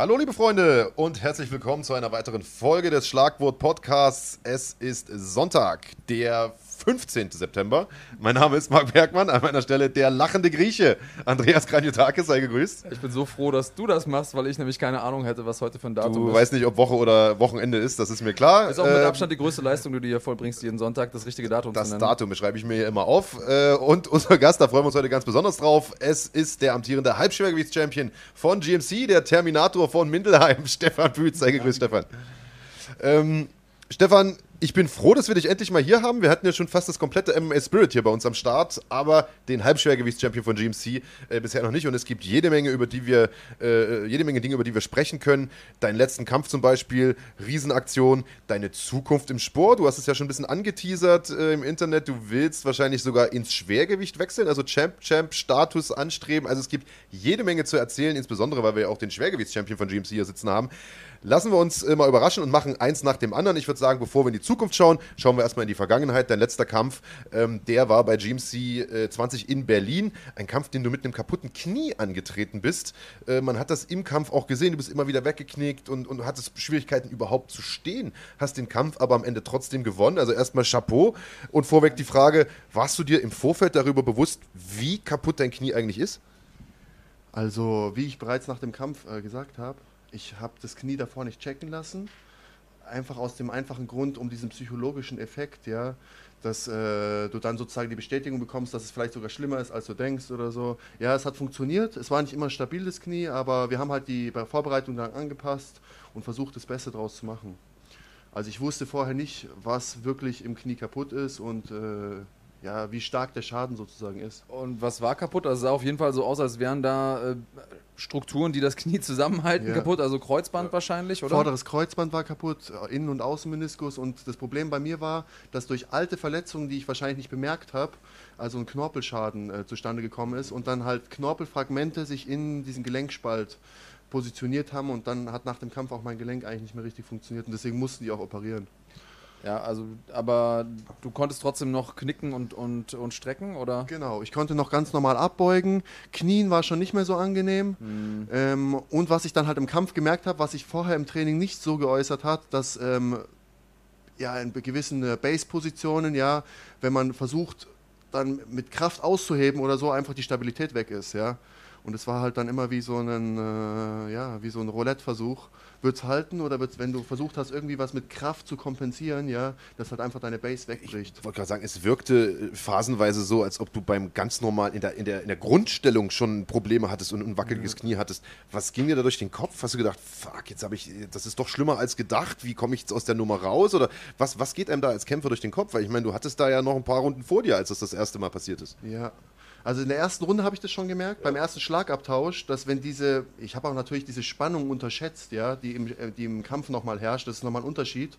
Hallo liebe Freunde und herzlich willkommen zu einer weiteren Folge des Schlagwort Podcasts. Es ist Sonntag, der 15. September. Mein Name ist Marc Bergmann, an meiner Stelle der lachende Grieche. Andreas Kranjotakis, sei gegrüßt. Ich bin so froh, dass du das machst, weil ich nämlich keine Ahnung hätte, was heute für ein Datum du ist. Du weißt nicht, ob Woche oder Wochenende ist, das ist mir klar. Ist auch mit ähm, Abstand die größte Leistung, die du hier vollbringst, jeden Sonntag das richtige Datum das zu nennen. Das Datum beschreibe ich mir hier immer auf. Äh, und unser Gast, da freuen wir uns heute ganz besonders drauf. Es ist der amtierende Halbschwergewichtschampion von GMC, der Terminator von Mindelheim, Stefan Pütz. Sei gegrüßt, Stefan. Ähm, Stefan, ich bin froh, dass wir dich endlich mal hier haben. Wir hatten ja schon fast das komplette MMA Spirit hier bei uns am Start, aber den Halbschwergewichts-Champion von GMC äh, bisher noch nicht. Und es gibt jede Menge, über die wir, äh, jede Menge Dinge, über die wir sprechen können. Deinen letzten Kampf zum Beispiel, Riesenaktion, deine Zukunft im Sport. Du hast es ja schon ein bisschen angeteasert äh, im Internet. Du willst wahrscheinlich sogar ins Schwergewicht wechseln, also Champ-Champ-Status anstreben. Also es gibt jede Menge zu erzählen, insbesondere weil wir ja auch den Schwergewichts-Champion von GMC hier sitzen haben. Lassen wir uns mal überraschen und machen eins nach dem anderen. Ich würde sagen, bevor wir in die Zukunft schauen, schauen wir erstmal in die Vergangenheit. Dein letzter Kampf, ähm, der war bei GMC äh, 20 in Berlin. Ein Kampf, den du mit einem kaputten Knie angetreten bist. Äh, man hat das im Kampf auch gesehen. Du bist immer wieder weggeknickt und, und hattest Schwierigkeiten überhaupt zu stehen. Hast den Kampf aber am Ende trotzdem gewonnen. Also erstmal Chapeau. Und vorweg die Frage, warst du dir im Vorfeld darüber bewusst, wie kaputt dein Knie eigentlich ist? Also, wie ich bereits nach dem Kampf äh, gesagt habe, ich habe das Knie davor nicht checken lassen. Einfach aus dem einfachen Grund, um diesen psychologischen Effekt, ja, dass äh, du dann sozusagen die Bestätigung bekommst, dass es vielleicht sogar schlimmer ist, als du denkst oder so. Ja, es hat funktioniert. Es war nicht immer stabil, das Knie, aber wir haben halt die Vorbereitung dann angepasst und versucht, das Beste draus zu machen. Also ich wusste vorher nicht, was wirklich im Knie kaputt ist und äh, ja, wie stark der Schaden sozusagen ist. Und was war kaputt? Also es sah auf jeden Fall so aus, als wären da äh, Strukturen, die das Knie zusammenhalten, ja. kaputt. Also Kreuzband ja. wahrscheinlich, oder? Vorderes Kreuzband war kaputt, äh, Innen- und Außenmeniskus. Und das Problem bei mir war, dass durch alte Verletzungen, die ich wahrscheinlich nicht bemerkt habe, also ein Knorpelschaden äh, zustande gekommen ist und dann halt Knorpelfragmente sich in diesen Gelenkspalt positioniert haben und dann hat nach dem Kampf auch mein Gelenk eigentlich nicht mehr richtig funktioniert und deswegen mussten die auch operieren. Ja, also, aber du konntest trotzdem noch knicken und, und, und strecken, oder? Genau, ich konnte noch ganz normal abbeugen. Knien war schon nicht mehr so angenehm. Mhm. Ähm, und was ich dann halt im Kampf gemerkt habe, was sich vorher im Training nicht so geäußert hat, dass ähm, ja in gewissen äh, Base-Positionen, ja, wenn man versucht, dann mit Kraft auszuheben oder so, einfach die Stabilität weg ist, ja. Und es war halt dann immer wie so ein, äh, ja, wie so ein Roulette-Versuch. Wird es halten oder wird's, wenn du versucht hast, irgendwie was mit Kraft zu kompensieren, ja, dass halt einfach deine Base wegbricht? Ich wollte gerade sagen, es wirkte phasenweise so, als ob du beim ganz normal in der, in der, in der Grundstellung schon Probleme hattest und ein wackeliges ja. Knie hattest. Was ging dir da durch den Kopf? Hast du gedacht, fuck, jetzt habe ich, das ist doch schlimmer als gedacht, wie komme ich jetzt aus der Nummer raus? Oder was, was geht einem da als Kämpfer durch den Kopf? Weil ich meine, du hattest da ja noch ein paar Runden vor dir, als das das erste Mal passiert ist. Ja, also in der ersten Runde habe ich das schon gemerkt, beim ersten Schlagabtausch, dass wenn diese, ich habe auch natürlich diese Spannung unterschätzt, ja, die im, äh, die im Kampf nochmal herrscht, das ist nochmal ein Unterschied.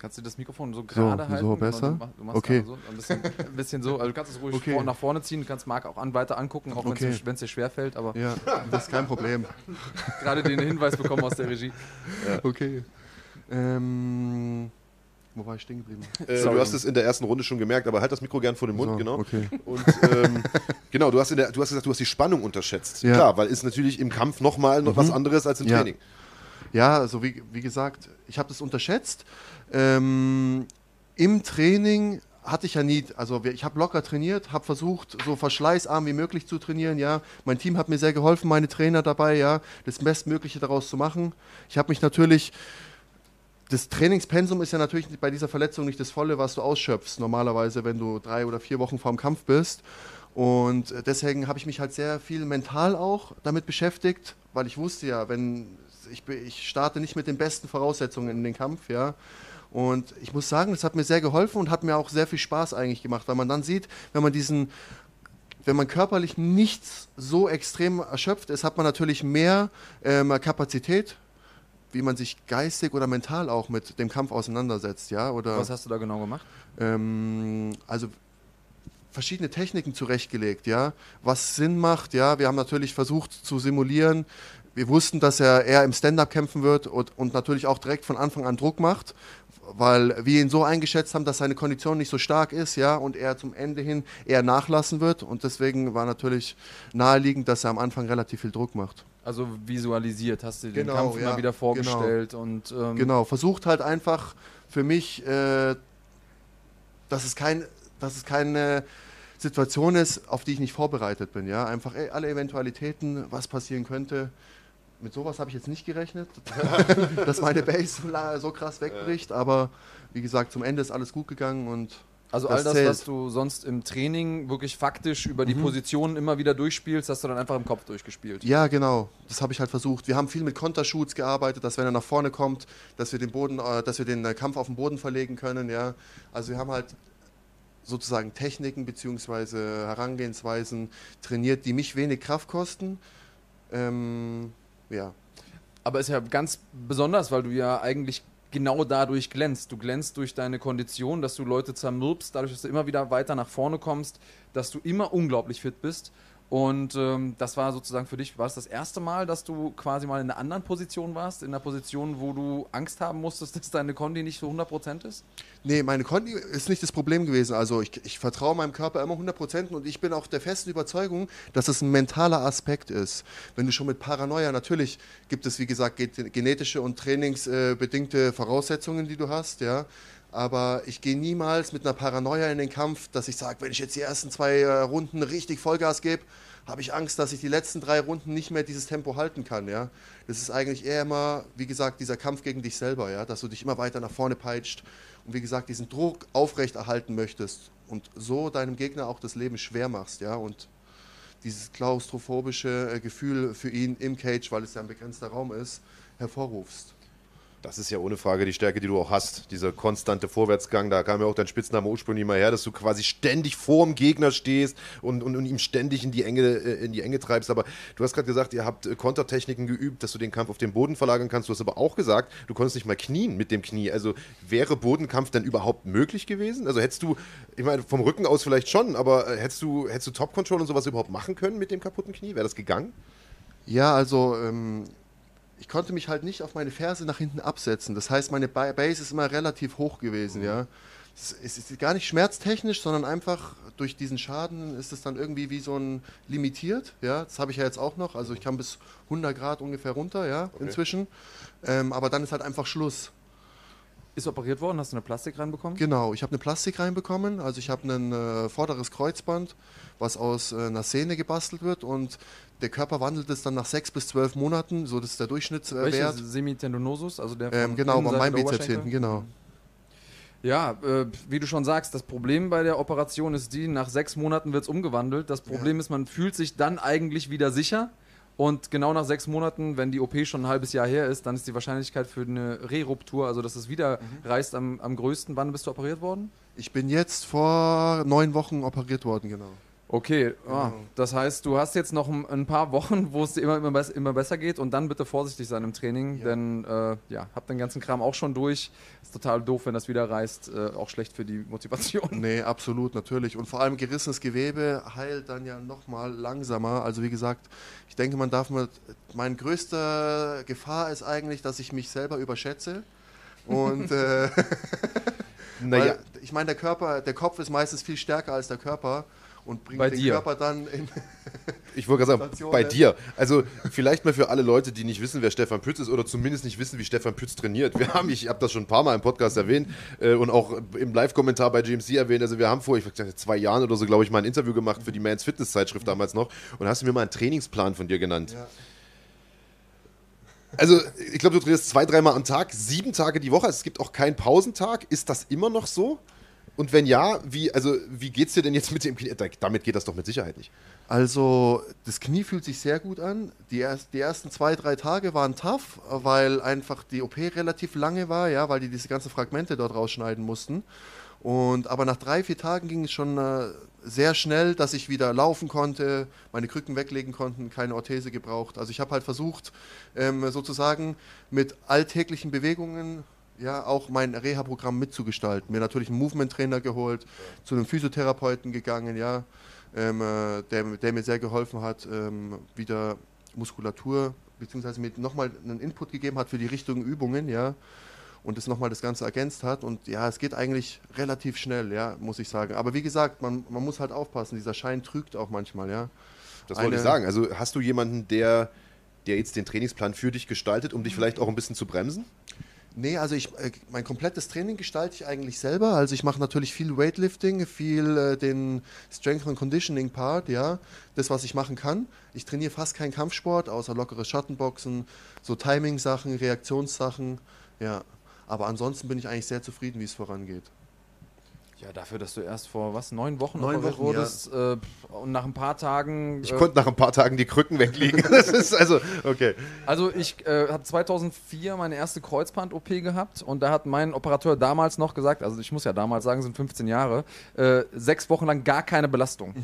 Kannst du das Mikrofon so gerade so, halten? So besser? Du, du okay. So, ein, bisschen, ein bisschen so, also du kannst es ruhig okay. vor, nach vorne ziehen, du kannst Marc auch an, weiter angucken, auch okay. wenn es dir schwerfällt. Aber ja, das ist kein Problem. gerade den Hinweis bekommen aus der Regie. Ja. Okay. Ähm, wo war ich stehen geblieben? Äh, du hast es in der ersten Runde schon gemerkt, aber halt das Mikro gern vor dem Mund, so, genau. Okay. Und ähm, genau, du hast, in der, du hast gesagt, du hast die Spannung unterschätzt. Ja. Klar, weil ist natürlich im Kampf nochmal noch mhm. was anderes als im ja. Training. Ja, also wie, wie gesagt, ich habe das unterschätzt. Ähm, Im Training hatte ich ja nie, also ich habe locker trainiert, habe versucht, so verschleißarm wie möglich zu trainieren, ja. Mein Team hat mir sehr geholfen, meine Trainer dabei, ja, das Bestmögliche daraus zu machen. Ich habe mich natürlich das Trainingspensum ist ja natürlich bei dieser Verletzung nicht das volle, was du ausschöpfst, normalerweise, wenn du drei oder vier Wochen vorm Kampf bist. Und deswegen habe ich mich halt sehr viel mental auch damit beschäftigt, weil ich wusste ja, wenn ich, ich starte nicht mit den besten Voraussetzungen in den Kampf, ja. Und ich muss sagen, das hat mir sehr geholfen und hat mir auch sehr viel Spaß eigentlich gemacht, weil man dann sieht, wenn man diesen wenn man körperlich nicht so extrem erschöpft ist, hat man natürlich mehr ähm, Kapazität wie man sich geistig oder mental auch mit dem Kampf auseinandersetzt, ja? Oder, Was hast du da genau gemacht? Ähm, also verschiedene Techniken zurechtgelegt, ja, was Sinn macht, ja. Wir haben natürlich versucht zu simulieren. Wir wussten, dass er eher im Stand-up kämpfen wird und, und natürlich auch direkt von Anfang an Druck macht, weil wir ihn so eingeschätzt haben, dass seine Kondition nicht so stark ist, ja, und er zum Ende hin eher nachlassen wird und deswegen war natürlich naheliegend, dass er am Anfang relativ viel Druck macht. Also visualisiert, hast du den Genau, Kampf ja, mal wieder vorgestellt und ähm, Genau, versucht halt einfach für mich, äh, dass, es kein, dass es keine Situation ist, auf die ich nicht vorbereitet bin. Ja? Einfach ey, alle Eventualitäten, was passieren könnte. Mit sowas habe ich jetzt nicht gerechnet, dass meine Base so, so krass wegbricht. Aber wie gesagt, zum Ende ist alles gut gegangen und Also Das all das, zählt. was du sonst im Training wirklich faktisch über Mhm. die Positionen immer wieder durchspielst, hast du dann einfach im Kopf durchgespielt. Ja, genau. Das habe ich halt versucht. Wir haben viel mit Kontershoots gearbeitet, dass wenn er nach vorne kommt, dass wir den Boden, äh, dass wir den äh, Kampf auf den Boden verlegen können. Ja, also wir haben halt sozusagen Techniken bzw. Herangehensweisen trainiert, die mich wenig Kraft kosten. Ähm, ja, Aber ist ja ganz besonders, weil du ja eigentlich genau dadurch glänzt. Du glänzt durch deine Kondition, dass du Leute zermürbst, dadurch, dass du immer wieder weiter nach vorne kommst, dass du immer unglaublich fit bist. Und ähm, das war sozusagen für dich, war es das erste Mal, dass du quasi mal in einer anderen Position warst, in einer Position, wo du Angst haben musstest, dass deine Kondi nicht so 100% ist? Nee, meine Kondi ist nicht das Problem gewesen. Also ich, ich vertraue meinem Körper immer 100% und ich bin auch der festen Überzeugung, dass es ein mentaler Aspekt ist. Wenn du schon mit Paranoia, natürlich gibt es wie gesagt ge- genetische und trainingsbedingte Voraussetzungen, die du hast, ja. Aber ich gehe niemals mit einer Paranoia in den Kampf, dass ich sage, wenn ich jetzt die ersten zwei äh, Runden richtig Vollgas gebe, habe ich Angst, dass ich die letzten drei Runden nicht mehr dieses Tempo halten kann, ja. Das ist eigentlich eher immer, wie gesagt, dieser Kampf gegen dich selber, ja, dass du dich immer weiter nach vorne peitscht und wie gesagt diesen Druck aufrechterhalten möchtest und so deinem Gegner auch das Leben schwer machst, ja, und dieses klaustrophobische äh, Gefühl für ihn im Cage, weil es ja ein begrenzter Raum ist, hervorrufst. Das ist ja ohne Frage die Stärke, die du auch hast. Dieser konstante Vorwärtsgang, da kam ja auch dein Spitzname ursprünglich mal her, dass du quasi ständig vorm Gegner stehst und, und, und ihm ständig in die Enge, äh, in die Enge treibst. Aber du hast gerade gesagt, ihr habt äh, Kontertechniken geübt, dass du den Kampf auf den Boden verlagern kannst. Du hast aber auch gesagt, du konntest nicht mal knien mit dem Knie. Also wäre Bodenkampf denn überhaupt möglich gewesen? Also hättest du, ich meine, vom Rücken aus vielleicht schon, aber äh, hättest du, hättest du Top-Control und sowas überhaupt machen können mit dem kaputten Knie? Wäre das gegangen? Ja, also ähm, ich konnte mich halt nicht auf meine Ferse nach hinten absetzen. Das heißt, meine Ba- Base ist immer relativ hoch gewesen, ja. Es ist gar nicht schmerztechnisch, sondern einfach durch diesen Schaden ist es dann irgendwie wie so ein limitiert, ja. Das habe ich ja jetzt auch noch. Also ich kann bis 100 Grad ungefähr runter, ja, inzwischen. Ähm, aber dann ist halt einfach Schluss. Ist operiert worden? Hast du eine Plastik reinbekommen? Genau, ich habe eine Plastik reinbekommen. Also ich habe ein äh, vorderes Kreuzband, was aus äh, einer Sehne gebastelt wird und der Körper wandelt es dann nach sechs bis zwölf Monaten, so das ist der Durchschnittswert. Welche Äh, Semitendinosus? Also der ähm, genau, bei meinem Bizeps hinten, genau. Ja, äh, wie du schon sagst, das Problem bei der Operation ist die, nach sechs Monaten wird es umgewandelt. Das Problem ist, man fühlt sich dann eigentlich wieder sicher. Und genau nach sechs Monaten, wenn die OP schon ein halbes Jahr her ist, dann ist die Wahrscheinlichkeit für eine Re-Ruptur, also dass es wieder Mhm. reißt, am, am größten. Wann bist du operiert worden? Ich bin jetzt vor neun Wochen operiert worden, genau. Okay, ah, das heißt, du hast jetzt noch ein, paar Wochen, wo es dir immer, immer, immer besser geht und dann bitte vorsichtig sein im Training, Ja. denn äh, ja, hab den ganzen Kram auch schon durch. Ist total doof, wenn das wieder reißt, äh, auch schlecht für die Motivation. Nee, absolut, natürlich. Und vor allem gerissenes Gewebe heilt dann ja nochmal langsamer. Also wie gesagt, ich denke, man darf mit, meine größte Gefahr ist eigentlich, dass ich mich selber überschätze. Und äh, Naja, ich meine, der Körper, der Kopf ist meistens viel stärker als der Körper und bringt Bei den dir. Körper dann in. Ich wollte gerade sagen, bei ne? dir. Also vielleicht mal für alle Leute, die nicht wissen, wer Stefan Pütz ist oder zumindest nicht wissen, wie Stefan Pütz trainiert. Wir haben, ich habe das schon ein paar Mal im Podcast erwähnt äh, und auch im Live-Kommentar bei GMC erwähnt. Also wir haben vor, ich weiß nicht, zwei Jahren oder so, glaube ich, mal ein Interview gemacht für die Mans Fitness Zeitschrift damals noch und hast mir mal einen Trainingsplan von dir genannt. Ja. Also ich glaube, du trainierst zwei, dreimal am Tag, sieben Tage die Woche. Also, es gibt auch keinen Pausentag. Ist das immer noch so? Und wenn ja, wie, also, wie geht's dir denn jetzt mit dem Knie? Damit geht das doch mit Sicherheit nicht. Also, das Knie fühlt sich sehr gut an. Die, erst, die ersten zwei, drei Tage waren tough, weil einfach die OP relativ lange war, ja, weil die diese ganzen Fragmente dort rausschneiden mussten. Und aber nach drei, vier Tagen ging es schon äh, sehr schnell, dass ich wieder laufen konnte, meine Krücken weglegen konnten, keine Orthese gebraucht. Also ich habe halt versucht, ähm, sozusagen mit alltäglichen Bewegungen ja auch mein Reha-Programm mitzugestalten. Mir natürlich einen Movement-Trainer geholt, zu einem Physiotherapeuten gegangen, ja, ähm, äh, der, der mir sehr geholfen hat, ähm, wieder Muskulatur, beziehungsweise mir nochmal einen Input gegeben hat für die richtigen Übungen, ja, und das nochmal das Ganze ergänzt hat. Und ja, es geht eigentlich relativ schnell, ja, muss ich sagen. Aber wie gesagt, man, man muss halt aufpassen, dieser Schein trügt auch manchmal, ja. Das wollte Eine- ich sagen. Also hast du jemanden, der der jetzt den Trainingsplan für dich gestaltet, um dich vielleicht auch ein bisschen zu bremsen? Nee, also ich, äh, mein komplettes Training gestalte ich eigentlich selber. Also ich mache natürlich viel Weightlifting, viel äh, den Strength and Conditioning Part, ja, das was ich machen kann. Ich trainiere fast keinen Kampfsport, außer lockeres Schattenboxen, so Timing-Sachen, Reaktionssachen, ja. Aber ansonsten bin ich eigentlich sehr zufrieden, wie es vorangeht. Ja, dafür, dass du erst vor was, neun Wochen Neun Wochen, wurdest äh, und nach ein paar Tagen. Ich äh, konnte nach ein paar Tagen die Krücken weglegen. Das ist also, okay. Also ich äh, habe 2004 meine erste Kreuzband-OP gehabt und da hat mein Operateur damals noch gesagt, also ich muss ja damals sagen, sind 15 Jahre, äh, sechs Wochen lang gar keine Belastung.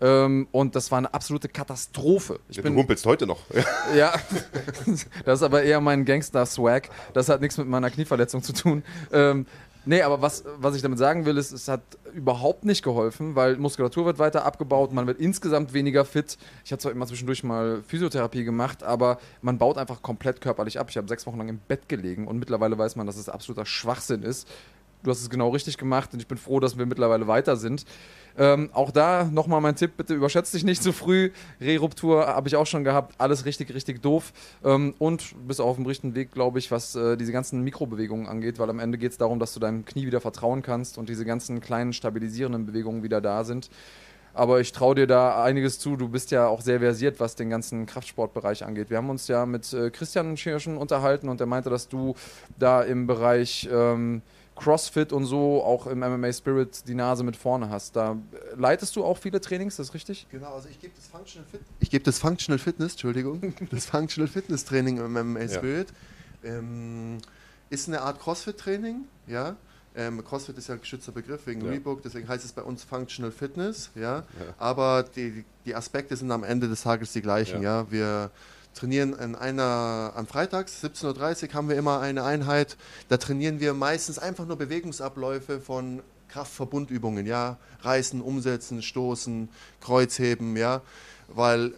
Ähm, und das war eine absolute Katastrophe. Ich du bin, humpelst heute noch. ja, das ist aber eher mein Gangster-Swag. Das hat nichts mit meiner Knieverletzung zu tun. Ähm, nee, aber was, was ich damit sagen will, ist, es hat überhaupt nicht geholfen, weil Muskulatur wird weiter abgebaut, man wird insgesamt weniger fit. Ich habe zwar immer zwischendurch mal Physiotherapie gemacht, aber man baut einfach komplett körperlich ab. Ich habe sechs Wochen lang im Bett gelegen und mittlerweile weiß man, dass es absoluter Schwachsinn ist. Du hast es genau richtig gemacht und ich bin froh, dass wir mittlerweile weiter sind. Ähm, auch da nochmal mein Tipp, bitte überschätzt dich nicht zu früh. Re-Ruptur habe ich auch schon gehabt, alles richtig, richtig doof. Ähm, und bist auch auf dem richtigen Weg, glaube ich, was äh, diese ganzen Mikrobewegungen angeht, weil am Ende geht es darum, dass du deinem Knie wieder vertrauen kannst und diese ganzen kleinen stabilisierenden Bewegungen wieder da sind. Aber ich traue dir da einiges zu. Du bist ja auch sehr versiert, was den ganzen Kraftsportbereich angeht. Wir haben uns ja mit äh, Christian hier schon unterhalten und er meinte, dass du da im Bereich ähm, CrossFit und so auch im MMA Spirit die Nase mit vorne hast. Da leitest du auch viele Trainings, das ist richtig? Genau, also ich gebe das Functional Fit ich gebe das Functional Fitness, Entschuldigung, das Functional Fitness Training im MMA Spirit. Ähm, ist eine Art CrossFit-Training, ja. Ähm, CrossFit ist ja ein geschützter Begriff wegen Ja. Reebok, deswegen heißt es bei uns Functional Fitness, ja. Aber die, die Aspekte sind am Ende des Tages die gleichen, Ja. ja. Wir trainieren in einer, am Freitags, 17.30 Uhr haben wir immer eine Einheit. Da trainieren wir meistens einfach nur Bewegungsabläufe von Kraftverbundübungen, ja. Reißen, umsetzen, stoßen, Kreuzheben, ja. Weil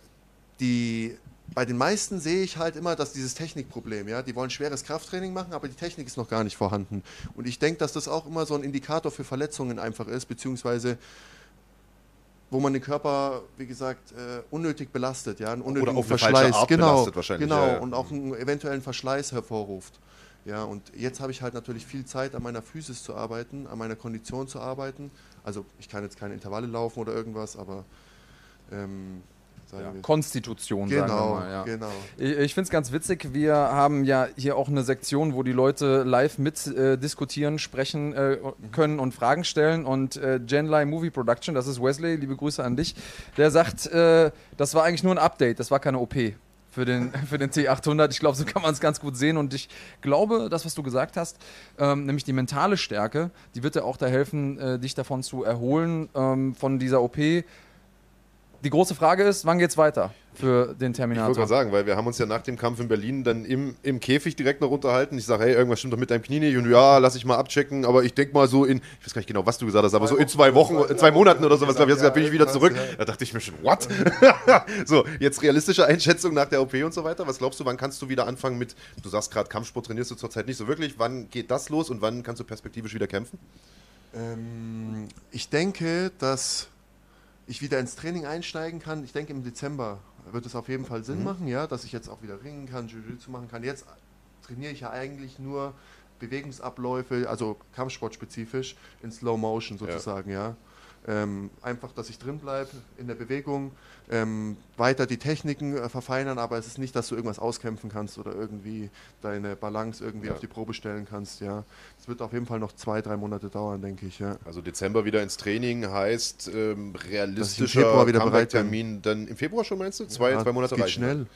die, bei den meisten sehe ich halt immer, dass dieses Technikproblem, ja, die wollen schweres Krafttraining machen, aber die Technik ist noch gar nicht vorhanden. Und ich denke, dass das auch immer so ein Indikator für Verletzungen einfach ist, beziehungsweise wo man den Körper, wie gesagt, äh, unnötig belastet, ja, einen unnötigen auf eine falsche Verschleiß, Art genau, belastet wahrscheinlich, genau, ja, ja. und auch einen eventuellen Verschleiß hervorruft. Ja, und jetzt habe ich halt natürlich viel Zeit, an meiner Physis zu arbeiten, an meiner Kondition zu arbeiten. Also ich kann jetzt keine Intervalle laufen oder irgendwas, aber ähm, wir. Konstitution, sagen wir Genau, mal. Ja. genau. Ich, ich finde es ganz witzig. Wir haben ja hier auch eine Sektion, wo die Leute live mit äh, diskutieren, sprechen äh, können und Fragen stellen. Und äh, Genlai Movie Production, das ist Wesley, liebe Grüße an dich, der sagt, äh, das war eigentlich nur ein Update, das war keine OP. Für den, für den T800. Ich glaube, so kann man es ganz gut sehen. Und ich glaube, das, was du gesagt hast, ähm, nämlich die mentale Stärke, die wird dir auch da helfen, äh, dich davon zu erholen, ähm, von dieser OP. Die große Frage ist, wann geht's weiter für den Ich wollte Terminator? gerade sagen, weil wir haben uns ja nach dem Kampf in Berlin dann im, im Käfig direkt noch unterhalten. Ich sage, hey, irgendwas stimmt doch mit deinem Knie nicht. Und ja, lass ich mal abchecken. Aber ich denke mal so in, ich weiß gar nicht genau, was du gesagt hast, aber so in zwei Wochen, äh, zwei Monaten oder sowas, glaube ich, jetzt bin ich wieder zurück. Da dachte ich mir schon, what? so, jetzt realistische Einschätzung nach der OP und so weiter. Was glaubst du, wann kannst du wieder anfangen mit, du sagst gerade, Kampfsport trainierst du zurzeit nicht so wirklich. Wann geht das los und wann kannst du perspektivisch wieder kämpfen? Ähm, ich denke, dass ich wieder ins Training einsteigen kann. Ich denke, im Dezember wird es auf jeden Fall Sinn machen, ja, dass ich jetzt auch wieder ringen kann, Jiu-Jitsu machen kann. Jetzt trainiere ich ja eigentlich nur Bewegungsabläufe, also kampfsportspezifisch, in Slow Motion sozusagen, ja. Ähm, einfach, dass ich drin bleibe in der Bewegung, ähm, weiter die Techniken äh, verfeinern, aber es ist nicht, dass du irgendwas auskämpfen kannst oder irgendwie deine Balance irgendwie Ja. auf die Probe stellen kannst, ja. Es wird auf jeden Fall noch zwei, drei Monate dauern, denke ich, ja. Also Dezember wieder ins Training heißt ähm, realistischer Februar wieder bereit bin. Comeback-Termin dann im Februar schon meinst du? Zwei, Ja, zwei Monate geht reichen. schnell.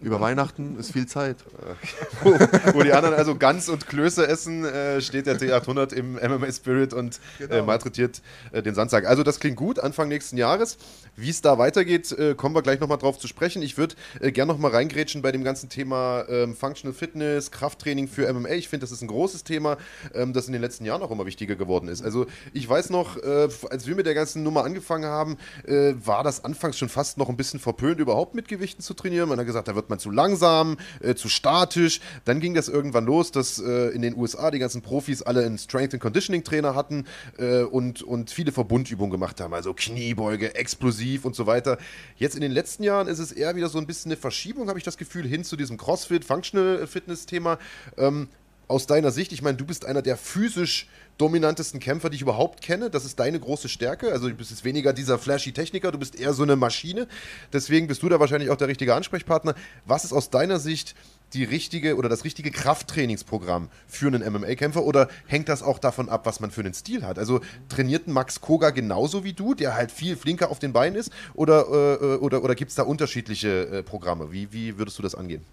Über Weihnachten ist viel Zeit. wo, wo die anderen also Gans und Klöße essen, äh, steht der T800 im MMA Spirit und äh, Genau. malträtiert äh, den Sandsack. Also das klingt gut, Anfang nächsten Jahres. Wie es da weitergeht, äh, kommen wir gleich nochmal drauf zu sprechen. Ich würde äh, gerne nochmal reingrätschen bei dem ganzen Thema ähm, Functional Fitness, Krafttraining für MMA. Ich finde, das ist ein großes Thema, ähm, das in den letzten Jahren auch immer wichtiger geworden ist. Also ich weiß noch, äh, als wir mit der ganzen Nummer angefangen haben, äh, war das anfangs schon fast noch ein bisschen verpönt, überhaupt mit Gewichten zu trainieren. Man hat gesagt, da wird man zu langsam, äh, zu statisch. Dann ging das irgendwann los, dass äh, in den USA die ganzen Profis alle einen Strength and Conditioning Trainer hatten äh, und, und viele Verbundübungen gemacht haben, also Kniebeuge, explosiv und so weiter. Jetzt in den letzten Jahren ist es eher wieder so ein bisschen eine Verschiebung, habe ich das Gefühl, hin zu diesem CrossFit, Functional Fitness Thema. Ähm, aus deiner Sicht, ich meine, du bist einer der physisch dominantesten Kämpfer, die ich überhaupt kenne. Das ist deine große Stärke. Also du bist jetzt weniger dieser flashy Techniker, du bist eher so eine Maschine. Deswegen bist du da wahrscheinlich auch der richtige Ansprechpartner. Was ist aus deiner Sicht die richtige oder das richtige Krafttrainingsprogramm für einen MMA-Kämpfer oder hängt das auch davon ab, was man für einen Stil hat? Also trainiert Max Koga genauso wie du, der halt viel flinker auf den Beinen ist oder, äh, oder, oder gibt es da unterschiedliche äh, Programme? Wie, wie würdest du das angehen?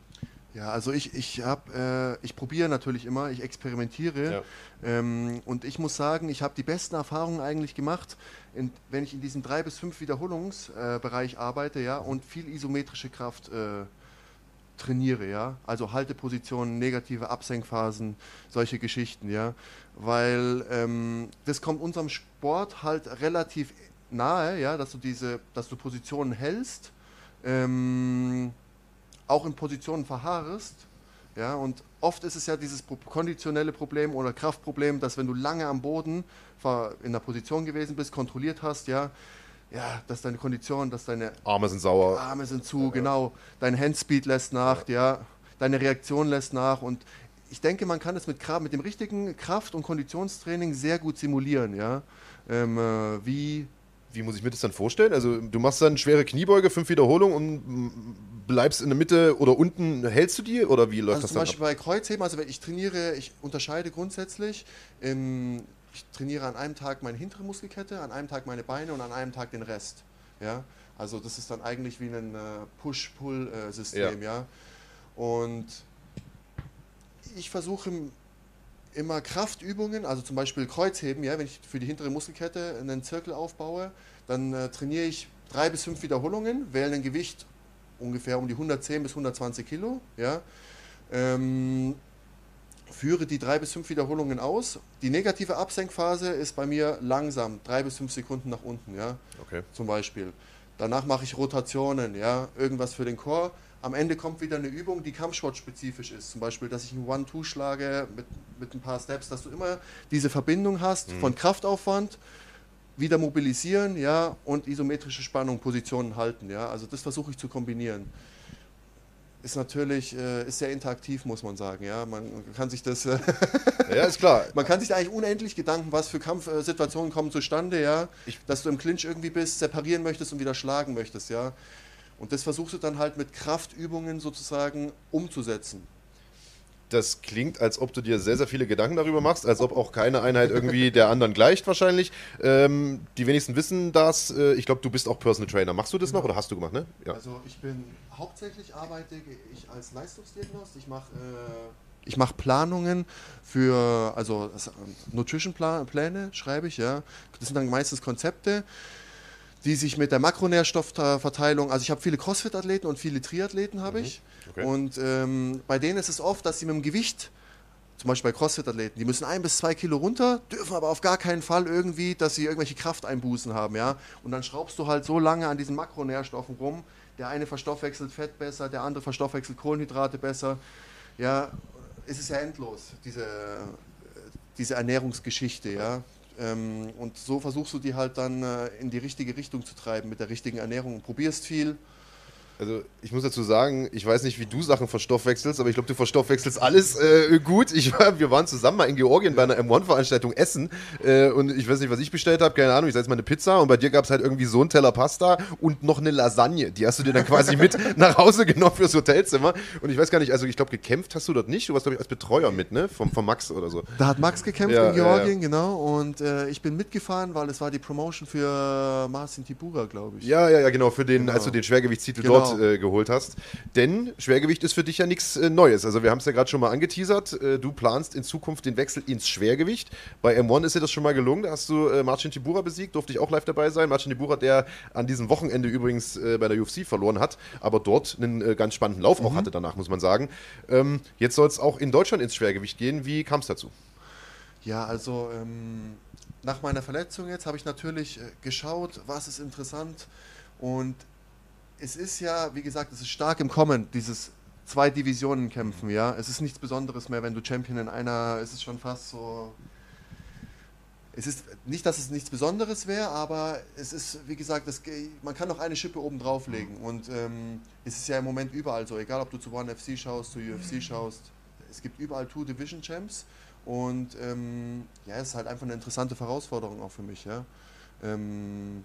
Ja, also ich, ich habe, äh, ich probiere natürlich immer, ich experimentiere Ja. ähm, und ich muss sagen, ich habe die besten Erfahrungen eigentlich gemacht, in, wenn ich in diesem drei bis fünf Wiederholungsbereich äh, arbeite, ja, und viel isometrische Kraft äh, trainiere, ja, also Haltepositionen, negative Absenkphasen, solche Geschichten, ja, weil ähm, das kommt unserem Sport halt relativ nahe, ja, dass du diese, dass du Positionen hältst. Ähm, auch in Positionen verharrest. Ja, und oft ist es ja dieses konditionelle Problem oder Kraftproblem, dass wenn du lange am Boden in der Position gewesen bist, kontrolliert hast, ja, ja, dass deine Kondition, dass deine Arme sind sauer. Arme sind zu, genau, dein Handspeed lässt nach, ja. deine Reaktion lässt nach und ich denke, man kann es mit, mit dem richtigen Kraft- und Konditionstraining sehr gut simulieren, ja. Ähm, äh, wie Wie muss ich mir das dann vorstellen? Also du machst dann schwere Kniebeuge, fünf Wiederholungen und bleibst in der Mitte oder unten, hältst du die oder wie läuft Also das zum dann Beispiel bei Kreuzheben, also wenn ich trainiere, ich unterscheide grundsätzlich, ähm, ich trainiere an einem Tag meine hintere Muskelkette, an einem Tag meine Beine und an einem Tag den Rest. Ja? Also das ist dann eigentlich wie ein äh, Push-Pull-System. Ja. Und ich versuche immer Kraftübungen, also zum Beispiel Kreuzheben, ja, wenn ich für die hintere Muskelkette einen Zirkel aufbaue, dann äh, trainiere ich drei bis fünf Wiederholungen, wähle ein Gewicht ungefähr um die 110 bis 120 Kilo, ja, ähm, führe die drei bis fünf Wiederholungen aus. Die negative Absenkphase ist bei mir langsam, drei bis fünf Sekunden nach unten, ja, Okay. zum Beispiel. Danach mache ich Rotationen, ja, irgendwas für den Core. Am Ende kommt wieder eine Übung, die kampfsportspezifisch ist. Zum Beispiel, dass ich ein One-Two schlage mit, mit ein paar Steps, dass du immer diese Verbindung hast von Kraftaufwand, wieder mobilisieren, ja, und isometrische Spannung, Positionen halten, ja. Also das versuche ich zu kombinieren. Ist natürlich, äh, ist sehr interaktiv, muss man sagen, ja. Man kann sich das, äh, Ja, ist klar. man kann sich da eigentlich unendlich Gedanken, was für Kampfsituationen kommen zustande, ja. Ich- Dass du im Clinch irgendwie bist, separieren möchtest und wieder schlagen möchtest, ja. Und das versuchst du dann halt mit Kraftübungen sozusagen umzusetzen. Das klingt, als ob du dir sehr, sehr viele Gedanken darüber machst, als ob auch keine Einheit irgendwie der anderen gleicht wahrscheinlich. Ähm, die wenigsten wissen das. Äh, ich glaube, du bist auch Personal Trainer. Machst du das noch oder hast du gemacht, ne? Ja. Also ich bin hauptsächlich arbeite ich als Leistungsdiagnost. Ich mache äh, ich mache Planungen für also ähm, Nutrition Pla- Pläne schreibe ich ja. Das sind dann meistens Konzepte, die sich mit der Makronährstoffverteilung. Also ich habe viele Crossfit-Athleten und viele Triathleten habe ich. okay. Und ähm, bei denen ist es oft, dass sie mit dem Gewicht zum Beispiel bei Crossfit-Athleten, die müssen ein bis zwei Kilo runter, dürfen aber auf gar keinen Fall irgendwie, dass sie irgendwelche Krafteinbußen haben, ja. Und dann schraubst du halt so lange an diesen Makronährstoffen rum. Der eine verstoffwechselt Fett besser, der andere verstoffwechselt Kohlenhydrate besser. Ja, es ist ja endlos, diese, diese Ernährungsgeschichte, ja. Ähm, und so versuchst du die halt dann äh, in die richtige Richtung zu treiben mit der richtigen Ernährung und probierst viel. Also ich muss dazu sagen, ich weiß nicht, wie du Sachen verstoffwechselst, aber ich glaube, du verstoffwechselst alles äh, gut. Ich wir waren zusammen mal in Georgien bei einer M1-Veranstaltung essen äh, und ich weiß nicht, was ich bestellt habe, keine Ahnung, ich sag jetzt mal eine Pizza und bei dir gab es halt irgendwie so einen Teller Pasta und noch eine Lasagne. Die hast du dir dann quasi mit nach Hause genommen fürs Hotelzimmer und ich weiß gar nicht, also ich glaube, gekämpft hast du dort nicht, du warst glaube ich als Betreuer mit, ne, vom, vom Max oder so. Da hat Max gekämpft Ja, in ja, Georgien, genau. Und äh, ich bin mitgefahren, weil es war die Promotion für Marcin Tibura, glaube ich. Ja, ja, ja, genau, für den, Genau. als du den Schwergewichtstitel Genau. dort äh, geholt hast. Denn Schwergewicht ist für dich ja nichts äh, Neues. Also wir haben es ja gerade schon mal angeteasert. Äh, du planst in Zukunft den Wechsel ins Schwergewicht. Bei M1 ist dir das schon mal gelungen. Da hast du äh, Marcin Tibura besiegt, durfte ich auch live dabei sein. Marcin Tibura, der an diesem Wochenende übrigens äh, bei der UFC verloren hat, aber dort einen äh, ganz spannenden Lauf auch hatte danach, muss man sagen. Ähm, jetzt soll es auch in Deutschland ins Schwergewicht gehen. Wie kam es dazu? Ja, also ähm, nach meiner Verletzung jetzt habe ich natürlich geschaut, was ist interessant. Und es ist ja, wie gesagt, es ist stark im Kommen, dieses zwei Divisionen kämpfen, ja. Es ist nichts Besonderes mehr, wenn du Champion in einer, es ist schon fast so es ist nicht, dass es nichts Besonderes wäre, aber es ist, wie gesagt, das, man kann noch eine Schippe oben drauflegen. Und ähm, es ist ja im Moment überall so, egal ob du zu One FC schaust, zu UFC schaust, es gibt überall Two Division Champs. Und ähm, ja, es ist halt einfach eine interessante Herausforderung auch für mich. Ja. Ähm,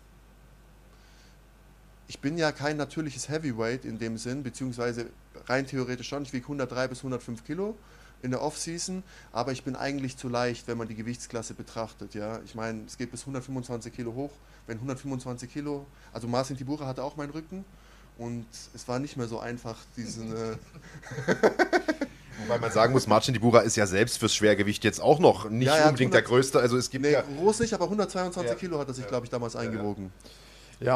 ich bin ja kein natürliches Heavyweight in dem Sinn, beziehungsweise rein theoretisch schon. Ich wiege 103 bis 105 Kilo in der Offseason, aber ich bin eigentlich zu leicht, wenn man die Gewichtsklasse betrachtet. Ja, ich meine, es geht bis 125 Kilo hoch. Wenn 125 Kilo, also Marcin Tibura hatte auch meinen Rücken und es war nicht mehr so einfach, diesen. Äh Wobei man sagen muss, Marcin Tibura ist ja selbst fürs Schwergewicht jetzt auch noch nicht ja, unbedingt 100, der Größte. Also es gibt nee, ja groß nicht, aber 122 ja. Kilo hat er sich, glaube ich, damals eingewogen. Ja,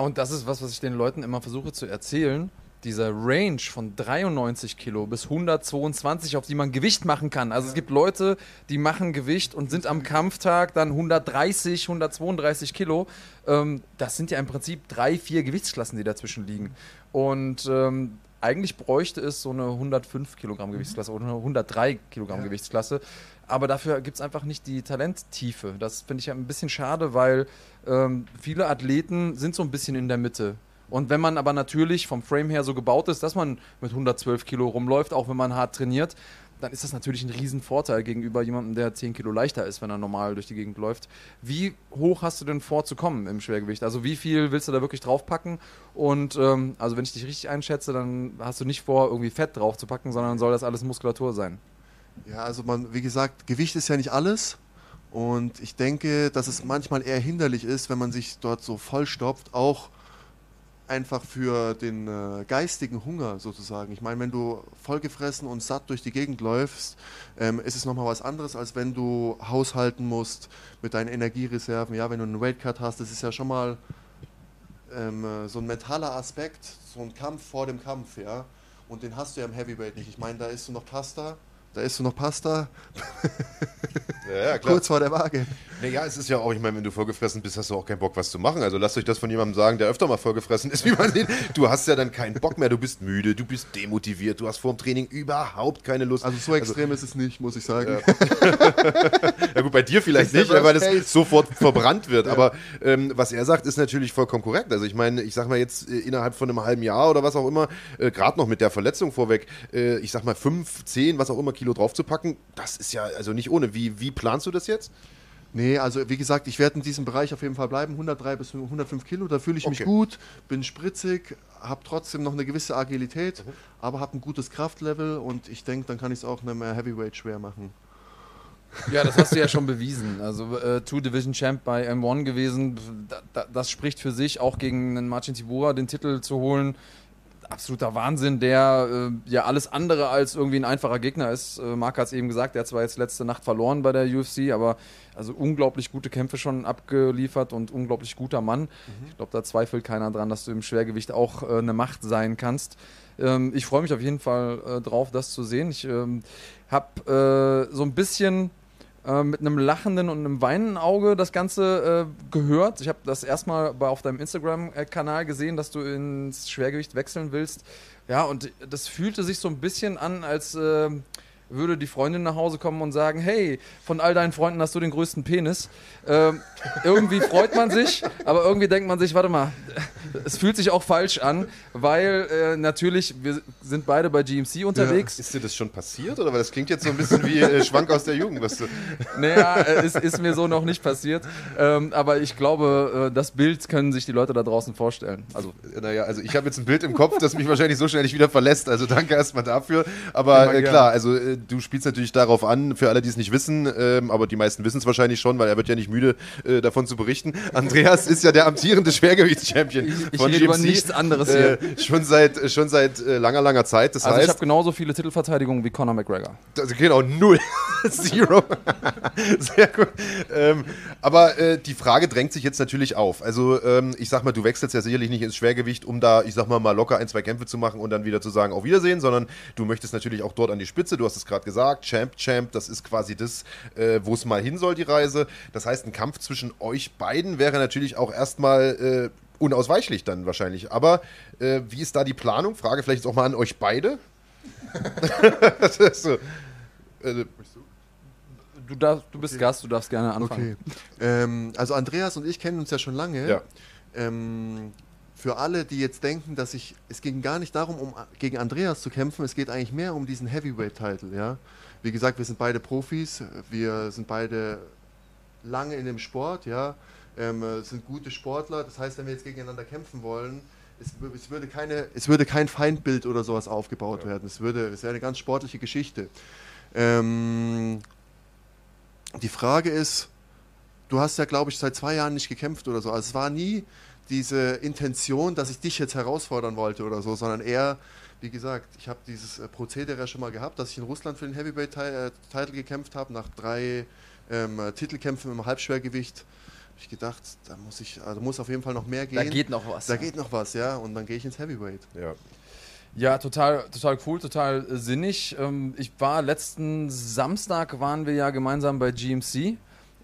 und das ist was, was ich den Leuten immer versuche zu erzählen dieser Range von 93 Kilo bis 122, auf die man Gewicht machen kann. Also es gibt Leute, die machen Gewicht und sind am Kampftag dann 130, 132 Kilo. Ähm, das sind ja im Prinzip drei, vier Gewichtsklassen, die dazwischen liegen. Und ähm, eigentlich bräuchte es so eine 105 Kilogramm Gewichtsklasse oder eine 103 Kilogramm ja. Gewichtsklasse. Aber dafür gibt es einfach nicht die Talenttiefe. Das finde ich ein bisschen schade, weil ähm, viele Athleten sind so ein bisschen in der Mitte. Und wenn man aber natürlich vom Frame her so gebaut ist, dass man mit 112 Kilo rumläuft, auch wenn man hart trainiert, dann ist das natürlich ein Riesenvorteil gegenüber jemandem, der 10 Kilo leichter ist, wenn er normal durch die Gegend läuft. Wie hoch hast du denn vor zu kommen im Schwergewicht? Also wie viel willst du da wirklich draufpacken? Und ähm, also wenn ich dich richtig einschätze, dann hast du nicht vor, irgendwie Fett draufzupacken, sondern soll das alles Muskulatur sein. Ja, also man, wie gesagt, Gewicht ist ja nicht alles. Und ich denke, dass es manchmal eher hinderlich ist, wenn man sich dort so vollstopft, auch einfach für den äh, geistigen Hunger sozusagen. Ich meine, wenn du vollgefressen und satt durch die Gegend läufst, ähm, ist es nochmal was anderes, als wenn du haushalten musst mit deinen Energiereserven. Ja, wenn du einen Weightcut hast, das ist ja schon mal ähm, äh, so ein mentaler Aspekt, so ein Kampf vor dem Kampf, ja. Und den hast du ja im Heavyweight nicht. Ich meine, da isst du noch Pasta, da isst du noch Pasta. Ja, ja, Kurz vor der Waage. Naja, es ist ja auch, ich meine, wenn du vollgefressen bist, hast du auch keinen Bock, was zu machen. Also lasst euch das von jemandem sagen, der öfter mal vollgefressen ist, wie man sieht. Du hast ja dann keinen Bock mehr, du bist müde, du bist demotiviert, du hast vor dem Training überhaupt keine Lust. Also so extrem also, ist es nicht, muss ich sagen. Ja, ja gut, bei dir vielleicht nicht, weil es sofort verbrannt wird. Aber ähm, was er sagt, ist natürlich vollkommen korrekt. Also ich meine, ich sag mal jetzt äh, innerhalb von einem halben Jahr oder was auch immer, äh, gerade noch mit der Verletzung vorweg, äh, ich sag mal fünf, zehn, was auch immer Kilo draufzupacken, das ist ja also nicht ohne. Wie, wie planst du das jetzt? Nee, also wie gesagt, ich werde in diesem Bereich auf jeden Fall bleiben, 103 bis 105 Kilo, da fühle ich okay. mich gut, bin spritzig, habe trotzdem noch eine gewisse Agilität, mhm. aber habe ein gutes Kraftlevel und ich denke, dann kann ich es auch einem Heavyweight schwer machen. Ja, das hast du ja schon bewiesen. Also äh, Two-Division-Champ bei M1 gewesen, da, da, das spricht für sich, auch gegen einen Marcin Tibura den Titel zu holen absoluter Wahnsinn, der äh, ja alles andere als irgendwie ein einfacher Gegner ist. Äh, Marc hat es eben gesagt, der hat zwar jetzt letzte Nacht verloren bei der UFC, aber also unglaublich gute Kämpfe schon abgeliefert und unglaublich guter Mann. Mhm. Ich glaube, da zweifelt keiner dran, dass du im Schwergewicht auch äh, eine Macht sein kannst. Ähm, ich freue mich auf jeden Fall äh, drauf, das zu sehen. Ich ähm, habe äh, so ein bisschen äh, mit einem lachenden und einem weinenden Auge das Ganze äh, gehört. Ich habe das erstmal auf deinem Instagram-Kanal gesehen, dass du ins Schwergewicht wechseln willst. Ja, und das fühlte sich so ein bisschen an, als äh, würde die Freundin nach Hause kommen und sagen, hey, von all deinen Freunden hast du den größten Penis. Ähm, irgendwie freut man sich, aber irgendwie denkt man sich, warte mal, es fühlt sich auch falsch an, weil äh, natürlich, wir sind beide bei GMC unterwegs. Ja. Ist dir das schon passiert oder? Weil das klingt jetzt so ein bisschen wie äh, Schwank aus der Jugend, was du. Naja, äh, es ist mir so noch nicht passiert. Ähm, aber ich glaube, äh, das Bild können sich die Leute da draußen vorstellen. Also, naja, also ich habe jetzt ein Bild im Kopf, das mich wahrscheinlich so schnell nicht wieder verlässt. Also danke erstmal dafür. Aber äh, klar, also äh, du spielst natürlich darauf an, für alle, die es nicht wissen, ähm, aber die meisten wissen es wahrscheinlich schon, weil er wird ja nicht müde, äh, davon zu berichten. Andreas ist ja der amtierende Schwergewichts-Champion von ich rede GMC. über nichts anderes hier. Äh, schon seit, schon seit äh, langer, langer Zeit. Das also heißt, ich habe genauso viele Titelverteidigungen wie Conor McGregor. Also genau, null. Zero. Sehr gut. Ähm, aber äh, die Frage drängt sich jetzt natürlich auf. Also ähm, ich sag mal, du wechselst ja sicherlich nicht ins Schwergewicht, um da, ich sag mal, mal locker ein, zwei Kämpfe zu machen und dann wieder zu sagen, auf Wiedersehen, sondern du möchtest natürlich auch dort an die Spitze. Du hast es gerade gesagt, Champ, Champ, das ist quasi das, äh, wo es mal hin soll, die Reise. Das heißt, ein Kampf zwischen euch beiden wäre natürlich auch erstmal äh, unausweichlich dann wahrscheinlich. Aber äh, wie ist da die Planung? Frage vielleicht auch mal an euch beide. so. äh, du, darf, du bist Okay. Gast, du darfst gerne anfangen. Okay. Ähm, also Andreas und ich kennen uns ja schon lange. Ja. Ähm, für alle, die jetzt denken, dass ich, es ging gar nicht darum, um gegen Andreas zu kämpfen, es geht eigentlich mehr um diesen Heavyweight-Title, ja. Wie gesagt, wir sind beide Profis, wir sind beide lange in dem Sport, ja, ähm, äh, sind gute Sportler. Das heißt, wenn wir jetzt gegeneinander kämpfen wollen, es, es, würde, keine, es würde kein Feindbild oder sowas aufgebaut werden. Es, würde, es wäre eine ganz sportliche Geschichte. Ähm, die Frage ist, du hast ja, glaube ich, seit zwei Jahren nicht gekämpft oder so. Also es war nie diese Intention, dass ich dich jetzt herausfordern wollte oder so, sondern eher, wie gesagt, ich habe dieses äh, Prozedere schon mal gehabt, dass ich in Russland für den Heavyweight-Title gekämpft habe, nach drei ähm, äh, Titelkämpfen im Halbschwergewicht. Hab ich gedacht, da muss ich, also muss auf jeden Fall noch mehr gehen. Da geht noch was. Da geht noch was, ja, und dann gehe ich ins Heavyweight. Ja. Ja, total, total cool, total äh, sinnig. Ähm, ich war letzten Samstag waren wir ja gemeinsam bei GMC.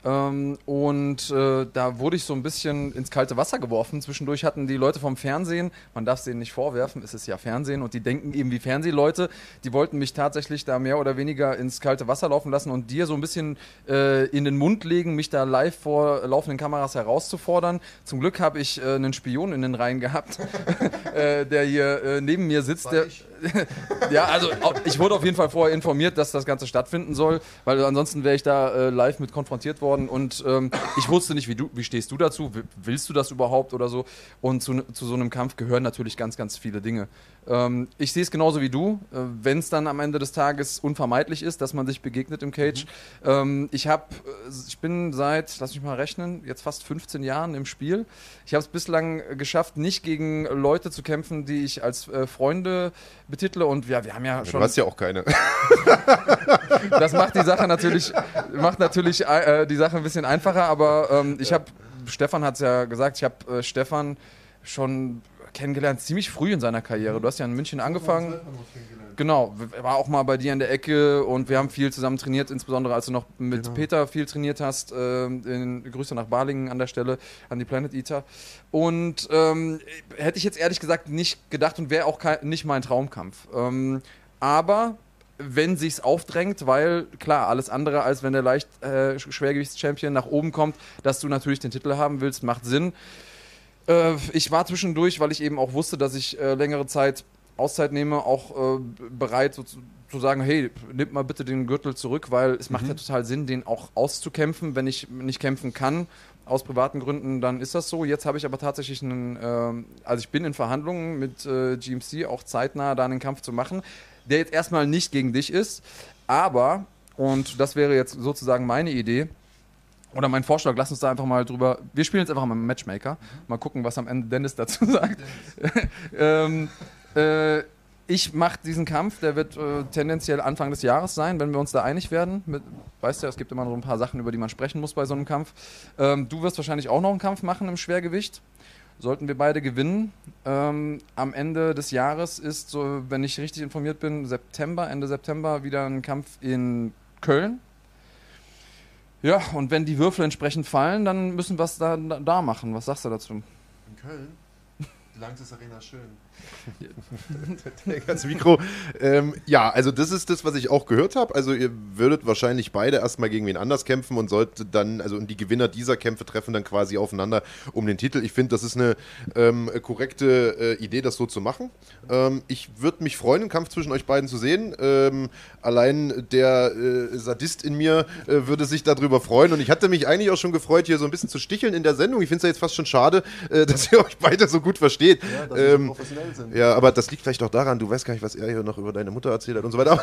Ähm, und äh, da wurde ich so ein bisschen ins kalte Wasser geworfen. Zwischendurch hatten die Leute vom Fernsehen, man darf es denen nicht vorwerfen, es ist ja Fernsehen und die denken eben wie Fernsehleute, die wollten mich tatsächlich da mehr oder weniger ins kalte Wasser laufen lassen und dir so ein bisschen äh, in den Mund legen, mich da live vor laufenden Kameras herauszufordern. Zum Glück habe ich äh, einen Spion in den Reihen gehabt, äh, der hier äh, neben mir sitzt. Der, ja, also ich wurde auf jeden Fall vorher informiert, dass das Ganze stattfinden soll, weil ansonsten wäre ich da äh, live mit konfrontiert worden und ähm, ich wusste nicht, wie du, wie stehst du dazu, Wi- willst du das überhaupt oder so? Und zu, zu so einem Kampf gehören natürlich ganz, ganz viele Dinge. Ähm, ich sehe es genauso wie du, äh, wenn es dann am Ende des Tages unvermeidlich ist, dass man sich begegnet im Cage. Ähm, ich habe, ich bin seit, lass mich mal rechnen, jetzt fast 15 Jahren im Spiel. Ich habe es bislang äh, geschafft, nicht gegen Leute zu kämpfen, die ich als äh, Freunde betitle und ja, wir haben ja Du schon hast ja auch keine. das macht die Sache natürlich, macht natürlich äh, die Sache ein bisschen einfacher, aber ähm, ich habe, Stefan hat es ja gesagt, ich habe äh, Stefan schon kennengelernt, ziemlich früh in seiner Karriere. Du hast ja in München angefangen. Genau, war auch mal bei dir in der Ecke und wir haben viel zusammen trainiert, insbesondere als du noch mit Genau. Peter viel trainiert hast. Ähm, in, Grüße nach Balingen an der Stelle, an die Planet Eater. Und ähm, hätte ich jetzt ehrlich gesagt nicht gedacht und wäre auch kein, nicht mein Traumkampf. Ähm, aber wenn sich's aufdrängt, weil klar, alles andere als wenn der leicht äh, Schwergewichts-Champion nach oben kommt, dass du natürlich den Titel haben willst, macht Sinn. Äh, ich war zwischendurch, weil ich eben auch wusste, dass ich äh, längere Zeit Auszeit nehme, auch äh, bereit so zu, zu sagen, hey, nimm mal bitte den Gürtel zurück, weil es macht ja total Sinn, den auch auszukämpfen. Wenn ich nicht kämpfen kann, aus privaten Gründen, dann ist das so. Jetzt habe ich aber tatsächlich einen, ähm, also ich bin in Verhandlungen mit äh, GMC, auch zeitnah da einen Kampf zu machen, der jetzt erstmal nicht gegen dich ist, aber, und das wäre jetzt sozusagen meine Idee, oder mein Vorschlag, lass uns da einfach mal drüber. Wir spielen jetzt einfach mal Matchmaker. Mal gucken, was am Ende Dennis dazu sagt. ähm, äh, ich mache diesen Kampf, der wird äh, tendenziell Anfang des Jahres sein, wenn wir uns da einig werden. Mit, weißt du, es gibt immer so ein paar Sachen, über die man sprechen muss bei so einem Kampf. Ähm, du wirst wahrscheinlich auch noch einen Kampf machen im Schwergewicht. Sollten wir beide gewinnen. Ähm, am Ende des Jahres ist, so, wenn ich richtig informiert bin, September, Ende September wieder ein Kampf in Köln. Ja, und wenn die Würfel entsprechend fallen, dann müssen wir es da, da machen. Was sagst du dazu? In Köln? Die Langsys Arena ist schön. das Mikro. Ähm, ja, also das ist das, was ich auch gehört habe. Also ihr würdet wahrscheinlich beide erstmal gegen wen anders kämpfen und solltet dann, also und die Gewinner dieser Kämpfe treffen dann quasi aufeinander um den Titel. Ich finde, das ist eine ähm, korrekte äh, Idee, das so zu machen. Ähm, ich würde mich freuen, einen Kampf zwischen euch beiden zu sehen. Ähm, allein der äh, Sadist in mir äh, würde sich darüber freuen. Und ich hatte mich eigentlich auch schon gefreut, hier so ein bisschen zu sticheln in der Sendung. Ich finde es ja jetzt fast schon schade, äh, dass ihr euch beide so gut versteht. Ja, dass wir so Professionell sind. ja, aber das liegt vielleicht auch daran, du weißt gar nicht, was er hier noch über deine Mutter erzählt hat und so weiter.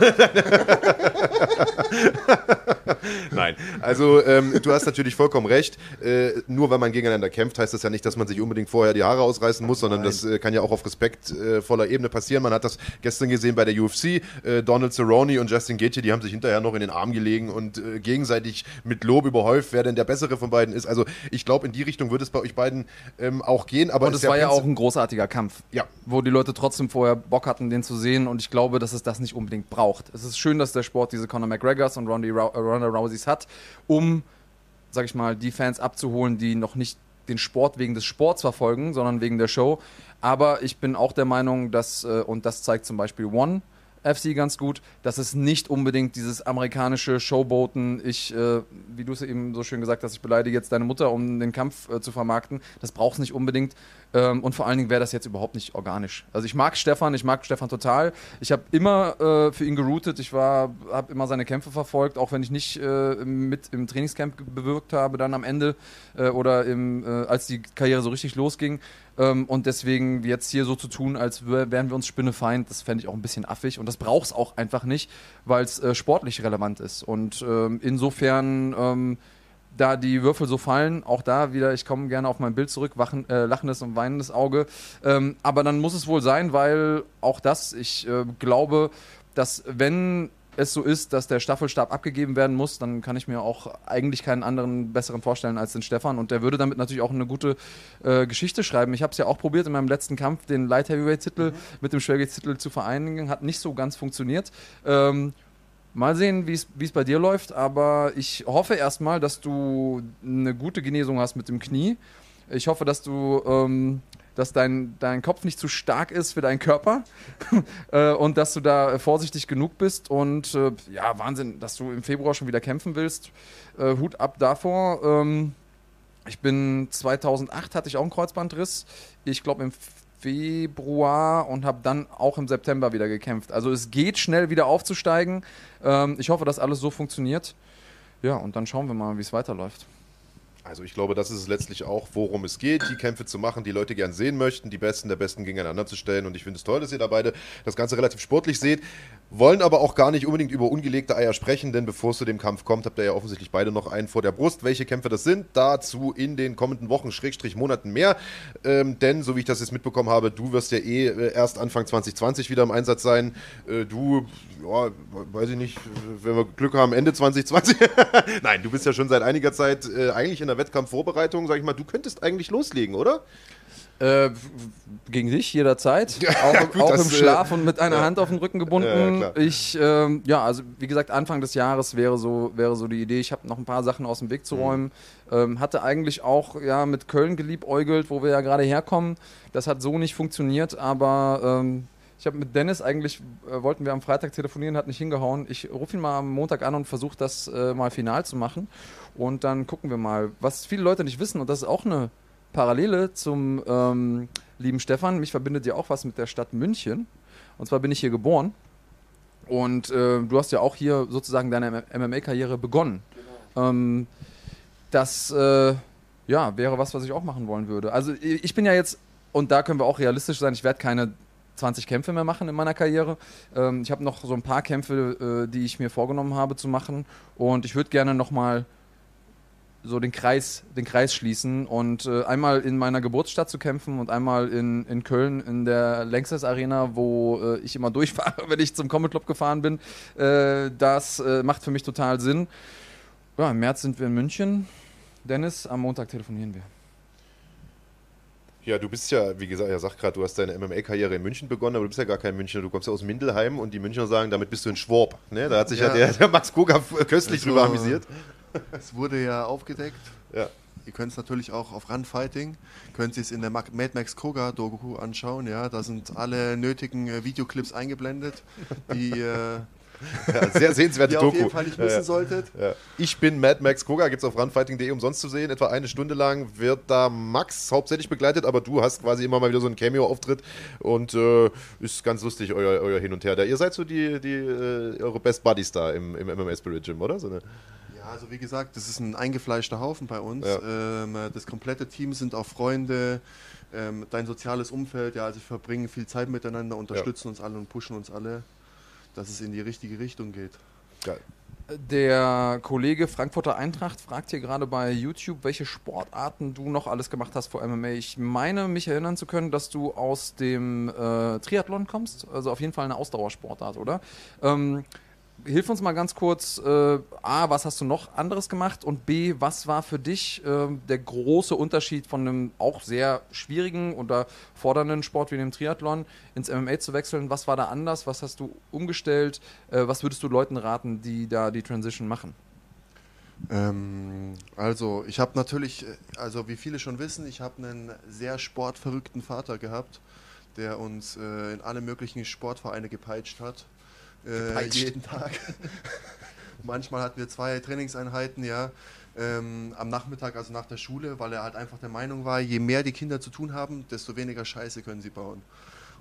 Nein, also ähm, du hast natürlich vollkommen recht. Äh, nur weil man gegeneinander kämpft, heißt das ja nicht, dass man sich unbedingt vorher die Haare ausreißen muss, sondern Nein. das äh, kann ja auch auf respektvoller Ebene passieren. Man hat das gestern gesehen bei der UFC. Äh, Donald Cerrone und Justin Gaethje, die haben sich hinterher noch in den Arm gelegen und äh, gegenseitig mit Lob überhäuft, wer denn der bessere von beiden ist. Also ich glaube, in die Richtung würde es bei euch beiden ähm, auch gehen. Aber Und es war ja auch ein großartiger Kampf. Ja. Wo die Leute trotzdem vorher Bock hatten, den zu sehen. Und ich glaube, dass es das nicht unbedingt braucht. Es ist schön, dass der Sport diese Conor McGregors und Ronda Rouseys hat, um, sag ich mal, die Fans abzuholen, die noch nicht den Sport wegen des Sports verfolgen, sondern wegen der Show. Aber ich bin auch der Meinung, dass, äh, und das zeigt zum Beispiel One, FC ganz gut. Das ist nicht unbedingt dieses amerikanische Showboaten. Ich, äh, wie du es eben so schön gesagt hast, ich beleidige jetzt deine Mutter, um den Kampf äh, zu vermarkten. Das braucht es nicht unbedingt. Ähm, und vor allen Dingen wäre das jetzt überhaupt nicht organisch. Also ich mag Stefan, ich mag Stefan total. Ich habe immer äh, für ihn geroutet. Ich war, habe immer seine Kämpfe verfolgt, auch wenn ich nicht äh, mit im Trainingscamp bewirkt habe, dann am Ende äh, oder im, äh, als die Karriere so richtig losging. Ähm, und deswegen jetzt hier so zu tun, als wären wir uns Spinnefeind, das fände ich auch ein bisschen affig. Und das braucht es auch einfach nicht, weil es äh, sportlich relevant ist. Und ähm, insofern, ähm, da die Würfel so fallen, auch da wieder, ich komme gerne auf mein Bild zurück, wachen, äh, lachendes und weinendes Auge. Ähm, aber dann muss es wohl sein, weil auch das, ich äh, glaube, dass wenn es so ist, dass der Staffelstab abgegeben werden muss, dann kann ich mir auch eigentlich keinen anderen besseren vorstellen als den Stefan. Und der würde damit natürlich auch eine gute äh, Geschichte schreiben. Ich habe es ja auch probiert in meinem letzten Kampf, den Light Heavyweight-Titel mhm. mit dem Schwergewicht-Titel zu vereinigen. Hat nicht so ganz funktioniert. Ähm, Mal sehen, wie es bei dir läuft, aber ich hoffe erstmal, dass du eine gute Genesung hast mit dem Knie. Ich hoffe, dass du ähm, dass dein, dein Kopf nicht zu stark ist für deinen Körper äh, und dass du da vorsichtig genug bist und äh, ja, Wahnsinn, dass du im Februar schon wieder kämpfen willst. Äh, Hut ab davor. Ähm, ich bin 2008 hatte ich auch einen Kreuzbandriss. Ich glaube im Februar und habe dann auch im September wieder gekämpft. Also es geht schnell wieder aufzusteigen. Ähm, ich hoffe, dass alles so funktioniert. Ja, und dann schauen wir mal, wie es weiterläuft. Also ich glaube, das ist es letztlich auch, worum es geht, die Kämpfe zu machen, die Leute gern sehen möchten, die Besten der Besten gegeneinander zu stellen. Und ich finde es toll, dass ihr da beide das Ganze relativ sportlich seht wollen aber auch gar nicht unbedingt über ungelegte Eier sprechen, denn bevor es zu dem Kampf kommt, habt ihr ja offensichtlich beide noch einen vor der Brust. Welche Kämpfe das sind, dazu in den kommenden Wochen, Schrägstrich Monaten mehr. Ähm, denn, so wie ich das jetzt mitbekommen habe, du wirst ja eh äh, erst Anfang 2020 wieder im Einsatz sein. Äh, du, ja, weiß ich nicht, wenn wir Glück haben, Ende 2020. Nein, du bist ja schon seit einiger Zeit äh, eigentlich in der Wettkampfvorbereitung, sag ich mal, du könntest eigentlich loslegen, oder? Äh, gegen dich jederzeit. auch, gut, auch im äh, Schlaf und mit einer ja. Hand auf den Rücken gebunden. Ja, ich, ähm, ja, also wie gesagt, Anfang des Jahres wäre so, wäre so die Idee. Ich habe noch ein paar Sachen aus dem Weg zu mhm. räumen. Ähm, hatte eigentlich auch ja, mit Köln geliebäugelt, wo wir ja gerade herkommen. Das hat so nicht funktioniert, aber ähm, ich habe mit Dennis eigentlich, äh, wollten wir am Freitag telefonieren, hat nicht hingehauen. Ich rufe ihn mal am Montag an und versuche das äh, mal final zu machen. Und dann gucken wir mal. Was viele Leute nicht wissen, und das ist auch eine Parallele zum ähm, lieben Stefan. Mich verbindet ja auch was mit der Stadt München. Und zwar bin ich hier geboren. Und äh, du hast ja auch hier sozusagen deine MMA-Karriere begonnen. Genau. Ähm, das äh, ja, wäre was, was ich auch machen wollen würde. Also ich bin ja jetzt, und da können wir auch realistisch sein, ich werde keine 20 Kämpfe mehr machen in meiner Karriere. Ähm, ich habe noch so ein paar Kämpfe, äh, die ich mir vorgenommen habe zu machen. Und ich würde gerne nochmal so den Kreis, den Kreis schließen und äh, einmal in meiner Geburtsstadt zu kämpfen und einmal in, in Köln in der Lanxess Arena, wo äh, ich immer durchfahre, wenn ich zum Comet Club gefahren bin. Äh, das äh, macht für mich total Sinn. Ja, im März sind wir in München. Dennis, am Montag telefonieren wir. Ja, du bist ja, wie gesagt, er sagt gerade, du hast deine MMA-Karriere in München begonnen, aber du bist ja gar kein Münchner, du kommst ja aus Mindelheim und die Münchner sagen, damit bist du ein Schwab. Ne? Da hat sich ja, ja der, der, Max Koga köstlich also, drüber amüsiert. Es wurde ja aufgedeckt. Ja. Ihr könnt es natürlich auch auf Run Fighting, könnt es in der Mad Max Koga Doku anschauen. Ja, da sind alle nötigen äh, Videoclips eingeblendet, die äh, ja, sehr sehenswerte Doku. auf jeden Fall nicht missen ja, solltet. Ja. Ich bin Mad Max Koga, gibt es auf runfighting.de umsonst zu sehen. Etwa eine Stunde lang wird da Max hauptsächlich begleitet, aber du hast quasi immer mal wieder so einen Cameo-Auftritt und äh, ist ganz lustig, euer, euer Hin und Her. Da, ihr seid so die, die äh, eure Best Buddies da im, im MMA Spirit Gym, oder? So eine also wie gesagt, das ist ein eingefleischter Haufen bei uns. Ja. Ähm, das komplette Team sind auch Freunde, ähm, dein soziales Umfeld, ja, also wir verbringen viel Zeit miteinander, unterstützen ja. uns alle und pushen uns alle, dass es in die richtige Richtung geht. Geil. Der Kollege Frankfurter Eintracht fragt hier gerade bei YouTube, welche Sportarten du noch alles gemacht hast vor MMA. Ich meine, mich erinnern zu können, dass du aus dem äh, Triathlon kommst. Also auf jeden Fall eine Ausdauersportart, oder? Ähm, hilf uns mal ganz kurz, äh, A, was hast du noch anderes gemacht und B, was war für dich äh, der große Unterschied von einem auch sehr schwierigen oder fordernden Sport wie dem Triathlon ins MMA zu wechseln? Was war da anders? Was hast du umgestellt? Äh, was würdest du Leuten raten, die da die Transition machen? Ähm, also, ich habe natürlich, also wie viele schon wissen, ich habe einen sehr sportverrückten Vater gehabt, der uns äh, in alle möglichen Sportvereine gepeitscht hat Äh, jeden Tag. Manchmal hatten wir zwei Trainingseinheiten, ja. Ähm, am Nachmittag, also nach der Schule, weil er halt einfach der Meinung war, je mehr die Kinder zu tun haben, desto weniger Scheiße können sie bauen.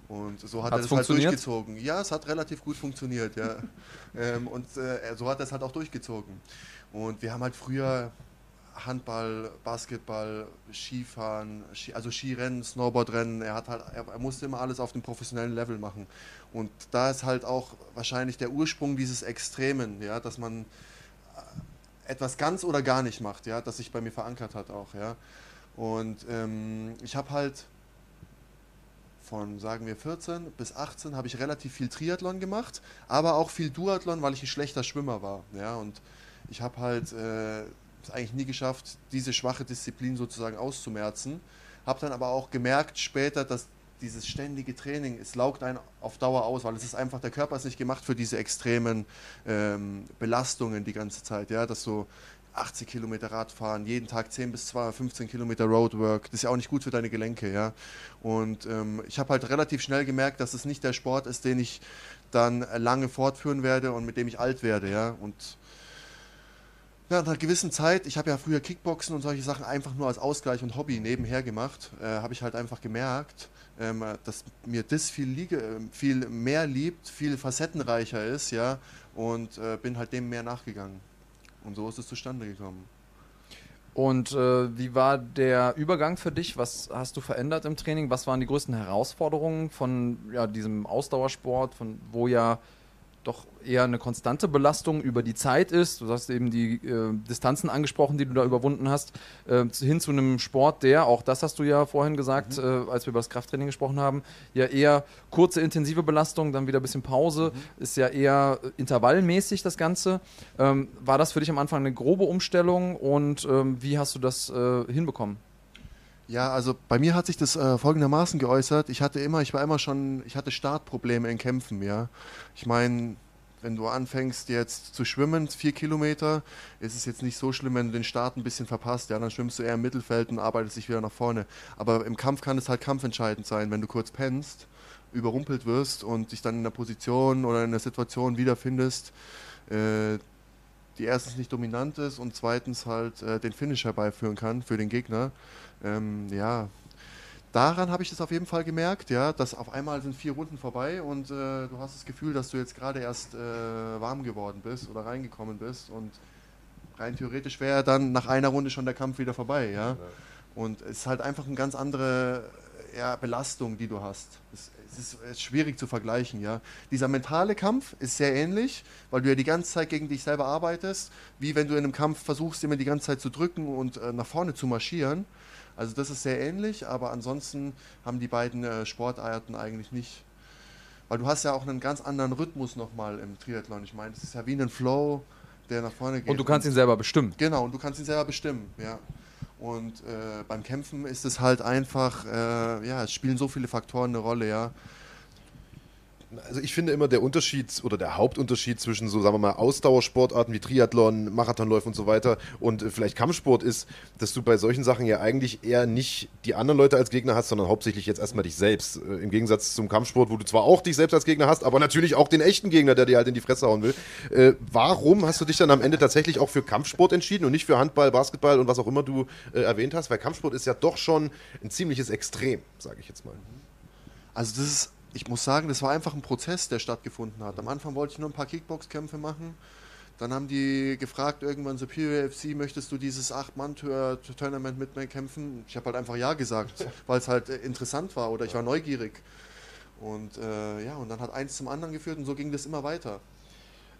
Und so hat Hat's er das halt durchgezogen. Ja, es hat relativ gut funktioniert, ja. ähm, und äh, so hat er es halt auch durchgezogen. Und wir haben halt früher Handball, Basketball, Skifahren, Ski, also Skirennen, Snowboardrennen. Er hat halt, er musste immer alles auf dem professionellen Level machen. Und da ist halt auch wahrscheinlich der Ursprung dieses Extremen, ja, dass man äh, etwas ganz oder gar nicht macht, ja, das sich bei mir verankert hat auch, ja. Und ähm, ich habe halt von, sagen wir, 14 bis 18 habe ich relativ viel Triathlon gemacht, aber auch viel Duathlon, weil ich ein schlechter Schwimmer war, ja. Und ich habe halt äh, es eigentlich nie geschafft, diese schwache Disziplin sozusagen auszumerzen. Habe dann aber auch gemerkt später, dass dieses ständige Training, es laugt einen auf Dauer aus, weil es ist einfach, der Körper ist nicht gemacht für diese extremen ähm, Belastungen die ganze Zeit. Ja, dass so 80 Kilometer Radfahren, jeden Tag 10 bis 15 Kilometer Roadwork, das ist ja auch nicht gut für deine Gelenke. Ja, und ähm, ich habe halt relativ schnell gemerkt, dass es nicht der Sport ist, den ich dann lange fortführen werde und mit dem ich alt werde. Ja, und nach einer gewissen Zeit, ich habe ja früher Kickboxen und solche Sachen einfach nur als Ausgleich und Hobby nebenher gemacht, äh, habe ich halt einfach gemerkt, ähm, dass mir das viel, liege, äh, viel mehr liebt, viel facettenreicher ist, ja, und äh, bin halt dem mehr nachgegangen. Und so ist es zustande gekommen. Und äh, wie war der Übergang für dich? Was hast du verändert im Training? Was waren die größten Herausforderungen von ja, diesem Ausdauersport, von wo ja doch eher eine konstante Belastung über die Zeit ist. Du hast eben die äh, Distanzen angesprochen, die du da überwunden hast, äh, hin zu einem Sport, der, auch das hast du ja vorhin gesagt, äh, als wir über das Krafttraining gesprochen haben, ja eher kurze, intensive Belastung, dann wieder ein bisschen Pause, ist ja eher äh, intervallmäßig das Ganze. Ähm, war das für dich am Anfang eine grobe Umstellung und ähm, wie hast du das äh, hinbekommen? Ja, also bei mir hat sich das äh, folgendermaßen geäußert. Ich hatte immer, ich war immer schon, ich hatte Startprobleme in Kämpfen, ja. Ich meine, wenn du anfängst jetzt zu schwimmen, vier Kilometer, ist es jetzt nicht so schlimm, wenn du den Start ein bisschen verpasst, ja, dann schwimmst du eher im Mittelfeld und arbeitest dich wieder nach vorne. Aber im Kampf kann es halt kampfentscheidend sein, wenn du kurz pennst, überrumpelt wirst und dich dann in einer Position oder in einer Situation wiederfindest, äh, die erstens nicht dominant ist und zweitens halt äh, den Finish herbeiführen kann für den Gegner. Ähm, ja, daran habe ich das auf jeden Fall gemerkt, ja, dass auf einmal sind vier Runden vorbei und äh, du hast das Gefühl, dass du jetzt gerade erst äh, warm geworden bist oder reingekommen bist und rein theoretisch wäre dann nach einer Runde schon der Kampf wieder vorbei, ja. Und es ist halt einfach eine ganz andere ja, Belastung, die du hast. Es, es, ist, es ist schwierig zu vergleichen, ja. Dieser mentale Kampf ist sehr ähnlich, weil du ja die ganze Zeit gegen dich selber arbeitest, wie wenn du in einem Kampf versuchst, immer die ganze Zeit zu drücken und äh, nach vorne zu marschieren. Also das ist sehr ähnlich, aber ansonsten haben die beiden äh, Sportarten eigentlich nicht. Weil du hast ja auch einen ganz anderen Rhythmus nochmal im Triathlon. Ich meine, es ist ja wie ein Flow, der nach vorne geht. Und du kannst ihn selber bestimmen. Genau, und du kannst ihn selber bestimmen, ja. Und äh, beim Kämpfen ist es halt einfach, äh, ja, es spielen so viele Faktoren eine Rolle, ja. Also ich finde immer der Unterschied oder der Hauptunterschied zwischen so, sagen wir mal, Ausdauersportarten wie Triathlon, Marathonläufe und so weiter und äh, vielleicht Kampfsport ist, dass du bei solchen Sachen ja eigentlich eher nicht die anderen Leute als Gegner hast, sondern hauptsächlich jetzt erstmal dich selbst. Äh, Im Gegensatz zum Kampfsport, wo du zwar auch dich selbst als Gegner hast, aber natürlich auch den echten Gegner, der dir halt in die Fresse hauen will. Äh, warum hast du dich dann am Ende tatsächlich auch für Kampfsport entschieden und nicht für Handball, Basketball und was auch immer du äh, erwähnt hast? Weil Kampfsport ist ja doch schon ein ziemliches Extrem, sage ich jetzt mal. Also das ist, ich muss sagen, das war einfach ein Prozess, der stattgefunden hat. Am Anfang wollte ich nur ein paar Kickbox-Kämpfe machen. Dann haben die gefragt, irgendwann Superior FC, möchtest du dieses Acht-Mann-Tournament mit mir kämpfen? Ich habe halt einfach Ja gesagt, weil es halt äh, interessant war oder ich war neugierig. Und äh, ja, und dann hat eins zum anderen geführt und so ging das immer weiter.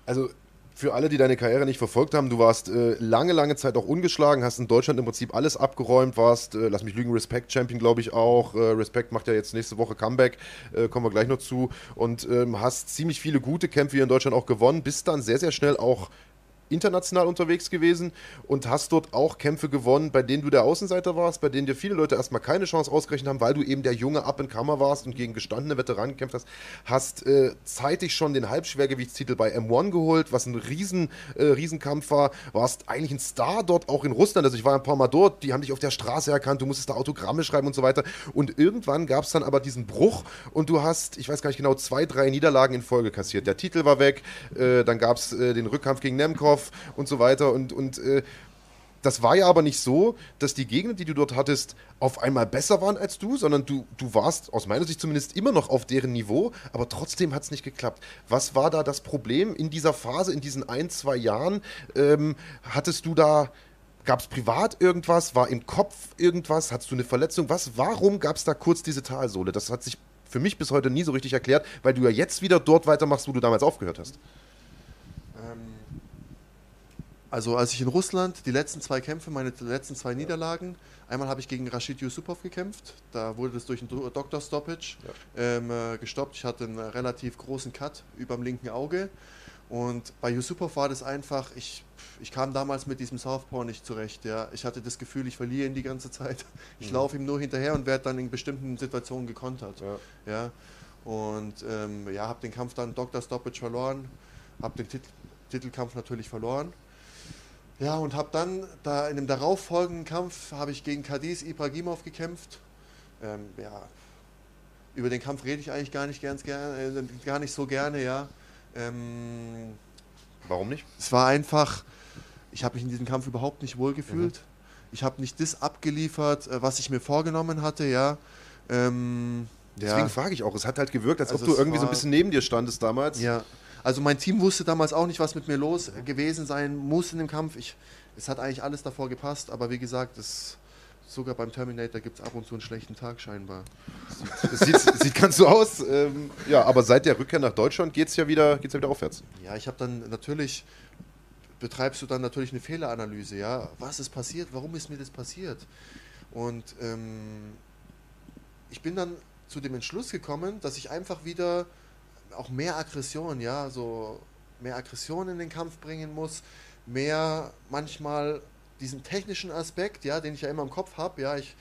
Also für alle, die deine Karriere nicht verfolgt haben, du warst äh, lange, lange Zeit auch ungeschlagen, hast in Deutschland im Prinzip alles abgeräumt, warst, äh, lass mich lügen, Respect Champion, glaube ich auch. Äh, Respect macht ja jetzt nächste Woche Comeback, äh, kommen wir gleich noch zu. Und ähm, hast ziemlich viele gute Kämpfe hier in Deutschland auch gewonnen, bist dann sehr, sehr schnell auch international unterwegs gewesen und hast dort auch Kämpfe gewonnen, bei denen du der Außenseiter warst, bei denen dir viele Leute erstmal keine Chance ausgerechnet haben, weil du eben der junge Up-and-Comer warst und gegen gestandene Veteranen gekämpft hast. Hast äh, zeitig schon den Halbschwergewichtstitel bei M1 geholt, was ein riesen, äh, Riesenkampf war. Warst eigentlich ein Star dort, auch in Russland. Also ich war ein paar Mal dort, die haben dich auf der Straße erkannt, du musstest da Autogramme schreiben und so weiter. Und irgendwann gab es dann aber diesen Bruch und du hast, ich weiß gar nicht genau, zwei, drei Niederlagen in Folge kassiert. Der Titel war weg, äh, dann gab es äh, den Rückkampf gegen Nemkov und so weiter und, und äh, das war ja aber nicht so, dass die Gegner, die du dort hattest, auf einmal besser waren als du, sondern du, du warst aus meiner Sicht zumindest immer noch auf deren Niveau, aber trotzdem hat es nicht geklappt. Was war da das Problem in dieser Phase, in diesen ein, zwei Jahren? Ähm, hattest du da, gab es privat irgendwas? War im Kopf irgendwas? Hattest du eine Verletzung? Was, warum gab es da kurz diese Talsohle? Das hat sich für mich bis heute nie so richtig erklärt, weil du ja jetzt wieder dort weitermachst, wo du damals aufgehört hast. Also als ich in Russland die letzten zwei Kämpfe, meine letzten zwei Niederlagen, einmal habe ich gegen Rashid Yusupov gekämpft, da wurde das durch einen Doktor Stoppage ja. ähm, äh, gestoppt. Ich hatte einen relativ großen Cut über dem linken Auge und bei Yusupov war das einfach, ich, ich kam damals mit diesem Southpaw nicht zurecht. Ja. Ich hatte das Gefühl, ich verliere ihn die ganze Zeit. Ich mhm. laufe ihm nur hinterher und werde dann in bestimmten Situationen gekontert. Ja. ja. Und ähm, ja, habe den Kampf dann Dr. Stoppage verloren, habe den Tit Titelkampf natürlich verloren ja, und habe dann da in dem darauffolgenden Kampf habe ich gegen Kadiz Ibrahimov gekämpft. Ähm, ja, über den Kampf rede ich eigentlich gar nicht, ganz gerne, äh, gar nicht so gerne, ja. Ähm, Warum nicht? Es war einfach, ich habe mich in diesem Kampf überhaupt nicht wohlgefühlt. Mhm. Ich habe nicht das abgeliefert, äh, was ich mir vorgenommen hatte, ja. Ähm, Deswegen ja. frage ich auch. Es hat halt gewirkt, als also ob du irgendwie so ein bisschen neben dir standest damals. Ja. Also mein Team wusste damals auch nicht, was mit mir los gewesen sein muss in dem Kampf. Ich, es hat eigentlich alles davor gepasst, aber wie gesagt, es, sogar beim Terminator gibt es ab und zu einen schlechten Tag scheinbar. Es sieht, sieht ganz so aus. Ähm, ja, aber seit der Rückkehr nach Deutschland geht es ja, wieder, ja wieder aufwärts. Ja, ich habe dann natürlich, betreibst du dann natürlich eine Fehleranalyse. Ja, was ist passiert? Warum ist mir das passiert? Und ähm, ich bin dann zu dem Entschluss gekommen, dass ich einfach wieder auch mehr Aggression, ja, so mehr Aggression in den Kampf bringen muss, mehr manchmal diesen technischen Aspekt, ja, den ich ja immer im Kopf habe, ja, ich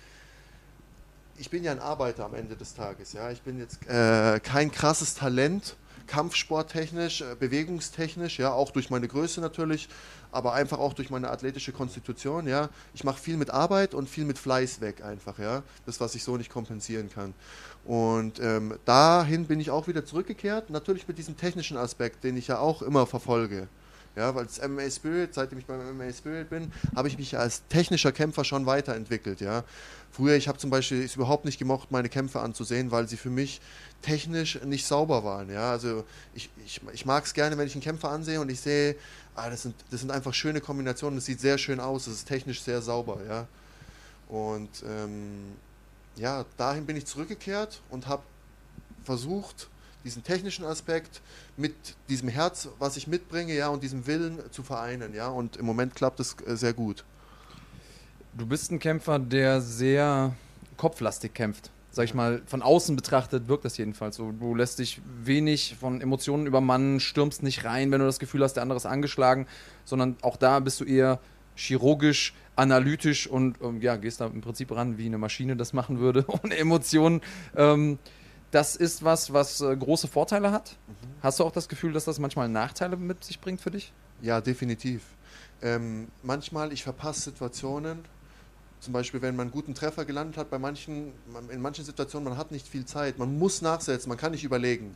ich bin ja ein Arbeiter am Ende des Tages, ja, ich bin jetzt äh, kein krasses Talent, kampfsporttechnisch, äh, bewegungstechnisch, ja, auch durch meine Größe natürlich, aber einfach auch durch meine athletische Konstitution, ja. Ich mache viel mit Arbeit und viel mit Fleiß weg einfach, ja, das was ich so nicht kompensieren kann. Und ähm, dahin bin ich auch wieder zurückgekehrt, natürlich mit diesem technischen Aspekt, den ich ja auch immer verfolge. Ja, weil das MMA Spirit, seitdem ich beim MMA Spirit bin, habe ich mich als technischer Kämpfer schon weiterentwickelt. Ja. Früher, ich habe zum Beispiel es überhaupt nicht gemocht, meine Kämpfe anzusehen, weil sie für mich technisch nicht sauber waren. Ja. Also ich, ich, ich mag es gerne, wenn ich einen Kämpfer ansehe und ich sehe, ah, das, sind, das sind einfach schöne Kombinationen, das sieht sehr schön aus, das ist technisch sehr sauber. Ja. Und ähm, ja, dahin bin ich zurückgekehrt und habe versucht, diesen technischen Aspekt mit diesem Herz, was ich mitbringe, ja, und diesem Willen zu vereinen, ja, und im Moment klappt es äh, sehr gut. Du bist ein Kämpfer, der sehr kopflastig kämpft. Sag ich mal, von außen betrachtet wirkt das jedenfalls so. Du lässt dich wenig von Emotionen übermannen, stürmst nicht rein, wenn du das Gefühl hast, der andere ist angeschlagen, sondern auch da bist du eher chirurgisch, analytisch und ähm, ja, gehst da im Prinzip ran, wie eine Maschine das machen würde, ohne Emotionen. Ähm, das ist was, was äh, große Vorteile hat. Mhm. Hast du auch das Gefühl, dass das manchmal Nachteile mit sich bringt für dich? Ja, definitiv. Ähm, manchmal, ich verpasse Situationen, zum Beispiel, wenn man einen guten Treffer gelandet hat, bei manchen, in manchen Situationen, man hat nicht viel Zeit, man muss nachsetzen, man kann nicht überlegen.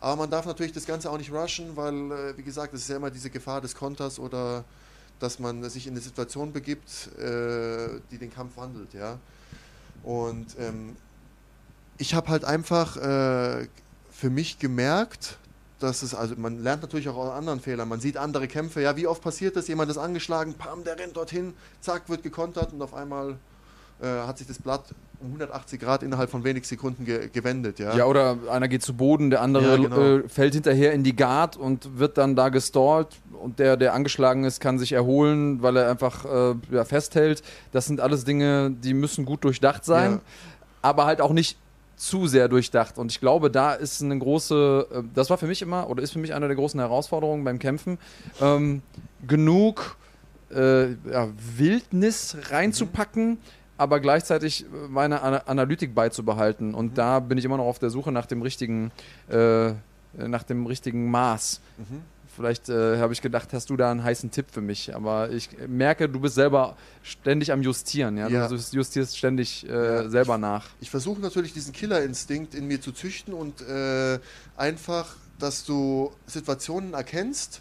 Aber man darf natürlich das Ganze auch nicht rushen, weil, äh, wie gesagt, es ist ja immer diese Gefahr des Konters oder dass man sich in eine Situation begibt, äh, die den Kampf wandelt, ja. Und ähm, ich habe halt einfach äh, für mich gemerkt, dass es, also man lernt natürlich auch aus anderen Fehlern. Man sieht andere Kämpfe, ja, wie oft passiert das? Jemand ist angeschlagen, pam, der rennt dorthin, zack, wird gekontert und auf einmal äh, hat sich das Blatt um 180 Grad innerhalb von wenig Sekunden ge gewendet. Ja? ja, oder einer geht zu Boden, der andere ja, genau. äh, fällt hinterher in die Guard und wird dann da gestallt und der, der angeschlagen ist, kann sich erholen, weil er einfach äh, ja, festhält. Das sind alles Dinge, die müssen gut durchdacht sein, ja. aber halt auch nicht zu sehr durchdacht. Und ich glaube, da ist eine große, äh, das war für mich immer oder ist für mich eine der großen Herausforderungen beim Kämpfen, ähm, genug äh, ja, Wildnis reinzupacken, aber gleichzeitig meine Ana Analytik beizubehalten. Und da bin ich immer noch auf der Suche nach dem richtigen, äh, nach dem richtigen Maß. Vielleicht äh, habe ich gedacht, hast du da einen heißen Tipp für mich. Aber ich merke, du bist selber ständig am Justieren. Ja? Ja. Du justierst ständig äh, Ja. selber nach. Ich versuche natürlich diesen Killerinstinkt in mir zu züchten und äh, einfach, dass du Situationen erkennst,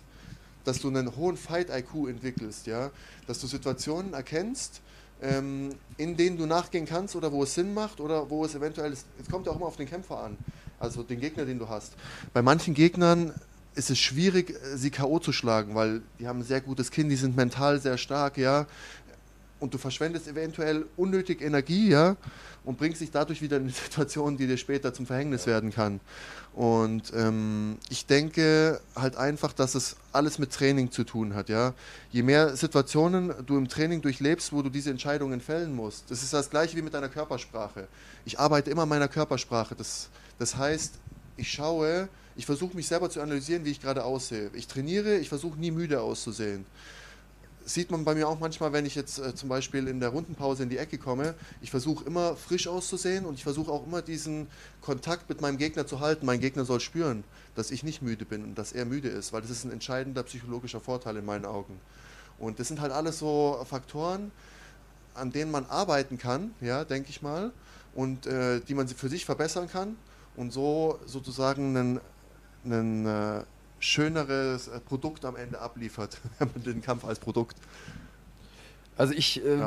dass du einen hohen Fight-IQ entwickelst, ja, dass du Situationen erkennst, ähm, in denen du nachgehen kannst oder wo es Sinn macht oder wo es eventuell ist. Es kommt ja auch immer auf den Kämpfer an, also den Gegner, den du hast. Bei manchen Gegnern ist es schwierig, äh, sie K.O. zu schlagen, weil die haben ein sehr gutes Kinn, die sind mental sehr stark, ja. Und du verschwendest eventuell unnötig Energie, ja, und bringst dich dadurch wieder in eine Situation, die dir später zum Verhängnis werden kann. Und ähm, ich denke halt einfach, dass es alles mit Training zu tun hat, ja. Je mehr Situationen du im Training durchlebst, wo du diese Entscheidungen fällen musst, das ist das gleiche wie mit deiner Körpersprache. Ich arbeite immer meiner Körpersprache. Das, das heißt, ich schaue, ich versuche mich selber zu analysieren, wie ich gerade aussehe. Ich trainiere, ich versuche nie müde auszusehen sieht man bei mir auch manchmal, wenn ich jetzt äh, zum Beispiel in der Rundenpause in die Ecke komme. Ich versuche immer frisch auszusehen und ich versuche auch immer diesen Kontakt mit meinem Gegner zu halten. Mein Gegner soll spüren, dass ich nicht müde bin und dass er müde ist, weil das ist ein entscheidender psychologischer Vorteil in meinen Augen. Und das sind halt alles so Faktoren, an denen man arbeiten kann, ja, denke ich mal, und äh, die man für sich verbessern kann und so sozusagen einen, einen äh, schöneres äh, Produkt am Ende abliefert, wenn man den Kampf als Produkt. Also ich äh,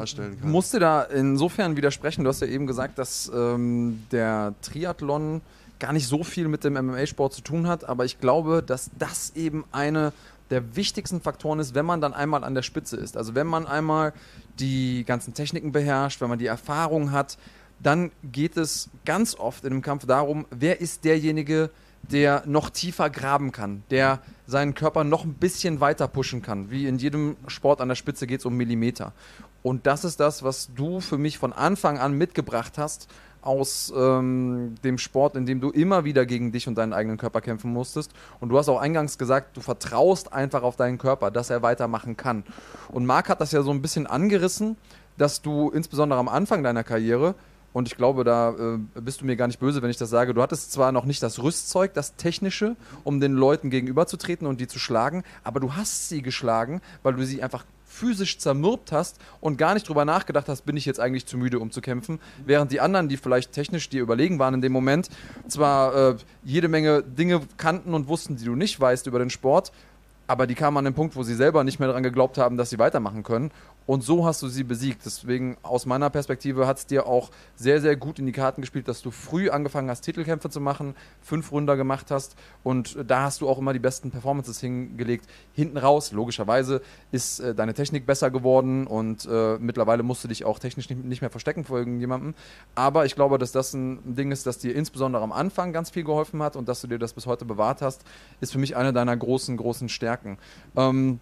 musste da insofern widersprechen. Du hast ja eben gesagt, dass ähm, der Triathlon gar nicht so viel mit dem MMA-Sport zu tun hat, aber ich glaube, dass das eben eine der wichtigsten Faktoren ist, wenn man dann einmal an der Spitze ist. Also wenn man einmal die ganzen Techniken beherrscht, wenn man die Erfahrung hat, dann geht es ganz oft in einem Kampf darum, wer ist derjenige, der noch tiefer graben kann, der seinen Körper noch ein bisschen weiter pushen kann. Wie in jedem Sport an der Spitze geht es um Millimeter. Und das ist das, was du für mich von Anfang an mitgebracht hast aus ähm, dem Sport, in dem du immer wieder gegen dich und deinen eigenen Körper kämpfen musstest. Und du hast auch eingangs gesagt, du vertraust einfach auf deinen Körper, dass er weitermachen kann. Und Marc hat das ja so ein bisschen angerissen, dass du insbesondere am Anfang deiner Karriere und ich glaube, da äh, bist du mir gar nicht böse, wenn ich das sage. Du hattest zwar noch nicht das Rüstzeug, das Technische, um den Leuten gegenüberzutreten und die zu schlagen, aber du hast sie geschlagen, weil du sie einfach physisch zermürbt hast und gar nicht drüber nachgedacht hast, bin ich jetzt eigentlich zu müde, um zu kämpfen. Während die anderen, die vielleicht technisch dir überlegen waren in dem Moment, zwar äh, jede Menge Dinge kannten und wussten, die du nicht weißt über den Sport, aber die kamen an den Punkt, wo sie selber nicht mehr daran geglaubt haben, dass sie weitermachen können. Und so hast du sie besiegt. Deswegen aus meiner Perspektive hat es dir auch sehr, sehr gut in die Karten gespielt, dass du früh angefangen hast, Titelkämpfe zu machen, fünf Runder gemacht hast und da hast du auch immer die besten Performances hingelegt. Hinten raus, logischerweise, ist äh, deine Technik besser geworden und äh, mittlerweile musst du dich auch technisch nicht, nicht mehr verstecken vor irgendjemandem. Aber ich glaube, dass das ein Ding ist, das dir insbesondere am Anfang ganz viel geholfen hat und dass du dir das bis heute bewahrt hast, ist für mich eine deiner großen, großen Stärken. Ähm,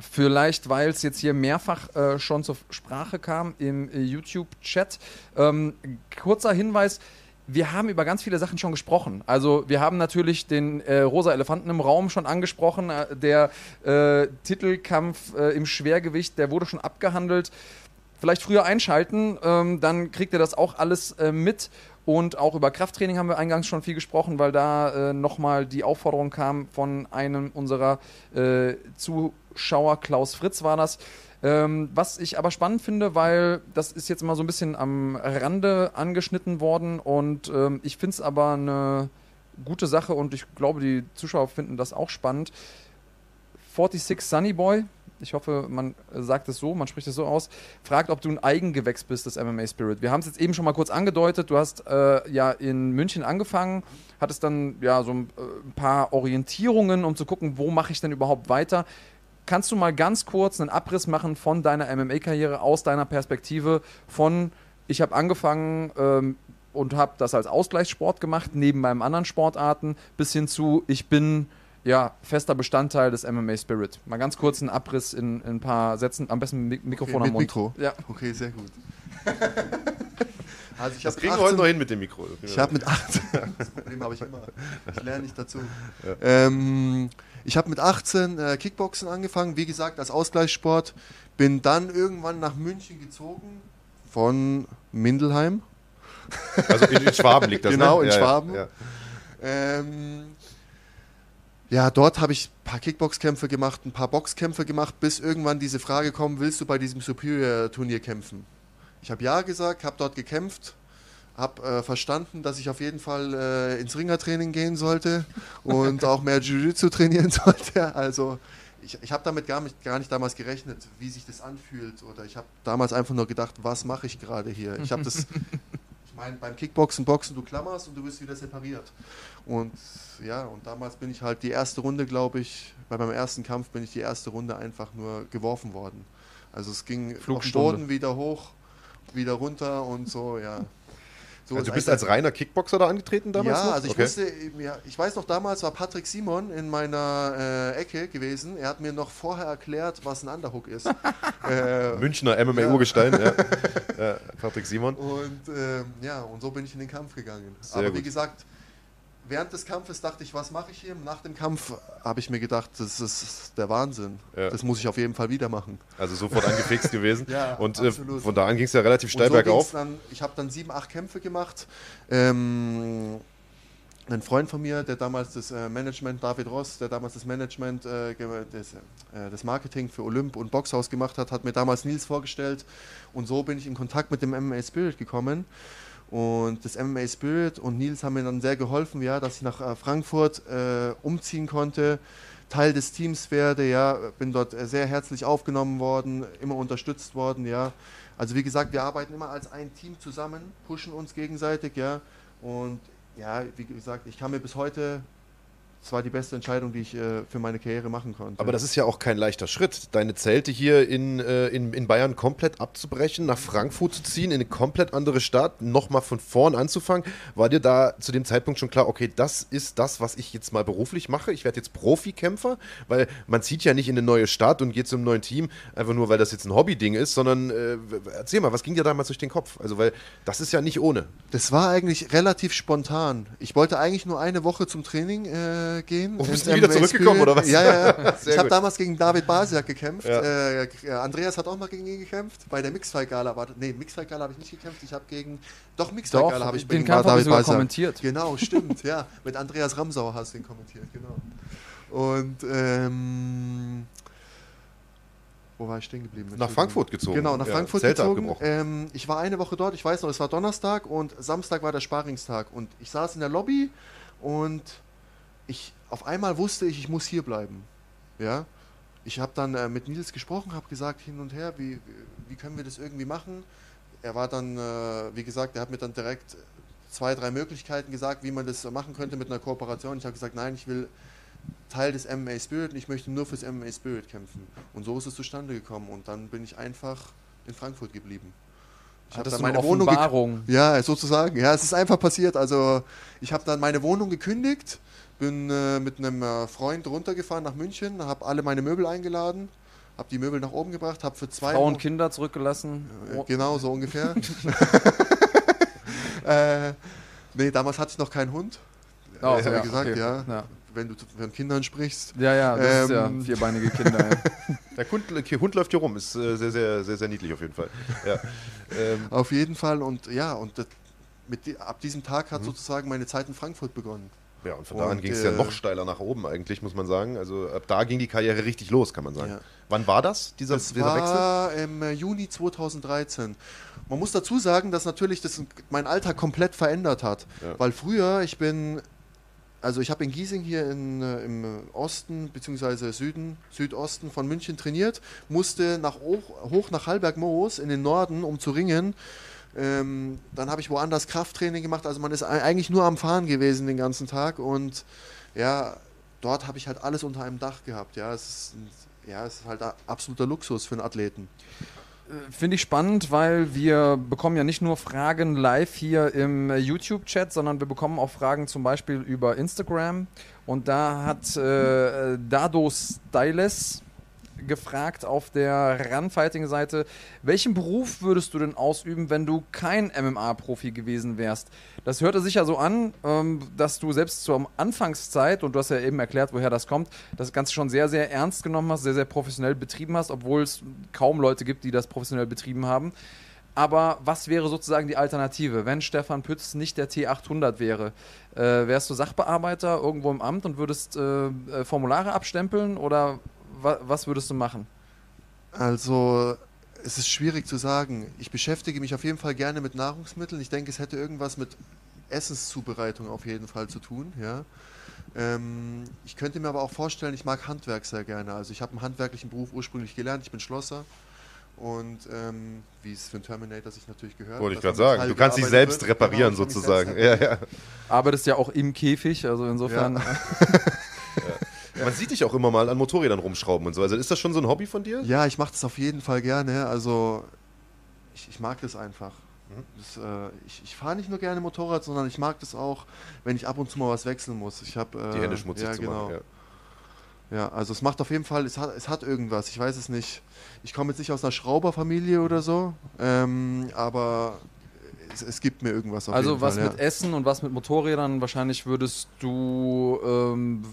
Vielleicht, weil es jetzt hier mehrfach äh, schon zur Sprache kam im äh, YouTube-Chat. Ähm, kurzer Hinweis. Wir haben über ganz viele Sachen schon gesprochen. Also wir haben natürlich den äh, rosa Elefanten im Raum schon angesprochen. Äh, der äh, Titelkampf äh, im Schwergewicht, der wurde schon abgehandelt. Vielleicht früher einschalten, ähm, dann kriegt ihr das auch alles mit. Und auch über Krafttraining haben wir eingangs schon viel gesprochen, weil da äh, nochmal die Aufforderung kam von einem unserer äh, Zuschauer, Klaus Fritz war das. Ähm, was ich aber spannend finde, weil das ist jetzt mal so ein bisschen am Rande angeschnitten worden und ähm, ich finde es aber eine gute Sache und ich glaube, die Zuschauer finden das auch spannend. 46 Sunny Boy, ich hoffe, man sagt es so, man spricht es so aus, fragt, ob du ein Eigengewächs bist des MMA Spirit. Wir haben es jetzt eben schon mal kurz angedeutet. Du hast äh, ja in München angefangen, hattest dann ja so ein, äh, ein paar Orientierungen, um zu gucken, wo mache ich denn überhaupt weiter. Kannst du mal ganz kurz einen Abriss machen von deiner MMA-Karriere aus deiner Perspektive von ich habe angefangen ähm, und habe das als Ausgleichssport gemacht, neben meinen anderen Sportarten, bis hin zu ich bin ja, fester Bestandteil des MMA Spirit. Mal ganz kurz einen Abriss in, in ein paar Sätzen, am besten mit Mikrofon Okay, am mit Mund. Mikro? Ja. Okay, sehr gut. Also ich Das kriegen mit wir heute 18 noch hin mit dem Mikro. Ich habe mit 18, das Problem habe ich immer, ich lerne nicht dazu. Ähm, ich habe mit 18 äh, Kickboxen angefangen, wie gesagt, als Ausgleichssport. Bin dann irgendwann nach München gezogen von Mindelheim. Also in, in Schwaben liegt das, Genau, ne? in Ja, ja, Schwaben. Ja. Ähm, ja, dort habe ich ein paar Kickboxkämpfe gemacht, ein paar Boxkämpfe gemacht, bis irgendwann diese Frage kommt, willst du bei diesem Superior-Turnier kämpfen? Ich habe ja gesagt, habe dort gekämpft, habe äh, verstanden, dass ich auf jeden Fall äh, ins Ringertraining gehen sollte und auch mehr Jiu-Jitsu trainieren sollte. Also ich, ich habe damit gar nicht, gar nicht damals gerechnet, wie sich das anfühlt. Oder ich habe damals einfach nur gedacht, was mache ich gerade hier? Ich habe das, ich meine, beim Kickboxen, Boxen, du klammerst und du wirst wieder separiert. Und ja, und damals bin ich halt die erste Runde, glaube ich, bei meinem ersten Kampf bin ich die erste Runde einfach nur geworfen worden. Also es ging auf. Boden wieder hoch, wieder runter und so, ja. So Also du bist als reiner Kickboxer da angetreten damals? ja, noch? also ich Okay. wusste, ja, ich weiß noch, damals war Patrick Simon in meiner äh, Ecke gewesen. Er hat mir noch vorher erklärt, was ein Underhook ist. äh, Münchner MMA-Urgestein, ja. ja. Patrick Simon. und ähm, ja, und so bin ich in den Kampf gegangen. Sehr Aber wie gut. gesagt, während des Kampfes dachte ich, was mache ich hier? Nach dem Kampf habe ich mir gedacht, das ist der Wahnsinn. Ja. Das muss ich auf jeden Fall wieder machen. Also sofort angefixt gewesen. Ja, Und äh, von da an ging es ja relativ steil so bergauf. Dann, ich habe dann sieben, acht Kämpfe gemacht. Ähm, ein Freund von mir, der damals das äh, Management, David Ross, der damals das Management, äh, äh, das Marketing für Olymp und Boxhaus gemacht hat, hat mir damals Nils vorgestellt. Und so bin ich in Kontakt mit dem MMA Spirit gekommen. Und das MMA Spirit und Nils haben mir dann sehr geholfen, ja, dass ich nach äh, Frankfurt äh, umziehen konnte, Teil des Teams werde, ja, bin dort äh, sehr herzlich aufgenommen worden, immer unterstützt worden, ja. Also wie gesagt, wir arbeiten immer als ein Team zusammen, pushen uns gegenseitig, ja. Und ja, wie gesagt, ich kann mir bis heute, es war die beste Entscheidung, die ich äh, für meine Karriere machen konnte. Aber das ist ja auch kein leichter Schritt, deine Zelte hier in, äh, in, in Bayern komplett abzubrechen, nach Frankfurt zu ziehen, in eine komplett andere Stadt, nochmal von vorn anzufangen. War dir da zu dem Zeitpunkt schon klar, okay, das ist das, was ich jetzt mal beruflich mache? Ich werde jetzt Profikämpfer? Weil man zieht ja nicht in eine neue Stadt und geht zu einem neuen Team, einfach nur, weil das jetzt ein Hobby-Ding ist, sondern äh, erzähl mal, was ging dir damals durch den Kopf? Also, weil das ist ja nicht ohne. Das war eigentlich relativ spontan. Ich wollte eigentlich nur eine Woche zum Training äh, gehen. Und bist ins du wieder zurückgekommen, oder was? Ja, ja, ja. Ich habe damals gegen David Basiak gekämpft. Ja. Äh, äh, Andreas hat auch mal gegen ihn gekämpft. Bei der Mixfight-Gala war Nee, Mixfight-Gala habe ich nicht gekämpft. Ich habe gegen... Doch, Doch, Mixfight-Gala habe ich den gegen Kampf sogar Basiak. kommentiert. Genau, stimmt, ja. Mit Andreas Ramsauer hast du ihn kommentiert, genau. Und, ähm... Wo war ich stehen geblieben? Nach. Frankfurt gezogen. Genau, nach Ja, Frankfurt Zelte gezogen. Ähm, ich war eine Woche dort, ich weiß noch, es war Donnerstag und Samstag war der Sparingstag. Und ich saß in der Lobby und ich auf einmal wusste ich, ich muss hier bleiben. Ja. Ich habe dann äh, mit Nils gesprochen, habe gesagt hin und her, wie, wie- können wir das irgendwie machen. Er war dann, äh, wie gesagt, er hat mir dann direkt zwei, drei Möglichkeiten gesagt, wie man das machen könnte mit einer Kooperation. Ich habe gesagt, nein, ich will Teil des MMA Spirit und ich möchte nur fürs MMA Spirit kämpfen. Und so ist es zustande gekommen. Und dann bin ich einfach in Frankfurt geblieben. Ich habe dann meine Wohnung Offenbarung? ja, sozusagen. Ja, es ist einfach passiert. Also ich habe dann meine Wohnung gekündigt, bin äh, mit einem äh, Freund runtergefahren nach München, habe alle meine Möbel eingeladen, habe die Möbel nach oben gebracht, habe für zwei Frauen, Mo- Kinder zurückgelassen? äh, Genau, so ungefähr. äh, nee, damals hatte ich noch keinen Hund. Oh, Ja, wie gesagt, ja. ja. Wenn du von Kindern sprichst. Ja, ja, das ist ja Ähm, vierbeinige Kinder. Ja. Der Hund, Hund läuft hier rum, ist äh, sehr, sehr, sehr, sehr niedlich auf jeden Fall. Ja. Ähm, Auf jeden Fall und ja, und das, mit die, ab diesem Tag Mhm. hat sozusagen meine Zeit in Frankfurt begonnen. Ja, und von da an ging es ja äh, noch steiler nach oben eigentlich, muss man sagen. Also ab da ging die Karriere richtig los, kann man sagen. Ja. Wann war das, dieser, Das dieser Wechsel? war im äh, Juni 2013. Man muss dazu sagen, dass natürlich das mein Alltag komplett verändert hat. Ja. Weil früher, ich bin, also ich habe in Giesing hier in, äh, im Osten bzw. Süden, Südosten von München trainiert, musste nach hoch, hoch nach Hallberg-Moos in den Norden, um zu ringen. Ähm, dann habe ich woanders Krafttraining gemacht. Also man ist ei- eigentlich nur am Fahren gewesen den ganzen Tag und ja, dort habe ich halt alles unter einem Dach gehabt. Ja, es ist, ja, es ist halt absoluter Luxus für einen Athleten. Finde ich spannend, weil wir bekommen ja nicht nur Fragen live hier im äh, YouTube-Chat, sondern wir bekommen auch Fragen zum Beispiel über Instagram. Und da hat äh, Dado Styles gefragt auf der Run-Fighting-Seite, welchen Beruf würdest du denn ausüben, wenn du kein MMA-Profi gewesen wärst? Das hörte sich ja so an, ähm, dass du selbst zur Anfangszeit, und du hast ja eben erklärt, woher das kommt, das Ganze schon sehr, sehr ernst genommen hast, sehr, sehr professionell betrieben hast, obwohl es kaum Leute gibt, die das professionell betrieben haben. Aber was wäre sozusagen die Alternative, wenn Stefan Pütz nicht der T800 wäre? Äh, wärst du Sachbearbeiter irgendwo im Amt und würdest äh, äh, Formulare abstempeln oder was würdest du machen? Also, es ist schwierig zu sagen. Ich beschäftige mich auf jeden Fall gerne mit Nahrungsmitteln. Ich denke, es hätte irgendwas mit Essenszubereitung auf jeden Fall zu tun. Ja. Ähm, ich könnte mir aber auch vorstellen, ich mag Handwerk sehr gerne. Also ich habe einen handwerklichen Beruf ursprünglich gelernt. Ich bin Schlosser. Und ähm, wie es für einen Terminator sich natürlich gehört. Wollte ich gerade sagen. Du kannst dich selbst wird. reparieren genau, sozusagen. Selbst ja, ja. Arbeitest ja auch im Käfig, also insofern. Ja. Man sieht dich auch immer mal an Motorrädern rumschrauben und so. Also ist das schon so ein Hobby von dir? Ja, ich mache das auf jeden Fall gerne. Also ich, ich mag das einfach. Mhm. Das, äh, ich, ich fahre nicht nur gerne Motorrad, sondern ich mag das auch, wenn ich ab und zu mal was wechseln muss. Ich hab, äh, Die Hände schmutzig ja, zu genau. machen. Ja. ja, also es macht auf jeden Fall, es hat, es hat irgendwas. Ich weiß es nicht ich komme jetzt nicht aus einer Schrauberfamilie oder so, ähm, aber es, es, gibt mir irgendwas auf Also was Fall, mit ja. Essen und was mit Motorrädern, wahrscheinlich würdest du, ähm,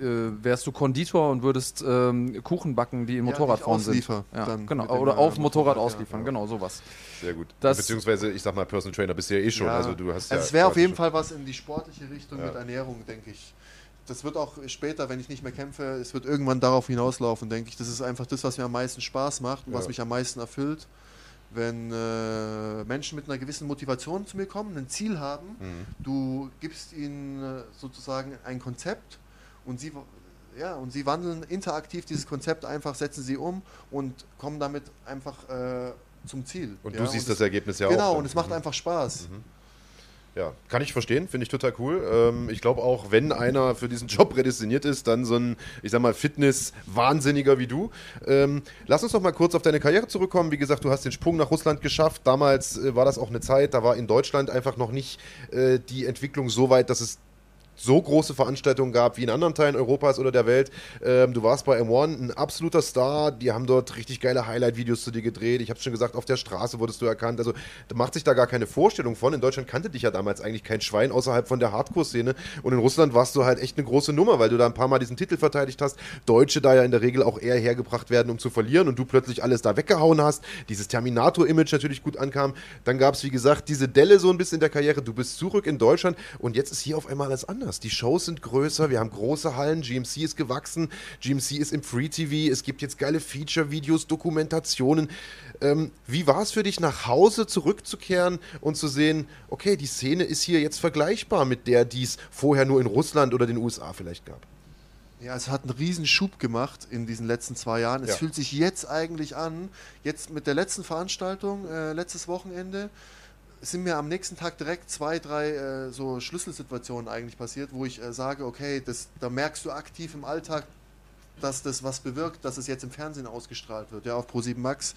äh, wärst du Konditor und würdest ähm, Kuchen backen, die in Motorradform ja, sind. Ja, genau. Oder auf Motorrad, Motorrad ausliefern, ja, genau, sowas. Sehr gut. Das Beziehungsweise, ich sag mal, Personal Trainer bist du ja eh schon. Also du hast also es wäre auf jeden Fall was in die sportliche Richtung mit Ernährung, denke ich das wird auch später, wenn ich nicht mehr kämpfe, es wird irgendwann darauf hinauslaufen, denke ich. Das ist einfach das, was mir am meisten Spaß macht und ja. was mich am meisten erfüllt. Wenn äh, Menschen mit einer gewissen Motivation zu mir kommen, ein Ziel haben, mhm. du gibst ihnen äh, sozusagen ein Konzept und sie, ja, und sie wandeln interaktiv dieses Konzept einfach, setzen sie um und kommen damit einfach äh, zum Ziel. Und ja? du siehst und das Ergebnis ja genau, auch. Genau, und es macht mhm. einfach Spaß. Mhm. Ja, kann ich verstehen, finde ich total cool. Ähm, ich glaube auch, wenn einer für diesen Job prädestiniert ist, dann so ein, ich sag mal, Fitness-Wahnsinniger wie du. Ähm, lass uns noch mal kurz auf deine Karriere zurückkommen. Wie gesagt, du hast den Sprung nach Russland geschafft. Damals äh, war das auch eine Zeit, da war in Deutschland einfach noch nicht äh, die Entwicklung so weit, dass es so große Veranstaltungen gab wie in anderen Teilen Europas oder der Welt. Ähm, du warst bei M1 ein absoluter Star. Die haben dort richtig geile Highlight-Videos zu dir gedreht. Ich habe schon gesagt, auf der Straße wurdest du erkannt. Also da macht sich da gar keine Vorstellung von. In Deutschland kannte dich ja damals eigentlich kein Schwein außerhalb von der Hardcore-Szene. Und in Russland warst du halt echt eine große Nummer, weil du da ein paar Mal diesen Titel verteidigt hast. Deutsche da ja in der Regel auch eher hergebracht werden, um zu verlieren. Und du plötzlich alles da weggehauen hast. Dieses Terminator-Image natürlich gut ankam. Dann gab es, wie gesagt, diese Delle so ein bisschen in der Karriere. Du bist zurück in Deutschland und jetzt ist hier auf einmal alles anders anders. Die Shows sind größer, wir haben große Hallen, GMC ist gewachsen, GMC ist im Free TV, es gibt jetzt geile Feature-Videos, Dokumentationen. Ähm, wie war es für dich, nach Hause zurückzukehren und zu sehen, okay, die Szene ist hier jetzt vergleichbar mit der, die es vorher nur in Russland oder den USA vielleicht gab? Ja, es hat einen riesen Schub gemacht in diesen letzten zwei Jahren. Es ja. fühlt sich jetzt eigentlich an, jetzt mit der letzten Veranstaltung, äh, letztes Wochenende, sind mir am nächsten Tag direkt zwei, drei äh, so Schlüsselsituationen eigentlich passiert, wo ich äh, sage, okay, das, da merkst du aktiv im Alltag, dass das was bewirkt, dass es jetzt im Fernsehen ausgestrahlt wird, ja, auf Pro7 Max.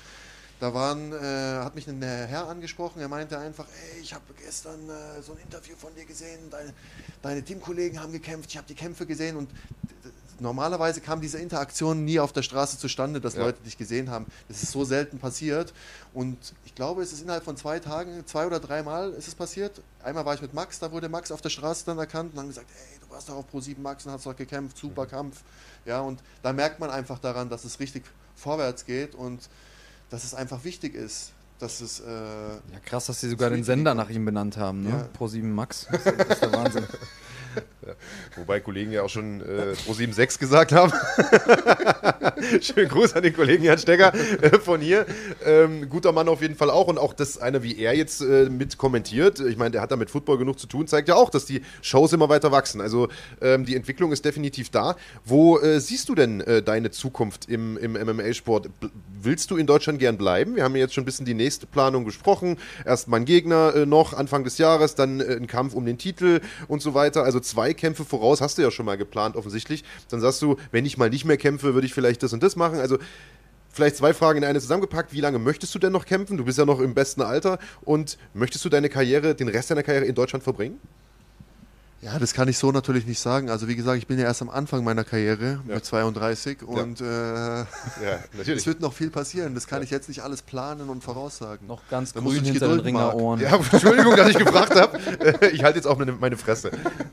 Da waren, äh, hat mich ein Herr angesprochen, er meinte einfach, ey, ich habe gestern äh, so ein Interview von dir gesehen, deine, deine Teamkollegen haben gekämpft, ich habe die Kämpfe gesehen. Und normalerweise kam diese Interaktion nie auf der Straße zustande, dass ja. Leute dich gesehen haben. Das ist so selten passiert. Und ich glaube, es ist innerhalb von zwei Tagen, zwei oder dreimal ist es passiert. Einmal war ich mit Max, da wurde Max auf der Straße dann erkannt und haben gesagt, hey, du warst doch auf Pro7 Max und hast doch gekämpft, super mhm. Kampf. Ja, und da merkt man einfach daran, dass es richtig vorwärts geht und dass es einfach wichtig ist. Dass es, äh, ja, krass, dass sie sogar den Sender nach ihm benannt haben, ne? Ja. Pro7 Max. Das ist der Wahnsinn. Wobei Kollegen ja auch schon äh, Pro 76 gesagt haben. Schönen Gruß an den Kollegen Jan Stecker äh, von hier. Ähm, guter Mann auf jeden Fall auch. Und auch das einer, wie er jetzt äh, mit kommentiert, ich meine, der hat da mit Football genug zu tun, zeigt ja auch, dass die Shows immer weiter wachsen. Also ähm, die Entwicklung ist definitiv da. Wo äh, siehst du denn äh, deine Zukunft im, im MMA-Sport? Willst du in Deutschland gern bleiben? Wir haben ja jetzt schon ein bisschen die nächste Planung besprochen. Erst mal ein Gegner äh, noch Anfang des Jahres, dann ein Kampf um den Titel und so weiter. Also zwei Kämpfe voraus hast du ja schon mal geplant, offensichtlich. Dann sagst du, wenn ich mal nicht mehr kämpfe, würde ich vielleicht das und das machen. Also vielleicht zwei Fragen in eine zusammengepackt. Wie lange möchtest du denn noch kämpfen? Du bist ja noch im besten Alter. Und möchtest du deine Karriere, den Rest deiner Karriere in Deutschland verbringen? Ja, das kann ich so natürlich nicht sagen. Also wie gesagt, ich bin ja erst am Anfang meiner Karriere Ja. mit 32 und äh, Ja, natürlich. es wird noch viel passieren. Das kann ich jetzt nicht alles planen und voraussagen. Noch ganz Da grün hinter den. Ringerohren. Ja, Entschuldigung, dass ich gefragt habe. Ich halte jetzt auch meine, meine Fresse.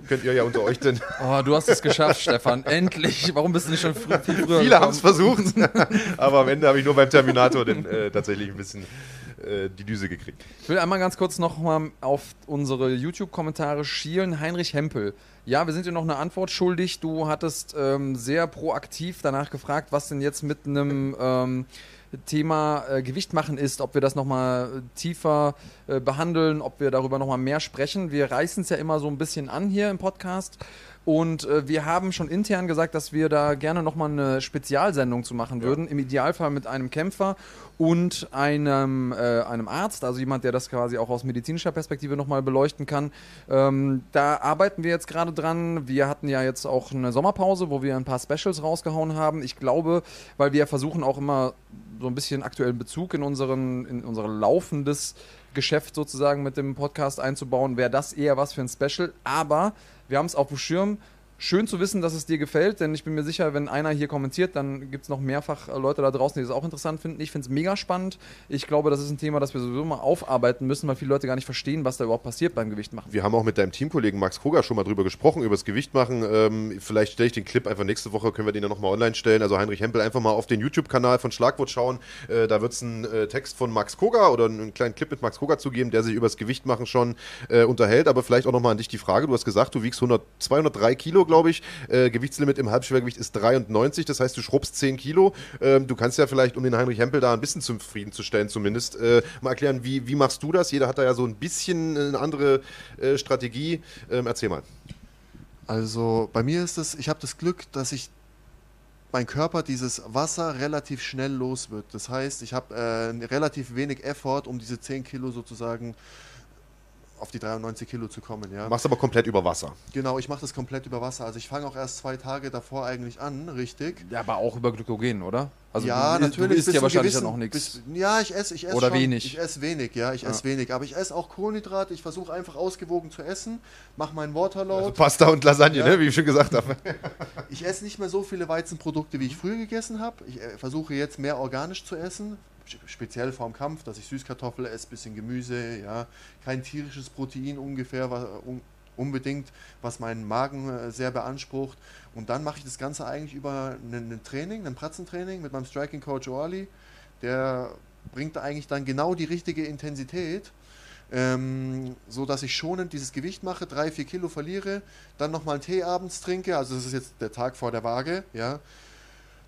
Könnt ihr ja unter euch denn. Oh, du hast es geschafft, Stefan. Endlich. Warum bist du nicht schon frü viel früher Viele haben es versucht, aber am Ende habe ich nur beim Terminator den, äh, tatsächlich ein bisschen äh, die Düse gekriegt. Ich will einmal ganz kurz noch mal auf unsere YouTube-Kommentare schielen. Heinrich Hempel. Ja, wir sind dir noch eine Antwort schuldig. Du hattest ähm, sehr proaktiv danach gefragt, was denn jetzt mit einem ähm, Thema äh, Gewicht machen ist, ob wir das nochmal tiefer äh, behandeln, ob wir darüber nochmal mehr sprechen. Wir reißen es ja immer so ein bisschen an hier im Podcast. Und äh, wir haben schon intern gesagt, dass wir da gerne nochmal eine Spezialsendung zu machen würden. Im Idealfall mit einem Kämpfer und einem, äh, einem Arzt, also jemand, der das quasi auch aus medizinischer Perspektive nochmal beleuchten kann. Ähm, da arbeiten wir jetzt gerade dran. Wir hatten ja jetzt auch eine Sommerpause, wo wir ein paar Specials rausgehauen haben. Ich glaube, weil wir versuchen auch immer so ein bisschen aktuellen Bezug in, unseren, in unser laufendes Geschäft sozusagen mit dem Podcast einzubauen, wäre das eher was für ein Special. Aber wir haben es auf dem Schirm. Schön zu wissen, dass es dir gefällt, denn ich bin mir sicher, wenn einer hier kommentiert, dann gibt es noch mehrfach äh, Leute da draußen, die das auch interessant finden. Ich finde es mega spannend. Ich glaube, das ist ein Thema, das wir sowieso mal aufarbeiten müssen, weil viele Leute gar nicht verstehen, was da überhaupt passiert beim Gewicht machen. Wir haben auch mit deinem Teamkollegen Max Koga schon mal drüber gesprochen, über das Gewicht machen. Ähm, vielleicht stelle ich den Clip einfach nächste Woche, können wir den ja nochmal online stellen. Also Heinrich Hempel einfach mal auf den YouTube-Kanal von Schlagwort schauen. Äh, da wird es einen äh, Text von Max Koga oder einen kleinen Clip mit Max Koga zu geben, der sich über das Gewicht machen schon äh, unterhält. Aber vielleicht auch nochmal an dich die Frage. Du hast gesagt, du wiegst 100, 203 Kilo, glaube ich. Äh, Gewichtslimit im Halbschwergewicht ist 93, das heißt, du schrubbst 10 Kilo. Ähm, du kannst ja vielleicht, um den Heinrich Hempel da ein bisschen zufriedenzustellen zumindest, äh, mal erklären, wie, wie machst du das? Jeder hat da ja so ein bisschen eine andere äh, Strategie. Ähm, erzähl mal. Also bei mir ist es, ich habe das Glück, dass ich mein Körper dieses Wasser relativ schnell los wird. Das heißt, ich habe äh, relativ wenig Effort, um diese 10 Kilo sozusagen auf die 93 Kilo zu kommen. Ja. Machst aber komplett über Wasser. Genau, ich mache das komplett über Wasser. Also ich fange auch erst zwei Tage davor eigentlich an, richtig. Ja, aber auch über Glykogen, oder? Also ja, du, natürlich. Du isst ja wahrscheinlich gewissen- dann auch nichts. Ja, ich esse, ich esse Oder schon, wenig. Ich esse wenig, ja, ich Ja. esse wenig. Aber ich esse auch Kohlenhydrate. Ich versuche einfach ausgewogen zu essen, mache meinen Waterload. Also Pasta und Lasagne, Ja. ne? wie ich schon gesagt habe. Ich esse nicht mehr so viele Weizenprodukte, wie ich früher gegessen habe. Ich äh, versuche jetzt mehr organisch zu essen, speziell vorm Kampf, dass ich Süßkartoffel esse, bisschen Gemüse, ja, kein tierisches Protein ungefähr, wa- un, unbedingt, was meinen Magen äh, sehr beansprucht. Und dann mache ich das Ganze eigentlich über ein, ein Training, ein Pratzentraining mit meinem Striking Coach Oali. Der bringt eigentlich dann genau die richtige Intensität ähm, so dass ich schonend dieses Gewicht mache, drei, vier Kilo verliere, dann nochmal einen Tee abends trinke, also das ist jetzt der Tag vor der Waage, ja.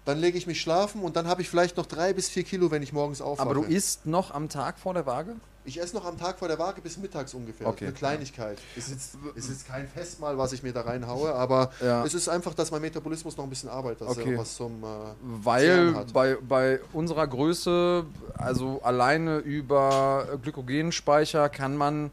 Dann lege ich mich schlafen und dann habe ich vielleicht noch drei bis vier Kilo, wenn ich morgens aufwache. Aber du isst noch am Tag vor der Waage? Ich esse noch am Tag vor der Waage bis mittags ungefähr. Okay. Eine Kleinigkeit. Ist jetzt, ist jetzt kein Festmahl, was ich mir da reinhaue, aber Ja. es ist einfach, dass mein Metabolismus noch ein bisschen arbeitet, dass Okay. er was zum äh, Weil bei, bei unserer Größe, also alleine über Glykogenspeicher kann man,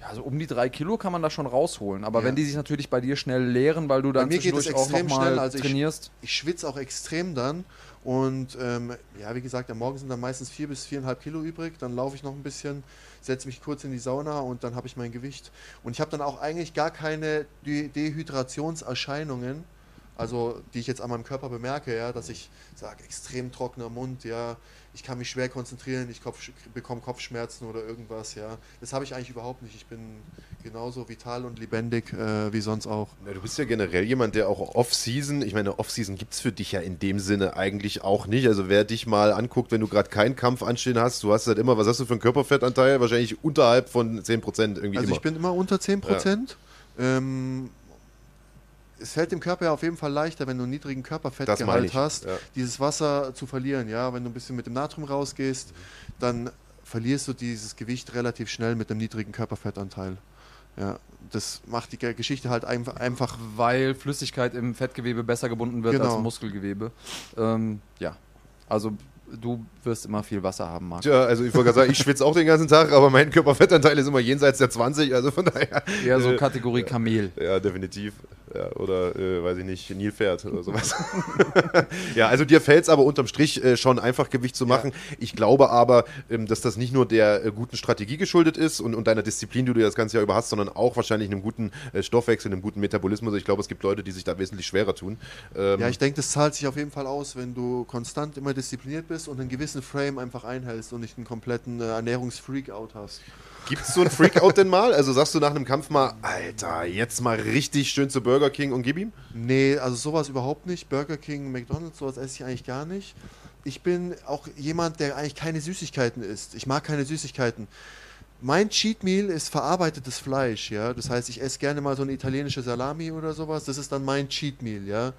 ja, so um die drei Kilo kann man da schon rausholen. Aber Ja. wenn die sich natürlich bei dir schnell leeren, weil du dann mir geht es extrem nochmal schnell, also ich- trainierst. ich schwitze auch extrem dann und ähm, ja, wie gesagt, am Morgen sind dann meistens vier bis viereinhalb Kilo übrig. Dann laufe ich noch ein bisschen, setze mich kurz in die Sauna und dann habe ich mein Gewicht. Und ich habe dann auch eigentlich gar keine De Dehydrationserscheinungen, also die ich jetzt an meinem Körper bemerke, ja, dass ich sage, extrem trockener Mund, ja, ich kann mich schwer konzentrieren, ich Kopf, bekomme Kopfschmerzen oder irgendwas, ja. Das habe ich eigentlich überhaupt nicht. Ich bin genauso vital und lebendig äh, wie sonst auch. Na, du bist ja generell jemand, der auch Off-Season, ich meine, Off-Season gibt es für dich ja in dem Sinne eigentlich auch nicht. Also wer dich mal anguckt, wenn du gerade keinen Kampf anstehen hast, du hast halt immer, was hast du für einen Körperfettanteil? Wahrscheinlich unterhalb von 10% irgendwie Also immer. ich bin immer unter 10 Prozent. Ähm, es fällt dem Körper ja auf jeden Fall leichter, wenn du einen niedrigen Körperfettgehalt hast, ja. dieses Wasser zu verlieren. Ja, wenn du ein bisschen mit dem Natrium rausgehst, dann verlierst du dieses Gewicht relativ schnell mit einem niedrigen Körperfettanteil. Ja, das macht die Ge- Geschichte halt einfach, einfach Weil Flüssigkeit im Fettgewebe besser gebunden wird Genau. als im Muskelgewebe. Ähm, ja, also du wirst immer viel Wasser haben, Marc. Tja, also ich wollte gerade sagen, ich schwitze auch den ganzen Tag, aber mein Körperfettanteil ist immer jenseits der 20, also von daher. Eher so äh, Kategorie Kamel. Ja, definitiv. Ja, oder, äh, weiß ich nicht, Nilpferd oder sowas. ja, also dir fällt es aber unterm Strich äh, schon einfach Gewicht zu machen. Ja. Ich glaube aber, ähm, dass das nicht nur der äh, guten Strategie geschuldet ist und, und deiner Disziplin, die du das ganze Jahr über hast, sondern auch wahrscheinlich einem guten äh, Stoffwechsel, einem guten Metabolismus. Ich glaube, es gibt Leute, die sich da wesentlich schwerer tun. Ähm, ja, ich denke, das zahlt sich auf jeden Fall aus, wenn du konstant immer diszipliniert bist und einen gewissen Frame einfach einhältst und nicht einen kompletten äh, Ernährungsfreak-out hast. Gibt es so ein Freakout denn mal? Also sagst du nach einem Kampf mal, Alter, jetzt mal richtig schön zu Burger King und gib ihm? Nee, also sowas überhaupt nicht. Burger King, McDonalds, sowas esse ich eigentlich gar nicht. Ich bin auch jemand, der eigentlich keine Süßigkeiten isst. Ich mag keine Süßigkeiten. Mein Cheat Meal ist verarbeitetes Fleisch, ja. Das heißt, ich esse gerne mal so eine italienische Salami oder sowas. Das ist dann mein Cheat Meal, ja.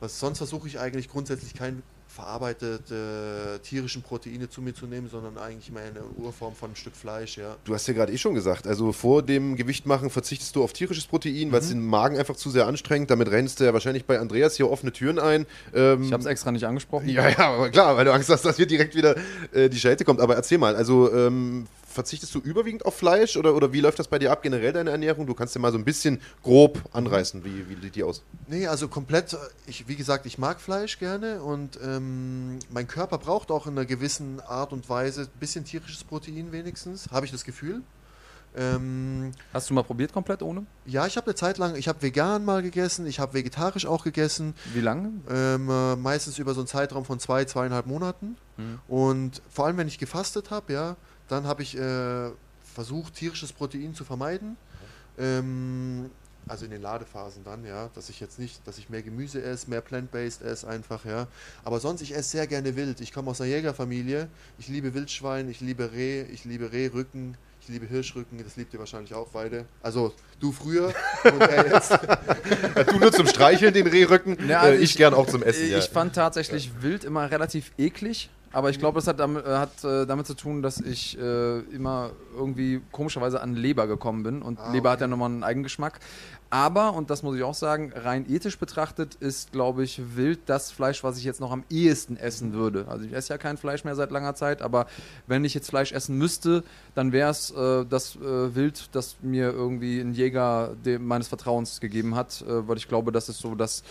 Was sonst versuche ich eigentlich grundsätzlich kein verarbeitete äh, tierischen Proteine zu mir zu nehmen, sondern eigentlich mehr eine Urform von einem Stück Fleisch, ja. Du hast ja gerade eh schon gesagt, also vor dem Gewichtmachen verzichtest du auf tierisches Protein, mhm. weil es den Magen einfach zu sehr anstrengt. Damit rennst du ja wahrscheinlich bei Andreas hier offene Türen ein. Ähm, ich habe es extra nicht angesprochen. Ja, ja, aber klar, weil du Angst hast, dass hier direkt wieder äh, die Schelte kommt. Aber erzähl mal, also ähm, verzichtest du überwiegend auf Fleisch oder, oder wie läuft das bei dir ab, generell deine Ernährung? Du kannst dir mal so ein bisschen grob anreißen. Wie, wie sieht die aus? Nee, also komplett, ich, wie gesagt, ich mag Fleisch gerne und ähm, mein Körper braucht auch in einer gewissen Art und Weise ein bisschen tierisches Protein wenigstens, habe ich das Gefühl. Ähm, Hast du mal probiert komplett ohne? Ja, ich habe eine Zeit lang, ich habe vegan mal gegessen, ich habe vegetarisch auch gegessen. Wie lange? Ähm, äh, meistens über so einen Zeitraum von zwei, zweieinhalb Monaten. Mhm. Und vor allem, wenn ich gefastet habe, ja, dann habe ich äh, versucht, tierisches Protein zu vermeiden. Ähm, also in den Ladephasen dann, ja, dass ich jetzt nicht, dass ich mehr Gemüse esse, mehr plant-based esse einfach, ja. Aber sonst, ich esse sehr gerne Wild. Ich komme aus einer Jägerfamilie. Ich liebe Wildschwein, ich liebe Reh, ich liebe Rehrücken, ich liebe Hirschrücken, das liebt ihr wahrscheinlich auch beide. Also du früher und er jetzt. du nur zum Streicheln den Rehrücken, ja, also äh, ich, ich, gern auch zum Essen. Ich ja. fand tatsächlich ja. Wild immer relativ eklig. Aber ich glaube, das hat, damit, äh, hat äh, damit, zu tun, dass ich äh, immer irgendwie komischerweise an Leber gekommen bin. Und ah, Leber okay. hat ja nochmal einen Eigengeschmack. Aber, und das muss ich auch sagen, rein ethisch betrachtet ist, glaube ich, Wild das Fleisch, was ich jetzt noch am ehesten essen würde. Also ich esse ja kein Fleisch mehr seit langer Zeit, aber wenn ich jetzt Fleisch essen müsste, dann wäre es äh, das äh, Wild, das mir irgendwie ein Jäger meines Vertrauens gegeben hat, äh, weil ich glaube, das ist so das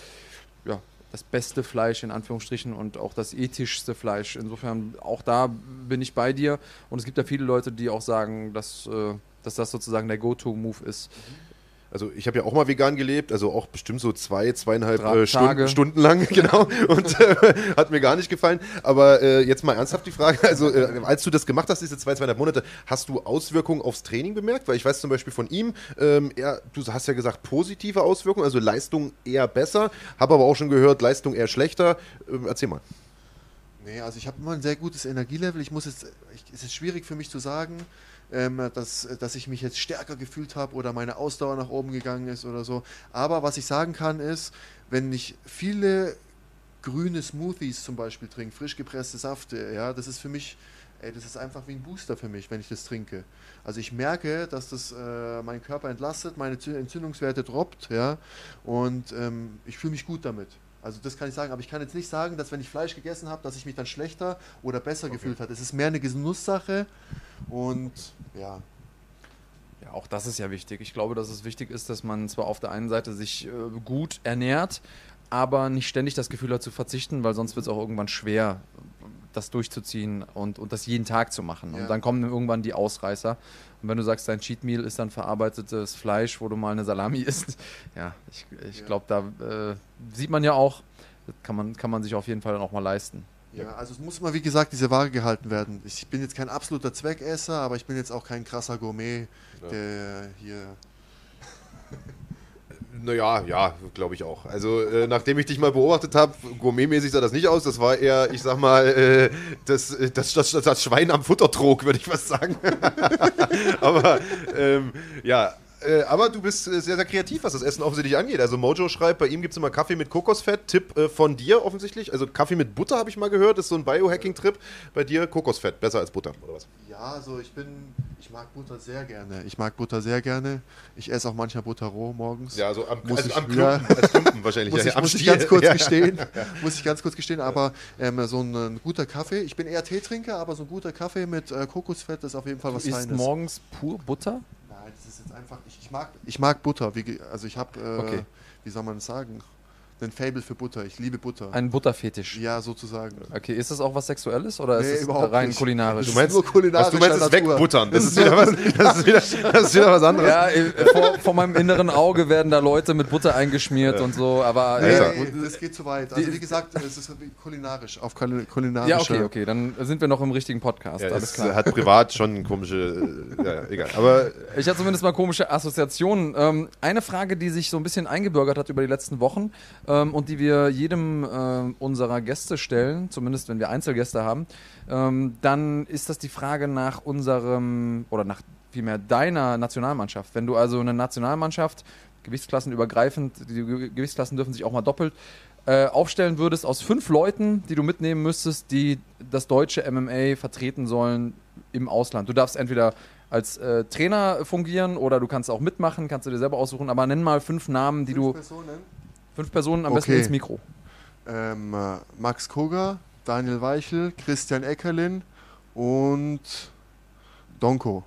ja, das beste Fleisch in Anführungsstrichen und auch das ethischste Fleisch. Insofern auch da bin ich bei dir. Und es gibt ja viele Leute, die auch sagen, dass, äh, dass das sozusagen der Go-To-Move ist. Mhm. Also ich habe ja auch mal vegan gelebt, also auch bestimmt so zwei, zweieinhalb äh, Stunden, Stunden, lang, genau. Und äh, hat mir gar nicht gefallen. Aber äh, jetzt mal ernsthaft die Frage, also äh, als du das gemacht hast, diese zwei, zweieinhalb Monate, hast du Auswirkungen aufs Training bemerkt? Weil ich weiß zum Beispiel von ihm, ähm, er, du hast ja gesagt positive Auswirkungen, also Leistung eher besser, habe aber auch schon gehört, Leistung eher schlechter. Ähm, erzähl mal. Nee, also ich habe immer ein sehr gutes Energielevel. Ich muss jetzt, ich, es ist schwierig für mich zu sagen, ähm, dass, dass ich mich jetzt stärker gefühlt habe oder meine Ausdauer nach oben gegangen ist oder so. Aber was ich sagen kann ist, wenn ich viele grüne Smoothies zum Beispiel trinke, frisch gepresste Safte, ja, das ist für mich, ey, das ist einfach wie ein Booster für mich, wenn ich das trinke. Also ich merke, dass das äh, meinen Körper entlastet, meine Entzündungswerte droppt, ja, und ähm, ich fühle mich gut damit. Also das kann ich sagen, aber ich kann jetzt nicht sagen, dass wenn ich Fleisch gegessen habe, dass ich mich dann schlechter oder besser okay. gefühlt habe. Es ist mehr eine Genusssache und ja. Ja, auch das ist ja wichtig. Ich glaube, dass es wichtig ist, dass man zwar auf der einen Seite sich äh, gut ernährt, aber nicht ständig das Gefühl hat zu verzichten, weil sonst wird es auch irgendwann schwer, das durchzuziehen und, und das jeden Tag zu machen. Ja. Und dann kommen irgendwann die Ausreißer. Und wenn du sagst, dein Cheat Meal ist dann verarbeitetes Fleisch, wo du mal eine Salami isst, ja, ich, ich ja. glaube, da äh, sieht man ja auch, kann man, kann man sich auf jeden Fall dann auch mal leisten. Ja, also es muss mal, wie gesagt, diese Waage gehalten werden. Ich bin jetzt kein absoluter Zweckesser, aber ich bin jetzt auch kein krasser Gourmet, ja. der hier. Naja, ja, glaube ich auch. Also, äh, nachdem ich dich mal beobachtet habe, gourmetmäßig sah das nicht aus. Das war eher, ich sag mal, äh, das, das, das, das, Schwein am Futtertrog, würde ich was sagen. Aber ähm, ja, äh, aber du bist äh, sehr, sehr kreativ, was das Essen offensichtlich angeht. Also Mojo schreibt, bei ihm gibt es immer Kaffee mit Kokosfett. Tipp äh, von dir offensichtlich. Also Kaffee mit Butter habe ich mal gehört, das ist so ein Biohacking-Trip. Bei dir Kokosfett, besser als Butter, oder was? Ja, also ich bin, ich mag Butter sehr gerne. Ich mag Butter sehr gerne. Ich esse auch manchmal Butter roh morgens. Ja, also am, muss also ich, am Klumpen, als Klumpen wahrscheinlich. muss, ich, muss ich, ganz kurz gestehen. muss ich ganz kurz gestehen, aber ähm, so ein, ein, guter Kaffee, ich bin eher Teetrinker, aber so ein guter Kaffee mit äh, Kokosfett ist auf jeden Fall was du Feines. morgens pur Butter? Das jetzt einfach. Ich, ich mag, ich mag Butter. Wie, also ich habe, äh, Okay. wie soll man es sagen, einen Fable für Butter. Ich liebe Butter. Ein Butterfetisch. ja, sozusagen. Okay, ist das auch was Sexuelles oder Nee, ist es überhaupt rein nicht. kulinarisch? Du meinst, nur kulinarischer was du meinst, ist wegbuttern. Das ist wieder was, das ist wieder, das ist wieder was anderes. ja, äh, vor, vor meinem inneren Auge werden da Leute mit Butter eingeschmiert und so, aber Nee, äh, nee, das geht zu weit. Also wie gesagt, es ist kulinarisch, auf kul- ja, okay, okay, dann sind wir noch im richtigen Podcast, Ja, alles es klar. hat privat schon komische, äh, ja, egal. Aber Ich hatte zumindest mal komische Assoziationen. Ähm, eine Frage, die sich so ein bisschen eingebürgert hat über die letzten Wochen ähm, und die wir jedem ähm, unserer Gäste stellen, zumindest wenn wir Einzelgäste haben, ähm, dann ist das die Frage nach unserem oder nach vielmehr deiner Nationalmannschaft. Wenn du also eine Nationalmannschaft, gewichtsklassenübergreifend, die Ge- Gewichtsklassen dürfen sich auch mal doppelt, äh, aufstellen würdest aus fünf Leuten, die du mitnehmen müsstest, die das deutsche MMA vertreten sollen im Ausland. Du darfst entweder als äh, Trainer fungieren oder du kannst auch mitmachen, kannst du dir selber aussuchen, aber nenn mal fünf Namen, die Fünf du, Personen. Fünf Personen am besten Okay. ins Mikro. Ähm, äh, Max Koga, Daniel Weichel, Christian Eckerlin und Donko.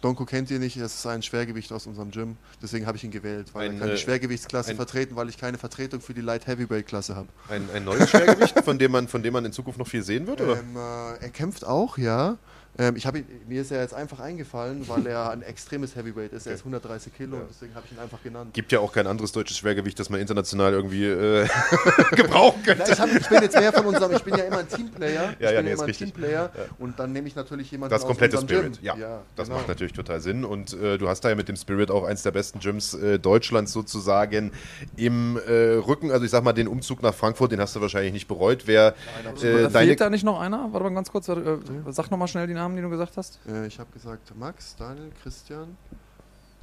Donko kennt ihr nicht, das ist ein Schwergewicht aus unserem Gym. Deswegen habe ich ihn gewählt, weil Ein, er kann äh, die Schwergewichtsklasse ein- vertreten, weil ich keine Vertretung für die Light Heavyweight Klasse habe. ein, ein neues Schwergewicht, von dem, man, von dem man in Zukunft noch viel sehen wird? Oder? Ähm, äh, er kämpft auch, ja. Ähm, ich habe ihn- mir ist er jetzt einfach eingefallen, weil er ein extremes Heavyweight ist. Er ist 130 Kilo, Ja. deswegen habe ich ihn einfach genannt. Gibt ja auch kein anderes deutsches Schwergewicht, das man international irgendwie äh, gebrauchen könnte. Na, ich, hab, ich bin jetzt mehr von unserem, ich bin ja immer ein Teamplayer. ich ja, bin nee, ja ist immer ein richtig. Teamplayer und dann nehme ich natürlich jemanden Das aus komplette unserem Spirit, Gym. ja. das genau. macht natürlich total Sinn. Und äh, du hast da ja mit dem Spirit auch eins der besten Gyms äh, Deutschlands sozusagen im äh, Rücken. Also ich sag mal, den Umzug nach Frankfurt, den hast du wahrscheinlich nicht bereut. Wer äh, Da deine Fehlt da nicht noch einer? Warte mal ganz kurz, äh, sag nochmal schnell die Namen, die du gesagt hast. Äh, ich habe gesagt Max, Daniel, Christian.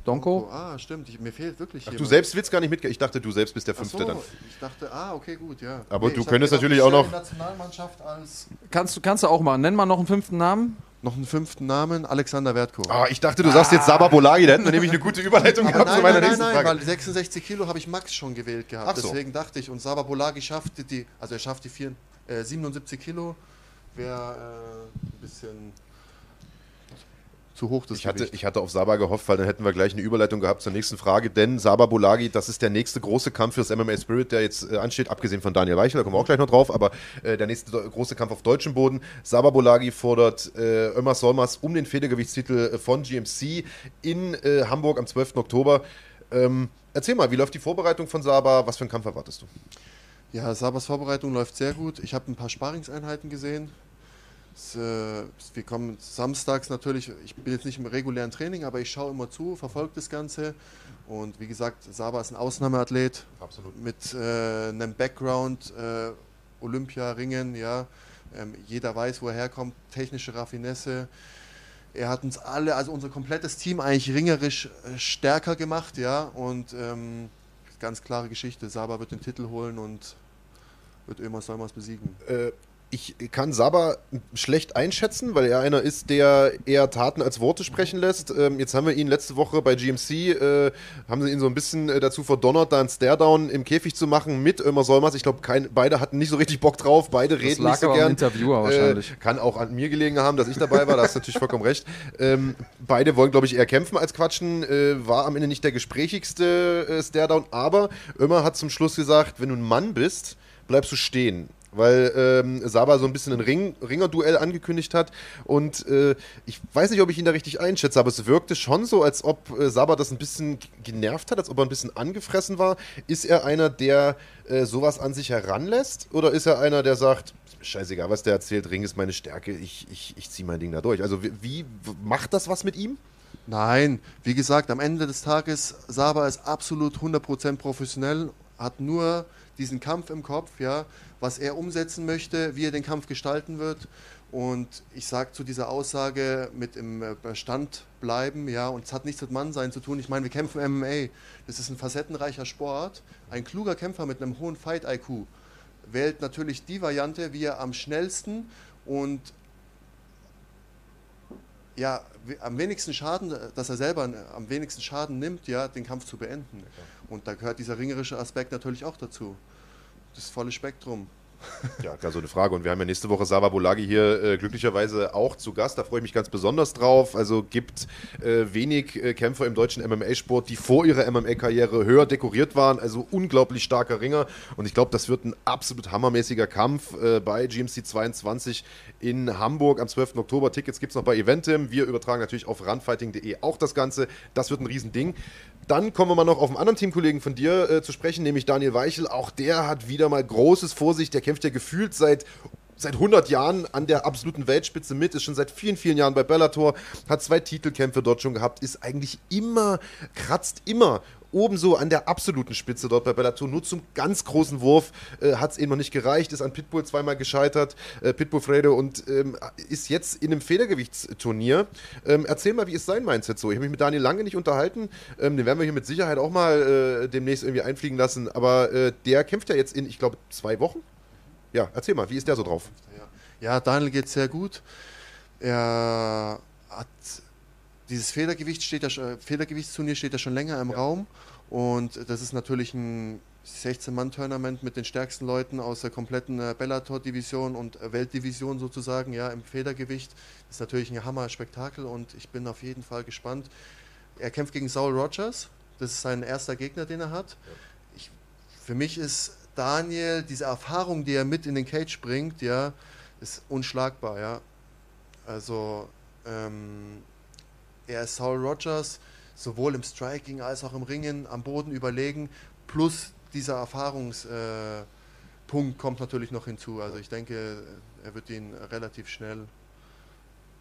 Donko? Ah, stimmt. Ich, mir fehlt wirklich Ach, du selbst willst gar nicht mitgehen. Ich dachte, du selbst bist der Ach Fünfte so, dann. ich dachte, ah, okay, gut, ja. Aber du ich hab könntest gedacht, natürlich ich auch noch- Nationalmannschaft als Kannst, du- kannst du auch mal. Nenn mal noch einen fünften Namen. noch einen fünften Namen, Alexander Wertko. Ah, ich dachte, du sagst jetzt Saba Bolagi. Da hätten wir nämlich eine gute Überleitung gehabt nein, zu meiner nein, nein, nächsten nein, Frage. weil 66 Kilo habe ich Max schon gewählt gehabt. Ach so. Deswegen dachte ich, und Saba Bolagi schafft die, also er schafft die vier, äh, 77 Kilo, wäre äh, ein bisschen zu hoch das Ich hatte, Gewicht. ich hatte auf Saba gehofft, weil dann hätten wir gleich eine Überleitung gehabt zur nächsten Frage. Denn Saba Bolagi, das ist der nächste große Kampf fürs MMA Spirit, der jetzt äh, ansteht, abgesehen von Daniel Weichel, da kommen wir auch gleich noch drauf, aber äh, der nächste große Kampf auf deutschem Boden. Saba Bolagi fordert äh, Ömer Solmas um den Federgewichtstitel äh, von GMC in äh, Hamburg am 12. Oktober. Ähm, erzähl mal, wie läuft die Vorbereitung von Saba? Was für einen Kampf erwartest du? Ja, Sabas Vorbereitung läuft sehr gut. Ich habe ein paar Sparingseinheiten gesehen. Äh, wir kommen samstags natürlich, ich bin jetzt nicht im regulären Training, aber ich schaue immer zu, verfolge das Ganze. Und wie gesagt, Saba ist ein Ausnahmeathlet Absolut. mit äh, einem Background, äh, Olympia-Ringen, ja. Ähm, jeder weiß, wo er herkommt, technische Raffinesse. Er hat uns alle, also unser komplettes Team eigentlich ringerisch äh, stärker gemacht, ja. Und ähm, ganz klare Geschichte, Saba wird den Titel holen und wird Ömer Solmers besiegen. Äh, ich kann Saba schlecht einschätzen, weil er einer ist, der eher Taten als Worte sprechen lässt. Ähm, jetzt haben wir ihn letzte Woche bei GMC, äh, haben sie ihn so ein bisschen äh, dazu verdonnert, da einen Staredown im Käfig zu machen mit Ömer Solmers. Ich glaube, beide hatten nicht so richtig Bock drauf, beide reden lag nicht so aber am gern. Interviewer wahrscheinlich. Äh, kann auch an mir gelegen haben, dass ich dabei war, da hast du natürlich vollkommen recht. Ähm, beide wollen, glaube ich, eher kämpfen als quatschen. Äh, war am Ende nicht der gesprächigste äh, Staredown, aber Ömer hat zum Schluss gesagt, wenn du ein Mann bist, bleibst du stehen. Weil ähm, Saba so ein bisschen ein Ring, Ringer-Duell angekündigt hat. Und äh, ich weiß nicht, ob ich ihn da richtig einschätze, aber es wirkte schon so, als ob äh, Saba das ein bisschen genervt hat, als ob er ein bisschen angefressen war. Ist er einer, der äh, sowas an sich heranlässt? Oder ist er einer, der sagt, "Ist mir scheißegal, was der erzählt, Ring ist meine Stärke, ich, ich, ich ziehe mein Ding da durch? Also wie, wie macht das was mit ihm? Nein, wie gesagt, am Ende des Tages, Saba ist absolut 100% professionell, hat nur diesen Kampf im Kopf, ja, was er umsetzen möchte, wie er den Kampf gestalten wird. Und ich sage zu dieser Aussage mit im äh, Bestand bleiben, ja, und es hat nichts mit Mannsein zu tun. Ich meine, wir kämpfen MMA. Das ist ein facettenreicher Sport. Ein kluger Kämpfer mit einem hohen Fight-IQ wählt natürlich die Variante, wie er am schnellsten und ja, am wenigsten Schaden, dass er selber äh, am wenigsten Schaden nimmt, ja, den Kampf zu beenden. Und da gehört dieser ringerische Aspekt natürlich auch dazu. Das volle Spektrum. Ja, gar so eine Frage. Und wir haben ja nächste Woche Saba Bolagi hier äh, glücklicherweise auch zu Gast. Da freue ich mich ganz besonders drauf. Also gibt äh, wenig äh, Kämpfer im deutschen MMA-Sport, die vor ihrer MMA-Karriere höher dekoriert waren. Also unglaublich starker Ringer. Und ich glaube, das wird ein absolut hammermäßiger Kampf äh, bei GMC 22 in Hamburg am 12. Oktober. Tickets gibt es noch bei Eventim. Wir übertragen natürlich auf runfighting.de auch das Ganze. Das wird ein Riesending. Dann kommen wir mal noch auf einen anderen Teamkollegen von dir äh, zu sprechen, nämlich Daniel Weichel. Auch der hat wieder mal großes Vorsicht. Der kämpft ja gefühlt seit seit 100 Jahren an der absoluten Weltspitze mit, ist schon seit vielen, vielen Jahren bei Bellator, hat zwei Titelkämpfe dort schon gehabt, ist eigentlich immer, kratzt immer oben so an der absoluten Spitze dort bei Bellator. Nur zum ganz großen Wurf äh, hat es eben noch nicht gereicht, ist an Pitbull zweimal gescheitert, äh, Pitbull Fredo und ähm, ist jetzt in einem Federgewichtsturnier. Ähm, erzähl mal, wie ist sein Mindset so? Ich habe mich mit Daniel lange nicht unterhalten, ähm, den werden wir hier mit Sicherheit auch mal äh, demnächst irgendwie einfliegen lassen, aber äh, der kämpft ja jetzt in, ich glaube, zwei Wochen. Ja, erzähl mal, wie ist der so drauf? Ja, Daniel geht sehr gut. Er hat dieses Federgewicht steht ja, Federgewichtsturnier steht ja schon länger im ja. Raum und das ist natürlich ein 16-Mann-Tournament mit den stärksten Leuten aus der kompletten äh, Bellator-Division und äh, Weltdivision sozusagen, ja, im Federgewicht. Das ist natürlich ein Hammer-Spektakel und ich bin auf jeden Fall gespannt. Er kämpft gegen Saul Rogers, das ist sein erster Gegner, den er hat. Ich, für mich ist Daniel, diese Erfahrung, die er mit in den Cage bringt, ja, ist unschlagbar, ja. Also, ähm, er ist Saul Rogers, sowohl im Striking als auch im Ringen am Boden überlegen, plus dieser Erfahrungspunkt äh, kommt natürlich noch hinzu. Also ich denke, er wird ihn relativ schnell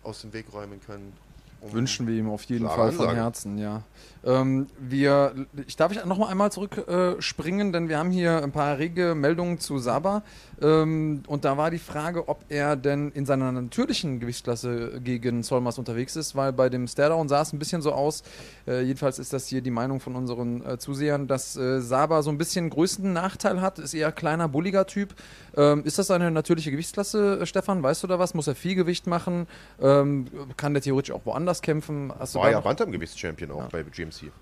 aus dem Weg räumen können. Um Wünschen wir ihm auf jeden Fall von Ansage. Herzen, ja. Ähm, wir, ich darf ich noch mal einmal zurückspringen, äh, denn wir haben hier ein paar rege Meldungen zu Saba. Ähm, und da war die Frage, ob er denn in seiner natürlichen Gewichtsklasse gegen Solmas unterwegs ist, weil bei dem Stairdown sah es ein bisschen so aus. Äh, jedenfalls ist das hier die Meinung von unseren äh, Zusehern, dass äh, Saba so ein bisschen größten Nachteil hat, ist eher kleiner, bulliger Typ. Ähm, ist das seine natürliche Gewichtsklasse, Stefan? Weißt du da was? Muss er viel Gewicht machen? Ähm, kann der theoretisch auch woanders kämpfen? Hast War ja Bantamgewichtschampion auch ja. bei GMC.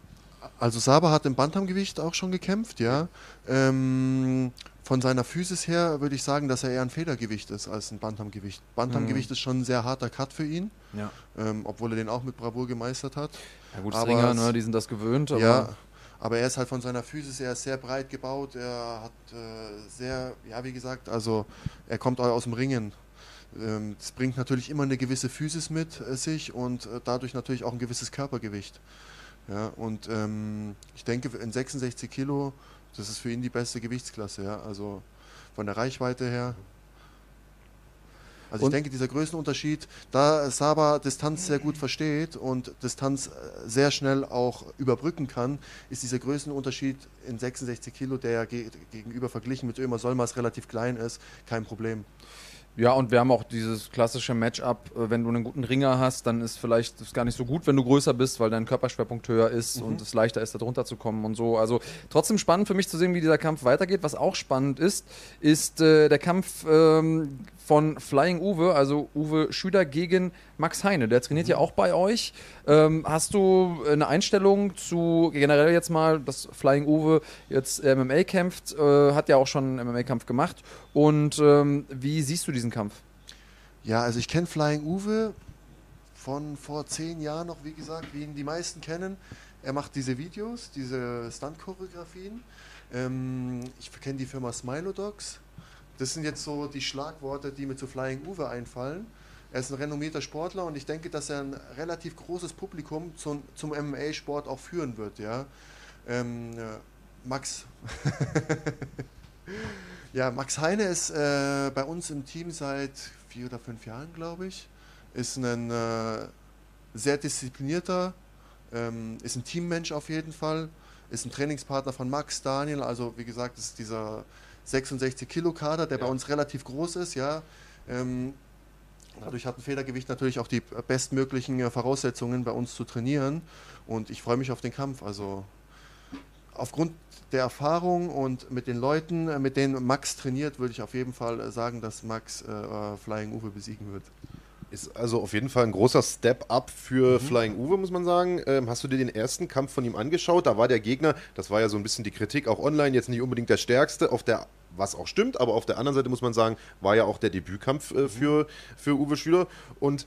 Also Saba hat im Bantamgewicht auch schon gekämpft, ja. Ähm, von seiner Physis her würde ich sagen, dass er eher ein Federgewicht ist als ein Bantamgewicht. Bantamgewicht mhm. ist schon ein sehr harter Cut für ihn, ja. ähm, obwohl er den auch mit Bravour gemeistert hat. Ja gut, aber Ringer, ne, die sind das gewöhnt. Aber ja, aber er ist halt von seiner Physis her sehr breit gebaut. Er hat äh, sehr, ja wie gesagt, also er kommt aus dem Ringen. Ähm, das bringt natürlich immer eine gewisse Physis mit äh, sich und äh, dadurch natürlich auch ein gewisses Körpergewicht. Ja, und ähm, ich denke, in 66 Kilo, das ist für ihn die beste Gewichtsklasse. Ja, also von der Reichweite her. Also und ich denke, dieser Größenunterschied, da Saba Distanz sehr gut versteht und Distanz äh, sehr schnell auch überbrücken kann, ist dieser Größenunterschied in 66 Kilo, der ja gegenüber verglichen mit Ömer Solmas relativ klein ist, kein Problem. Ja, und wir haben auch dieses klassische Matchup, äh, wenn du einen guten Ringer hast, dann ist vielleicht das gar nicht so gut, wenn du größer bist, weil dein Körperschwerpunkt höher ist mhm. und es leichter ist, da drunter zu kommen und so. Also trotzdem spannend für mich zu sehen, wie dieser Kampf weitergeht. Was auch spannend ist, ist äh, der Kampf ähm, von Flying Uwe, also Uwe Schüder gegen Max Heine. Der trainiert ja auch bei euch. Ähm, hast du eine Einstellung zu generell jetzt mal, dass Flying Uwe jetzt MMA kämpft? Äh, hat ja auch schon einen MMA-Kampf gemacht. Und ähm, wie siehst du diesen Kampf? Ja, also ich kenne Flying Uwe von vor zehn Jahren noch, wie gesagt, wie ihn die meisten kennen. Er macht diese Videos, diese Stunt-Choreografien. Ähm, ich kenne die Firma Smilodogs. Das sind jetzt so die Schlagworte, die mir zu Flying Uwe einfallen. Er ist ein renommierter Sportler und ich denke, dass er ein relativ großes Publikum zum, zum MMA-Sport auch führen wird. Ja? Ähm, äh, Max. ja, Max Heine ist äh, bei uns im Team seit vier oder fünf Jahren, glaube ich. Ist ein äh, sehr disziplinierter, ähm, ist ein Teammensch auf jeden Fall. Ist ein Trainingspartner von Max Daniel. Also, wie gesagt, ist dieser 66 Kilo Kader, der ja. bei uns relativ groß ist. Ja. Ähm, Dadurch hat ein Federgewicht natürlich auch die bestmöglichen äh, Voraussetzungen bei uns zu trainieren und ich freue mich auf den Kampf. Also aufgrund der Erfahrung und mit den Leuten, äh, mit denen Max trainiert, würde ich auf jeden Fall äh, sagen, dass Max äh, Flying Uwe besiegen wird. Ist also auf jeden Fall ein großer Step-up für mhm. Flying Uwe, muss man sagen. Ähm, hast du dir den ersten Kampf von ihm angeschaut? Da war der Gegner, das war ja so ein bisschen die Kritik auch online, jetzt nicht unbedingt der stärkste. Auf der was auch stimmt, aber auf der anderen Seite muss man sagen, war ja auch der Debütkampf äh, für, für Uwe Schüler und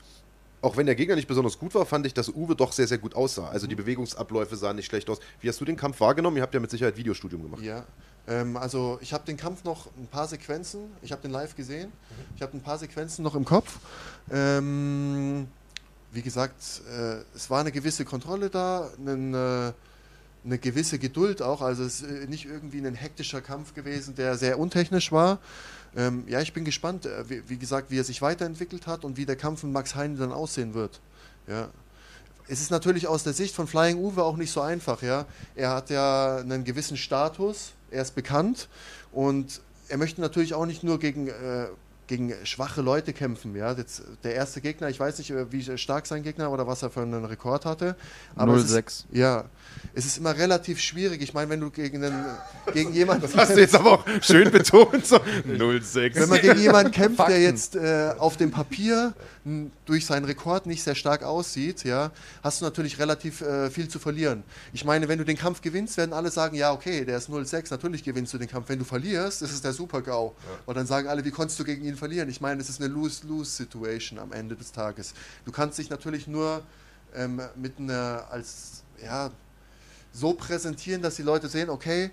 auch wenn der Gegner nicht besonders gut war, fand ich, dass Uwe doch sehr, sehr gut aussah. Also die Bewegungsabläufe sahen nicht schlecht aus. Wie hast du den Kampf wahrgenommen? Ihr habt ja mit Sicherheit Videostudium gemacht. Ja, ähm, also ich habe den Kampf noch ein paar Sequenzen, ich habe den live gesehen, ich habe ein paar Sequenzen noch im Kopf. Ähm, wie gesagt, äh, es war eine gewisse Kontrolle da, eine, eine gewisse Geduld auch, also es ist äh, nicht irgendwie ein hektischer Kampf gewesen, der sehr untechnisch war. Ähm, ja, ich bin gespannt, äh, wie, wie, gesagt, wie er sich weiterentwickelt hat und wie der Kampf mit Max Heine dann aussehen wird. Ja. Es ist natürlich aus der Sicht von Flying Uwe auch nicht so einfach, ja. Er hat ja einen gewissen Status, er ist bekannt und er möchte natürlich auch nicht nur gegen, äh, gegen schwache Leute kämpfen. Ja? Jetzt, der erste Gegner, ich weiß nicht, äh, wie stark sein Gegner oder was er für einen Rekord hatte. 0-6. Ja, es ist immer relativ schwierig. Ich meine, wenn du gegen, einen, gegen jemanden. Das hast du jetzt aber auch schön betont. So 0-6. Wenn man gegen jemanden kämpft, Fakten. der jetzt äh, auf dem Papier durch seinen Rekord nicht sehr stark aussieht, ja, hast du natürlich relativ äh, viel zu verlieren. Ich meine, wenn du den Kampf gewinnst, werden alle sagen: Ja, okay, der ist 0-6, natürlich gewinnst du den Kampf. Wenn du verlierst, ist es der Super-GAU. Ja. Und dann sagen alle: Wie konntest du gegen ihn verlieren? Ich meine, es ist eine Lose-Lose-Situation am Ende des Tages. Du kannst dich natürlich nur ähm, mit einer als ja, so präsentieren, dass die Leute sehen, okay,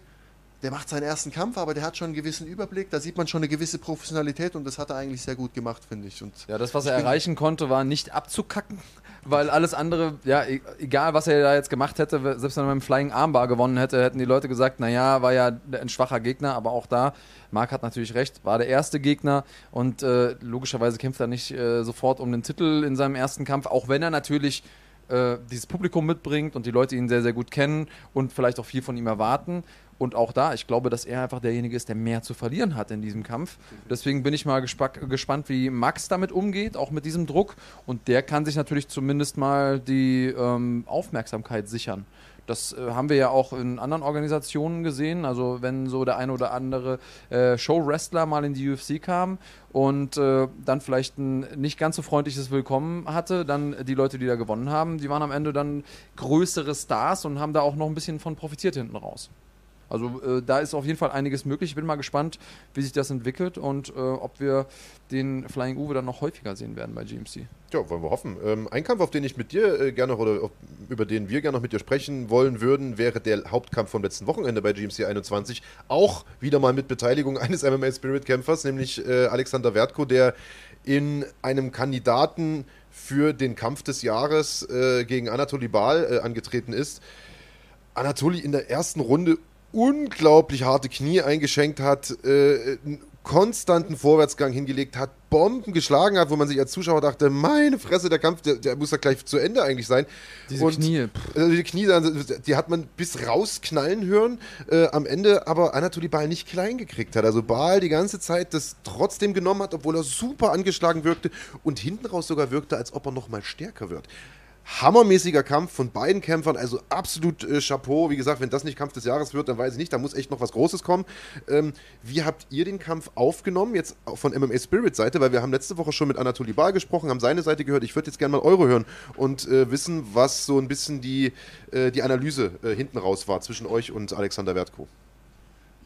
der macht seinen ersten Kampf, aber der hat schon einen gewissen Überblick, da sieht man schon eine gewisse Professionalität und das hat er eigentlich sehr gut gemacht, finde ich. Und ja, das, was er erreichen konnte, war nicht abzukacken, weil alles andere, ja, e-, egal was er da jetzt gemacht hätte, selbst wenn er mit dem Flying Armbar gewonnen hätte, hätten die Leute gesagt, naja, war ja ein schwacher Gegner, aber auch da, Marc hat natürlich recht, war der erste Gegner und äh, logischerweise kämpft er nicht äh, sofort um den Titel in seinem ersten Kampf, auch wenn er natürlich äh, dieses Publikum mitbringt und die Leute ihn sehr, sehr gut kennen und vielleicht auch viel von ihm erwarten. Und auch da, ich glaube, dass er einfach derjenige ist, der mehr zu verlieren hat in diesem Kampf. Deswegen bin ich mal gespannt, wie Max damit umgeht, auch mit diesem Druck. Und der kann sich natürlich zumindest mal die ähm, Aufmerksamkeit sichern. Das äh, haben wir ja auch in anderen Organisationen gesehen. Also wenn so der eine oder andere äh, Show-Wrestler mal in die UFC kam und äh, dann vielleicht ein nicht ganz so freundliches Willkommen hatte, dann die Leute, die da gewonnen haben, die waren am Ende dann größere Stars und haben da auch noch ein bisschen von profitiert hinten raus. Also äh, da ist auf jeden Fall einiges möglich. Ich bin mal gespannt, wie sich das entwickelt und äh, ob wir den Flying Uwe dann noch häufiger sehen werden bei GMC. Ja, wollen wir hoffen. Ähm, ein Kampf, auf den ich mit dir äh, gerne oder auf, über den wir gerne noch mit dir sprechen wollen würden, wäre der Hauptkampf vom letzten Wochenende bei GMC 21. Auch wieder mal mit Beteiligung eines MMA Spirit Kämpfers, nämlich äh, Alexander Wertko, der in einem Kandidaten für den Kampf des Jahres äh, gegen Anatoly Bal äh, angetreten ist. Anatoly in der ersten Runde unglaublich harte Knie eingeschenkt hat, äh, einen konstanten Vorwärtsgang hingelegt hat, Bomben geschlagen hat, wo man sich als Zuschauer dachte, meine Fresse, der Kampf, der, der muss ja gleich zu Ende eigentlich sein. Diese und, Knie. Also die Knie, die hat man bis rausknallen hören, äh, am Ende aber Anatoly Baal nicht klein gekriegt hat. Also Baal die ganze Zeit das trotzdem genommen hat, obwohl er super angeschlagen wirkte und hinten raus sogar wirkte, als ob er noch mal stärker wird hammermäßiger Kampf von beiden Kämpfern, also absolut äh, Chapeau. Wie gesagt, wenn das nicht Kampf des Jahres wird, dann weiß ich nicht, da muss echt noch was Großes kommen. Ähm, wie habt ihr den Kampf aufgenommen, jetzt von MMA Spirit Seite, weil wir haben letzte Woche schon mit Anatoly Bar gesprochen, haben seine Seite gehört. Ich würde jetzt gerne mal eure hören und äh, wissen, was so ein bisschen die, äh, die Analyse äh, hinten raus war zwischen euch und Alexander Wertko.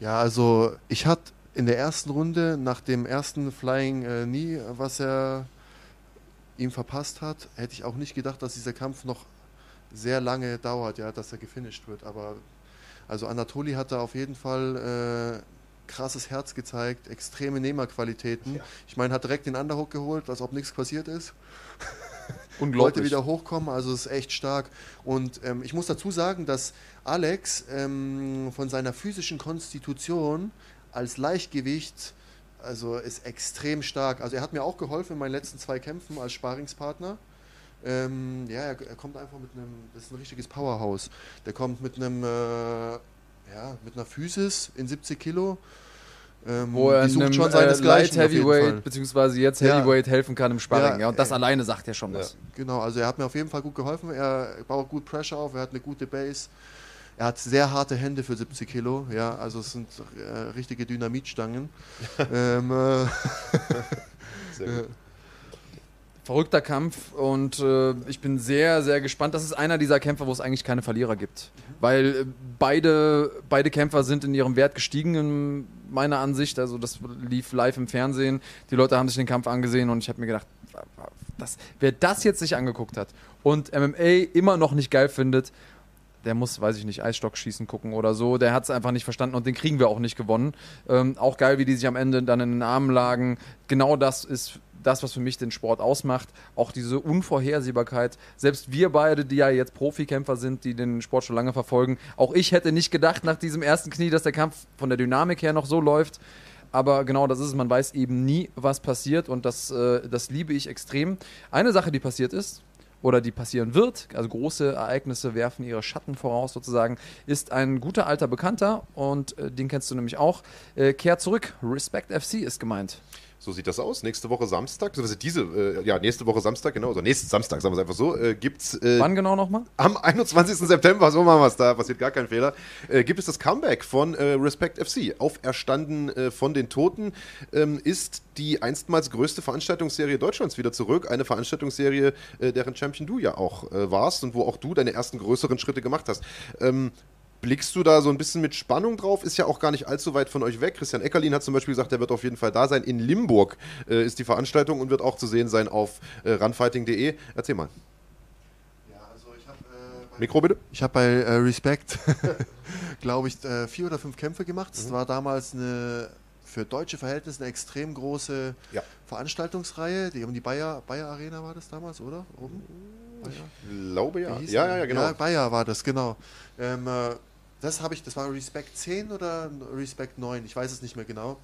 Ja, also ich hatte in der ersten Runde nach dem ersten Flying äh, Knee, was er ihm verpasst hat, hätte ich auch nicht gedacht, dass dieser Kampf noch sehr lange dauert, ja, dass er gefinisht wird. Aber also Anatoli hat da auf jeden Fall äh, krasses Herz gezeigt, extreme Nehmerqualitäten. Ja. Ich meine, hat direkt den Underhook geholt, als ob nichts passiert ist. Unglaublich. Wollte wieder hochkommen, also ist echt stark. Und ähm, ich muss dazu sagen, dass Alex ähm, von seiner physischen Konstitution als Leichtgewicht also ist extrem stark. Also er hat mir auch geholfen in meinen letzten zwei Kämpfen als Sparingspartner. Ähm, ja, er, er, kommt einfach mit einem, das ist ein richtiges Powerhouse. Der kommt mit einem, äh, ja, mit einer Physis in 70 Kilo. Ähm, Wo er einem, schon seines äh, Light Heavyweight beziehungsweise jetzt Heavyweight ja. helfen kann im Sparring. Ja, ja und das äh, alleine sagt ja schon was. Genau, also er hat mir auf jeden Fall gut geholfen. Er baut gut Pressure auf, er hat eine gute Base. Er hat sehr harte Hände für 70 Kilo, ja, also es sind äh, richtige Dynamitstangen. ähm, äh, sehr gut. Verrückter Kampf und äh, ich bin sehr, sehr gespannt. Das ist einer dieser Kämpfe, wo es eigentlich keine Verlierer gibt. Mhm. Weil äh, beide, beide Kämpfer sind in ihrem Wert gestiegen im meiner Ansicht. Also das lief live im Fernsehen. Die Leute haben sich den Kampf angesehen und ich habe mir gedacht, das, wer das jetzt sich angeguckt hat und MMA immer noch nicht geil findet, der muss, weiß ich nicht, Eisstockschießen gucken oder so. Der hat es einfach nicht verstanden und den kriegen wir auch nicht gewonnen. Ähm, auch geil, wie die sich am Ende dann in den Armen lagen. Genau das ist das, was für mich den Sport ausmacht. Auch diese Unvorhersehbarkeit. Selbst wir beide, die ja jetzt Profikämpfer sind, die den Sport schon lange verfolgen, auch ich hätte nicht gedacht nach diesem ersten Knie, dass der Kampf von der Dynamik her noch so läuft. Aber genau das ist es, man weiß eben nie, was passiert und das, äh, das liebe ich extrem. Eine Sache, die passiert ist, oder die passieren wird, also große Ereignisse werfen ihre Schatten voraus sozusagen, ist ein guter alter Bekannter und äh, den kennst du nämlich auch. Äh, kehrt zurück, Respect FC ist gemeint. So sieht das aus. Nächste Woche Samstag, also diese, äh, ja, nächste Woche Samstag, genau, also nächsten Samstag, sagen wir es einfach so, äh, gibt es. Äh, Wann genau nochmal? Am 21. September, so machen wir es, da passiert gar kein Fehler, äh, gibt es das Comeback von äh, Respect FC. Auferstanden äh, von den Toten ähm, ist die einstmals größte Veranstaltungsserie Deutschlands wieder zurück. Eine Veranstaltungsserie, äh, deren Champion du ja auch warst und wo auch du deine ersten größeren Schritte gemacht hast. Ähm, Blickst du da so ein bisschen mit Spannung drauf? Ist ja auch gar nicht allzu weit von euch weg. Christian Eckerlin hat zum Beispiel gesagt, der wird auf jeden Fall da sein. In Limburg äh, ist die Veranstaltung und wird auch zu sehen sein auf äh, runfighting.de. Erzähl mal. Ja, also ich habe äh, Mikro bitte. Ich habe bei äh, Respect, glaube ich, äh, vier oder fünf Kämpfe gemacht. Es war damals eine für deutsche Verhältnisse eine extrem große Ja. Veranstaltungsreihe. Die um die Bayer, Bayer Arena war das damals, oder? Oben? Bayer? Glaube ja. Ja, ja, ja, genau. Ja, Bayer war das, genau. Ähm, äh, das habe ich, das war Respect 10 oder Respect 9, ich weiß es nicht mehr genau.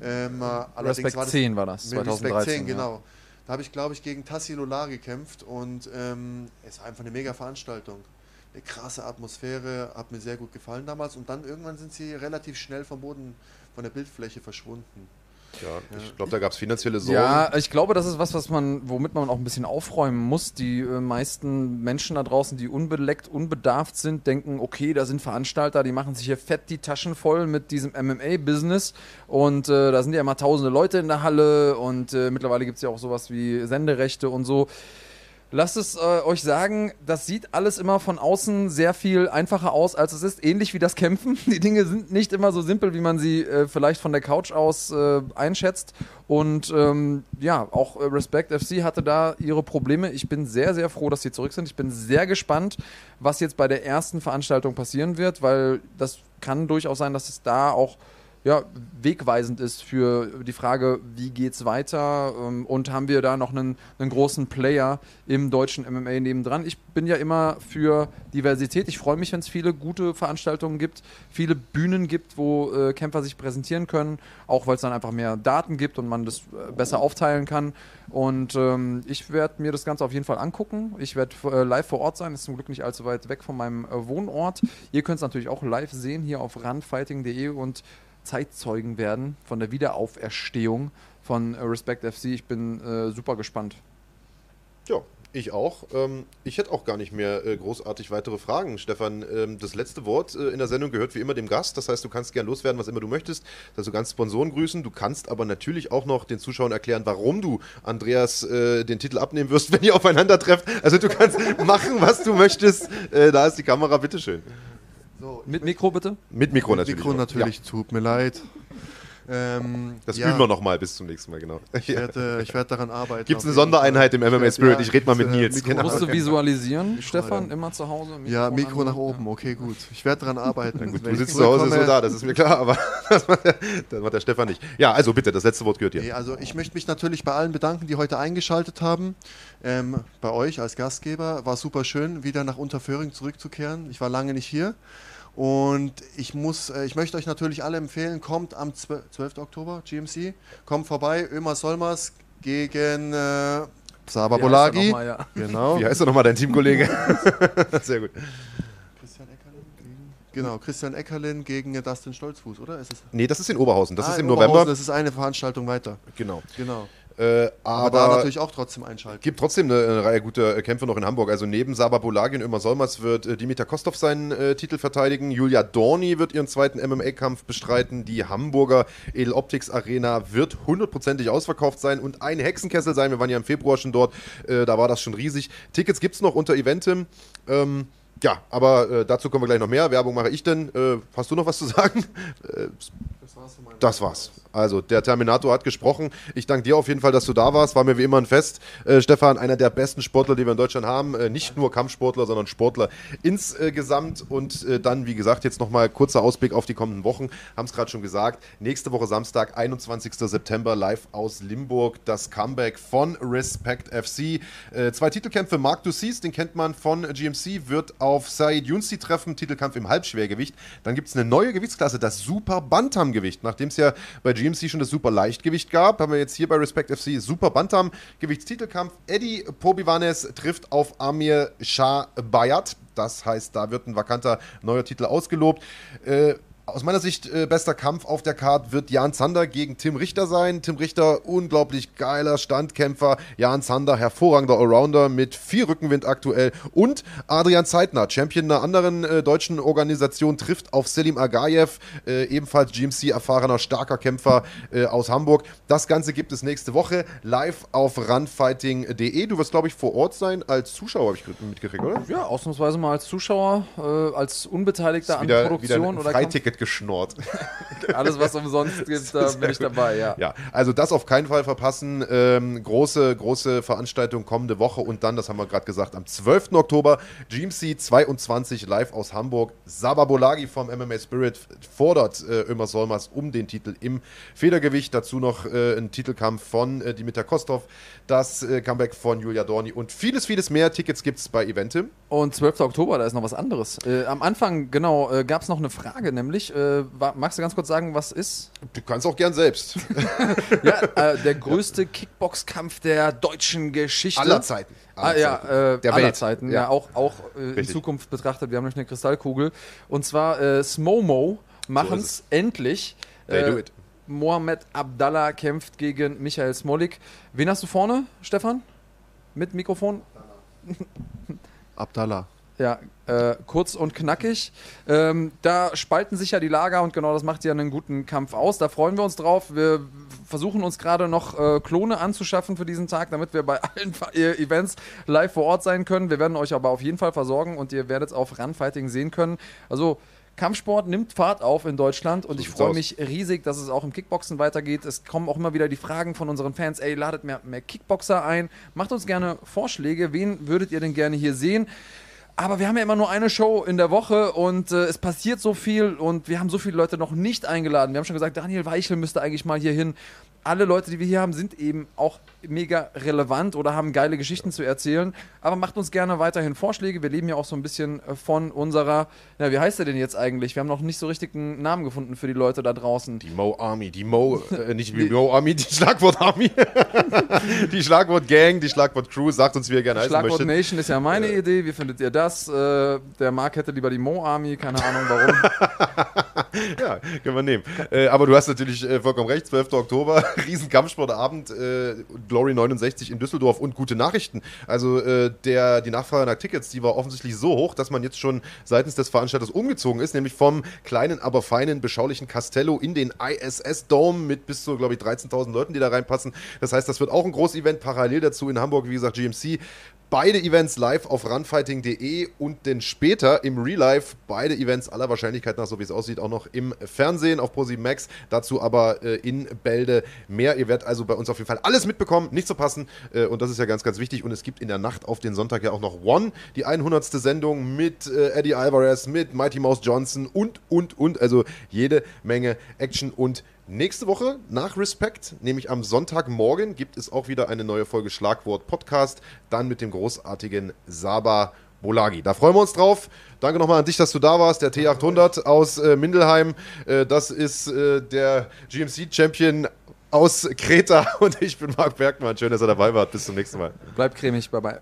Ähm, äh, allerdings Respect war das 10 war das, mit Respect 2013. 10, ja. genau. Da habe ich, glaube ich, gegen Tassilo Lar gekämpft und ähm, es war einfach eine mega Veranstaltung. Eine krasse Atmosphäre, hat mir sehr gut gefallen damals und dann irgendwann sind sie relativ schnell vom Boden, von der Bildfläche verschwunden. Ja, ich glaube, da gab es finanzielle Sorgen. Ja, ich glaube, das ist was, was man, womit man auch ein bisschen aufräumen muss. Die äh, meisten Menschen da draußen, die unbeleckt, unbedarft sind, denken, okay, da sind Veranstalter, die machen sich hier fett die Taschen voll mit diesem MMA-Business und äh, da sind ja immer tausende Leute in der Halle und äh, mittlerweile gibt es ja auch sowas wie Senderechte und so. Lasst es äh, euch sagen, das sieht alles immer von außen sehr viel einfacher aus, als es ist. Ähnlich wie das Kämpfen. Die Dinge sind nicht immer so simpel, wie man sie äh, vielleicht von der Couch aus äh, einschätzt. Und ähm, ja, auch äh, Respect FC hatte da ihre Probleme. Ich bin sehr, sehr froh, dass sie zurück sind. Ich bin sehr gespannt, was jetzt bei der ersten Veranstaltung passieren wird, weil das kann durchaus sein, dass es da auch ja, wegweisend ist für die Frage, wie geht's weiter ähm, und haben wir da noch einen, einen großen Player im deutschen MMA nebendran. Ich bin ja immer für Diversität. Ich freue mich, wenn es viele gute Veranstaltungen gibt, viele Bühnen gibt, wo äh, Kämpfer sich präsentieren können, auch weil es dann einfach mehr Daten gibt und man das äh, besser aufteilen kann. Und ähm, ich werde mir das Ganze auf jeden Fall angucken. Ich werde äh, live vor Ort sein, ist zum Glück nicht allzu weit weg von meinem äh, Wohnort. Ihr könnt es natürlich auch live sehen hier auf runfighting.de und Zeitzeugen werden von der Wiederauferstehung von äh, Respect FC. Ich bin äh, super gespannt. Ja, ich auch. Ähm, ich hätte auch gar nicht mehr äh, großartig weitere Fragen, Stefan. Ähm, das letzte Wort äh, in der Sendung gehört wie immer dem Gast. Das heißt, du kannst gern loswerden, was immer du möchtest. Das heißt, du kannst Sponsoren grüßen. Du kannst aber natürlich auch noch den Zuschauern erklären, warum du Andreas den Titel abnehmen wirst, wenn ihr aufeinander trefft. Also du kannst machen, was du möchtest. Da ist die Kamera, bitteschön. So, Mit Mikro bitte? Mit Mikro Mit natürlich. Mikro natürlich, tut mir leid. Ähm, Das ja, üben wir nochmal bis zum nächsten Mal, genau. Ich werde, ich werde daran arbeiten. Gibt es eine Sondereinheit im. MMA Spirit? ja, ich rede mal mit äh, Nils. Mikro- Genau. Musst du visualisieren, Stefan, ja. immer zu Hause? Ja, Mikro nach oben, okay, gut. Ich werde daran arbeiten. Gut, du ich sitzt zu Hause so da, das ist mir klar, aber das macht, der, das macht der Stefan nicht. Ja, also bitte, das letzte Wort gehört dir. Also ich möchte mich natürlich bei allen bedanken, die heute eingeschaltet haben. Ähm, bei euch als Gastgeber war super schön, wieder nach Unterföhring zurückzukehren. Ich war lange nicht hier. Und ich muss, äh, ich möchte euch natürlich alle empfehlen, kommt am 12. 12. Oktober, GMC, kommt vorbei, Ömer Solmers gegen äh, Saba Wie heißt er Bolagi. nochmal, ja. Genau. Wie heißt er nochmal, dein Teamkollege? Sehr gut. Christian Eckerlin gegen, genau, Christian Eckerlin gegen äh, Dustin Stolzfuß, oder? Ist es? Nee, das ist in Oberhausen. Das Ah, ist im in Oberhausen, November. Das ist eine Veranstaltung weiter. Genau. Genau. Äh, Aber, aber da natürlich auch trotzdem einschalten. gibt trotzdem eine, eine Reihe guter äh, Kämpfe noch in Hamburg. Also neben Saba Bolagi und Ömer Solmers wird äh, Dimitar Kostov seinen äh, Titel verteidigen. Julia Dorni wird ihren zweiten MMA-Kampf bestreiten. Die Hamburger Edel Optics Arena wird hundertprozentig ausverkauft sein und ein Hexenkessel sein. Wir waren ja im Februar schon dort. Äh, da war das schon riesig. Tickets gibt es noch unter Eventim. Ähm, Ja, aber äh, dazu kommen wir gleich noch mehr. Werbung mache ich denn. Äh, hast du noch was zu sagen? Äh, das war's. Also, der Terminator hat gesprochen. Ich danke dir auf jeden Fall, dass du da warst. War mir wie immer ein Fest. Äh, Stefan, einer der besten Sportler, die wir in Deutschland haben. Äh, nicht nur Kampfsportler, sondern Sportler insgesamt. Und dann, wie gesagt, jetzt nochmal kurzer Ausblick auf die kommenden Wochen. Haben es gerade schon gesagt. Nächste Woche Samstag, 21. September, live aus Limburg. Das Comeback von Respect FC. Zwei Titelkämpfe. Mark Dussis, den kennt man von GMC, wird auf Said Yunsi treffen. Titelkampf im Halbschwergewicht. Dann gibt es eine neue Gewichtsklasse, das Super Bantam-Gewicht. Nachdem es ja bei GMC schon das Super Leichtgewicht gab, haben wir jetzt hier bei Respect FC Super Bantam Gewichtstitelkampf. Eddie Pobivanes trifft auf Amir Shah Bayat. Das heißt, da wird ein vakanter neuer Titel ausgelobt. Äh, aus meiner Sicht äh, bester Kampf auf der Card wird Jan Zander gegen Tim Richter sein. Tim Richter, unglaublich geiler Standkämpfer. Jan Zander, hervorragender Allrounder mit viel Rückenwind aktuell. Und Adrian Zeitner, Champion einer anderen äh, deutschen Organisation, trifft auf Selim Agayev, äh, ebenfalls GMC-erfahrener, starker Kämpfer äh, aus Hamburg. Das Ganze gibt es nächste Woche live auf runfighting.de. Du wirst, glaube ich, vor Ort sein als Zuschauer, habe ich mitgekriegt, oder? Ja, ausnahmsweise mal als Zuschauer, äh, als Unbeteiligter an Produktion wieder ein oder Kampf. Geschnort. Alles, was umsonst gibt, da bin ich dabei, ja. Ja, also das auf keinen Fall verpassen. Ähm, große, große Veranstaltung kommende Woche und dann, das haben wir gerade gesagt, am 12. Oktober GMC 22 live aus Hamburg. Sababolagi vom MMA Spirit fordert äh, Ömer Solmers um den Titel im Federgewicht. Dazu noch äh, ein Titelkampf von äh, Dimitar Kostov, das äh, Comeback von Julia Dorni und vieles, vieles mehr. Tickets gibt es bei Eventim. Und 12. Oktober, da ist noch was anderes. Äh, am Anfang, genau, äh, gab es noch eine Frage, nämlich, äh, magst du ganz kurz sagen, was ist? Du kannst auch gern selbst. Ja, äh, der größte Kickboxkampf der deutschen Geschichte. Aller Zeiten. Ah, Aller ja, Zeiten. äh, Der aller Welt. Zeiten. Ja. Ja, auch, auch äh, in. Zukunft betrachtet. Wir haben nämlich eine Kristallkugel. Und zwar äh, Smomo machen es endlich. They Äh, do it. Mohamed Abdallah kämpft gegen Michael Smolik. Wen hast du vorne, Stefan? Mit Mikrofon? Abdallah. Ja, äh, kurz und knackig. Ähm, da spalten sich ja die Lager und genau das macht ja einen guten Kampf aus. Da freuen wir uns drauf. Wir versuchen uns gerade noch äh, Klone anzuschaffen für diesen Tag, damit wir bei allen Events live vor Ort sein können. Wir werden euch aber auf jeden Fall versorgen und ihr werdet es auf Runfighting sehen können. Also Kampfsport nimmt Fahrt auf in Deutschland und So ich freue mich riesig, dass es auch im Kickboxen weitergeht. Es kommen auch immer wieder die Fragen von unseren Fans, ey, ladet mehr, mehr Kickboxer ein, macht uns gerne Vorschläge, wen würdet ihr denn gerne hier sehen? Aber wir haben ja immer nur eine Show in der Woche und äh, es passiert so viel und wir haben so viele Leute noch nicht eingeladen. Wir haben schon gesagt, Daniel Weichel müsste eigentlich mal hier hin. Alle Leute, die wir hier haben, sind eben auch mega relevant oder haben geile Geschichten zu erzählen. Aber macht uns gerne weiterhin Vorschläge. Wir leben ja auch so ein bisschen äh, von unserer, na, wie heißt der denn jetzt eigentlich? Wir haben noch nicht so richtig einen Namen gefunden für die Leute da draußen. Die Mo Army, die Mo, äh, nicht die Mo Army, die Schlagwort Army. die Schlagwort Gang, die Schlagwort Crew, sagt uns, wie ihr gerne heißen Schlagwort möchtet. Nation ist ja meine Idee. Wie findet ihr das? Äh, der Marc hätte lieber die Mo Army, keine Ahnung warum. Ja, können wir nehmen. Äh, aber du hast natürlich äh, vollkommen recht, 12. Oktober, Riesenkampfsportabend, äh, Glory 69 in Düsseldorf und gute Nachrichten. Also äh, der, die Nachfrage nach Tickets, die war offensichtlich so hoch, dass man jetzt schon seitens des Veranstalters umgezogen ist, nämlich vom kleinen, aber feinen, beschaulichen Castello in den ISS-Dome mit bis zu, glaube ich, 13.000 Leuten, die da reinpassen. Das heißt, das wird auch ein Großevent, parallel dazu in Hamburg, wie gesagt, GMC. Beide Events live auf runfighting.de und dann später im Real Life beide Events aller Wahrscheinlichkeit nach, so wie es aussieht, auch noch im Fernsehen auf ProSieben Max. Dazu aber äh, in Bälde mehr. Ihr werdet also bei uns auf jeden Fall alles mitbekommen, nicht zu passen. Äh, und das ist ja ganz, ganz wichtig. Und es gibt in der Nacht auf den Sonntag ja auch noch One, die 100. Sendung mit äh, Eddie Alvarez, mit Mighty Mouse Johnson und, und, und. Also jede Menge Action und Nächste Woche nach Respect, nämlich am Sonntagmorgen, gibt es auch wieder eine neue Folge Schlagwort Podcast, dann mit dem großartigen Saba Bolagi. Da freuen wir uns drauf. Danke nochmal an dich, dass du da warst. Der T800 aus äh, Mindelheim, äh, das ist äh, der GMC-Champion aus Kreta und ich bin Marc Bergmann. Schön, dass er dabei war. Bis zum nächsten Mal. Bleibt cremig, bye bye.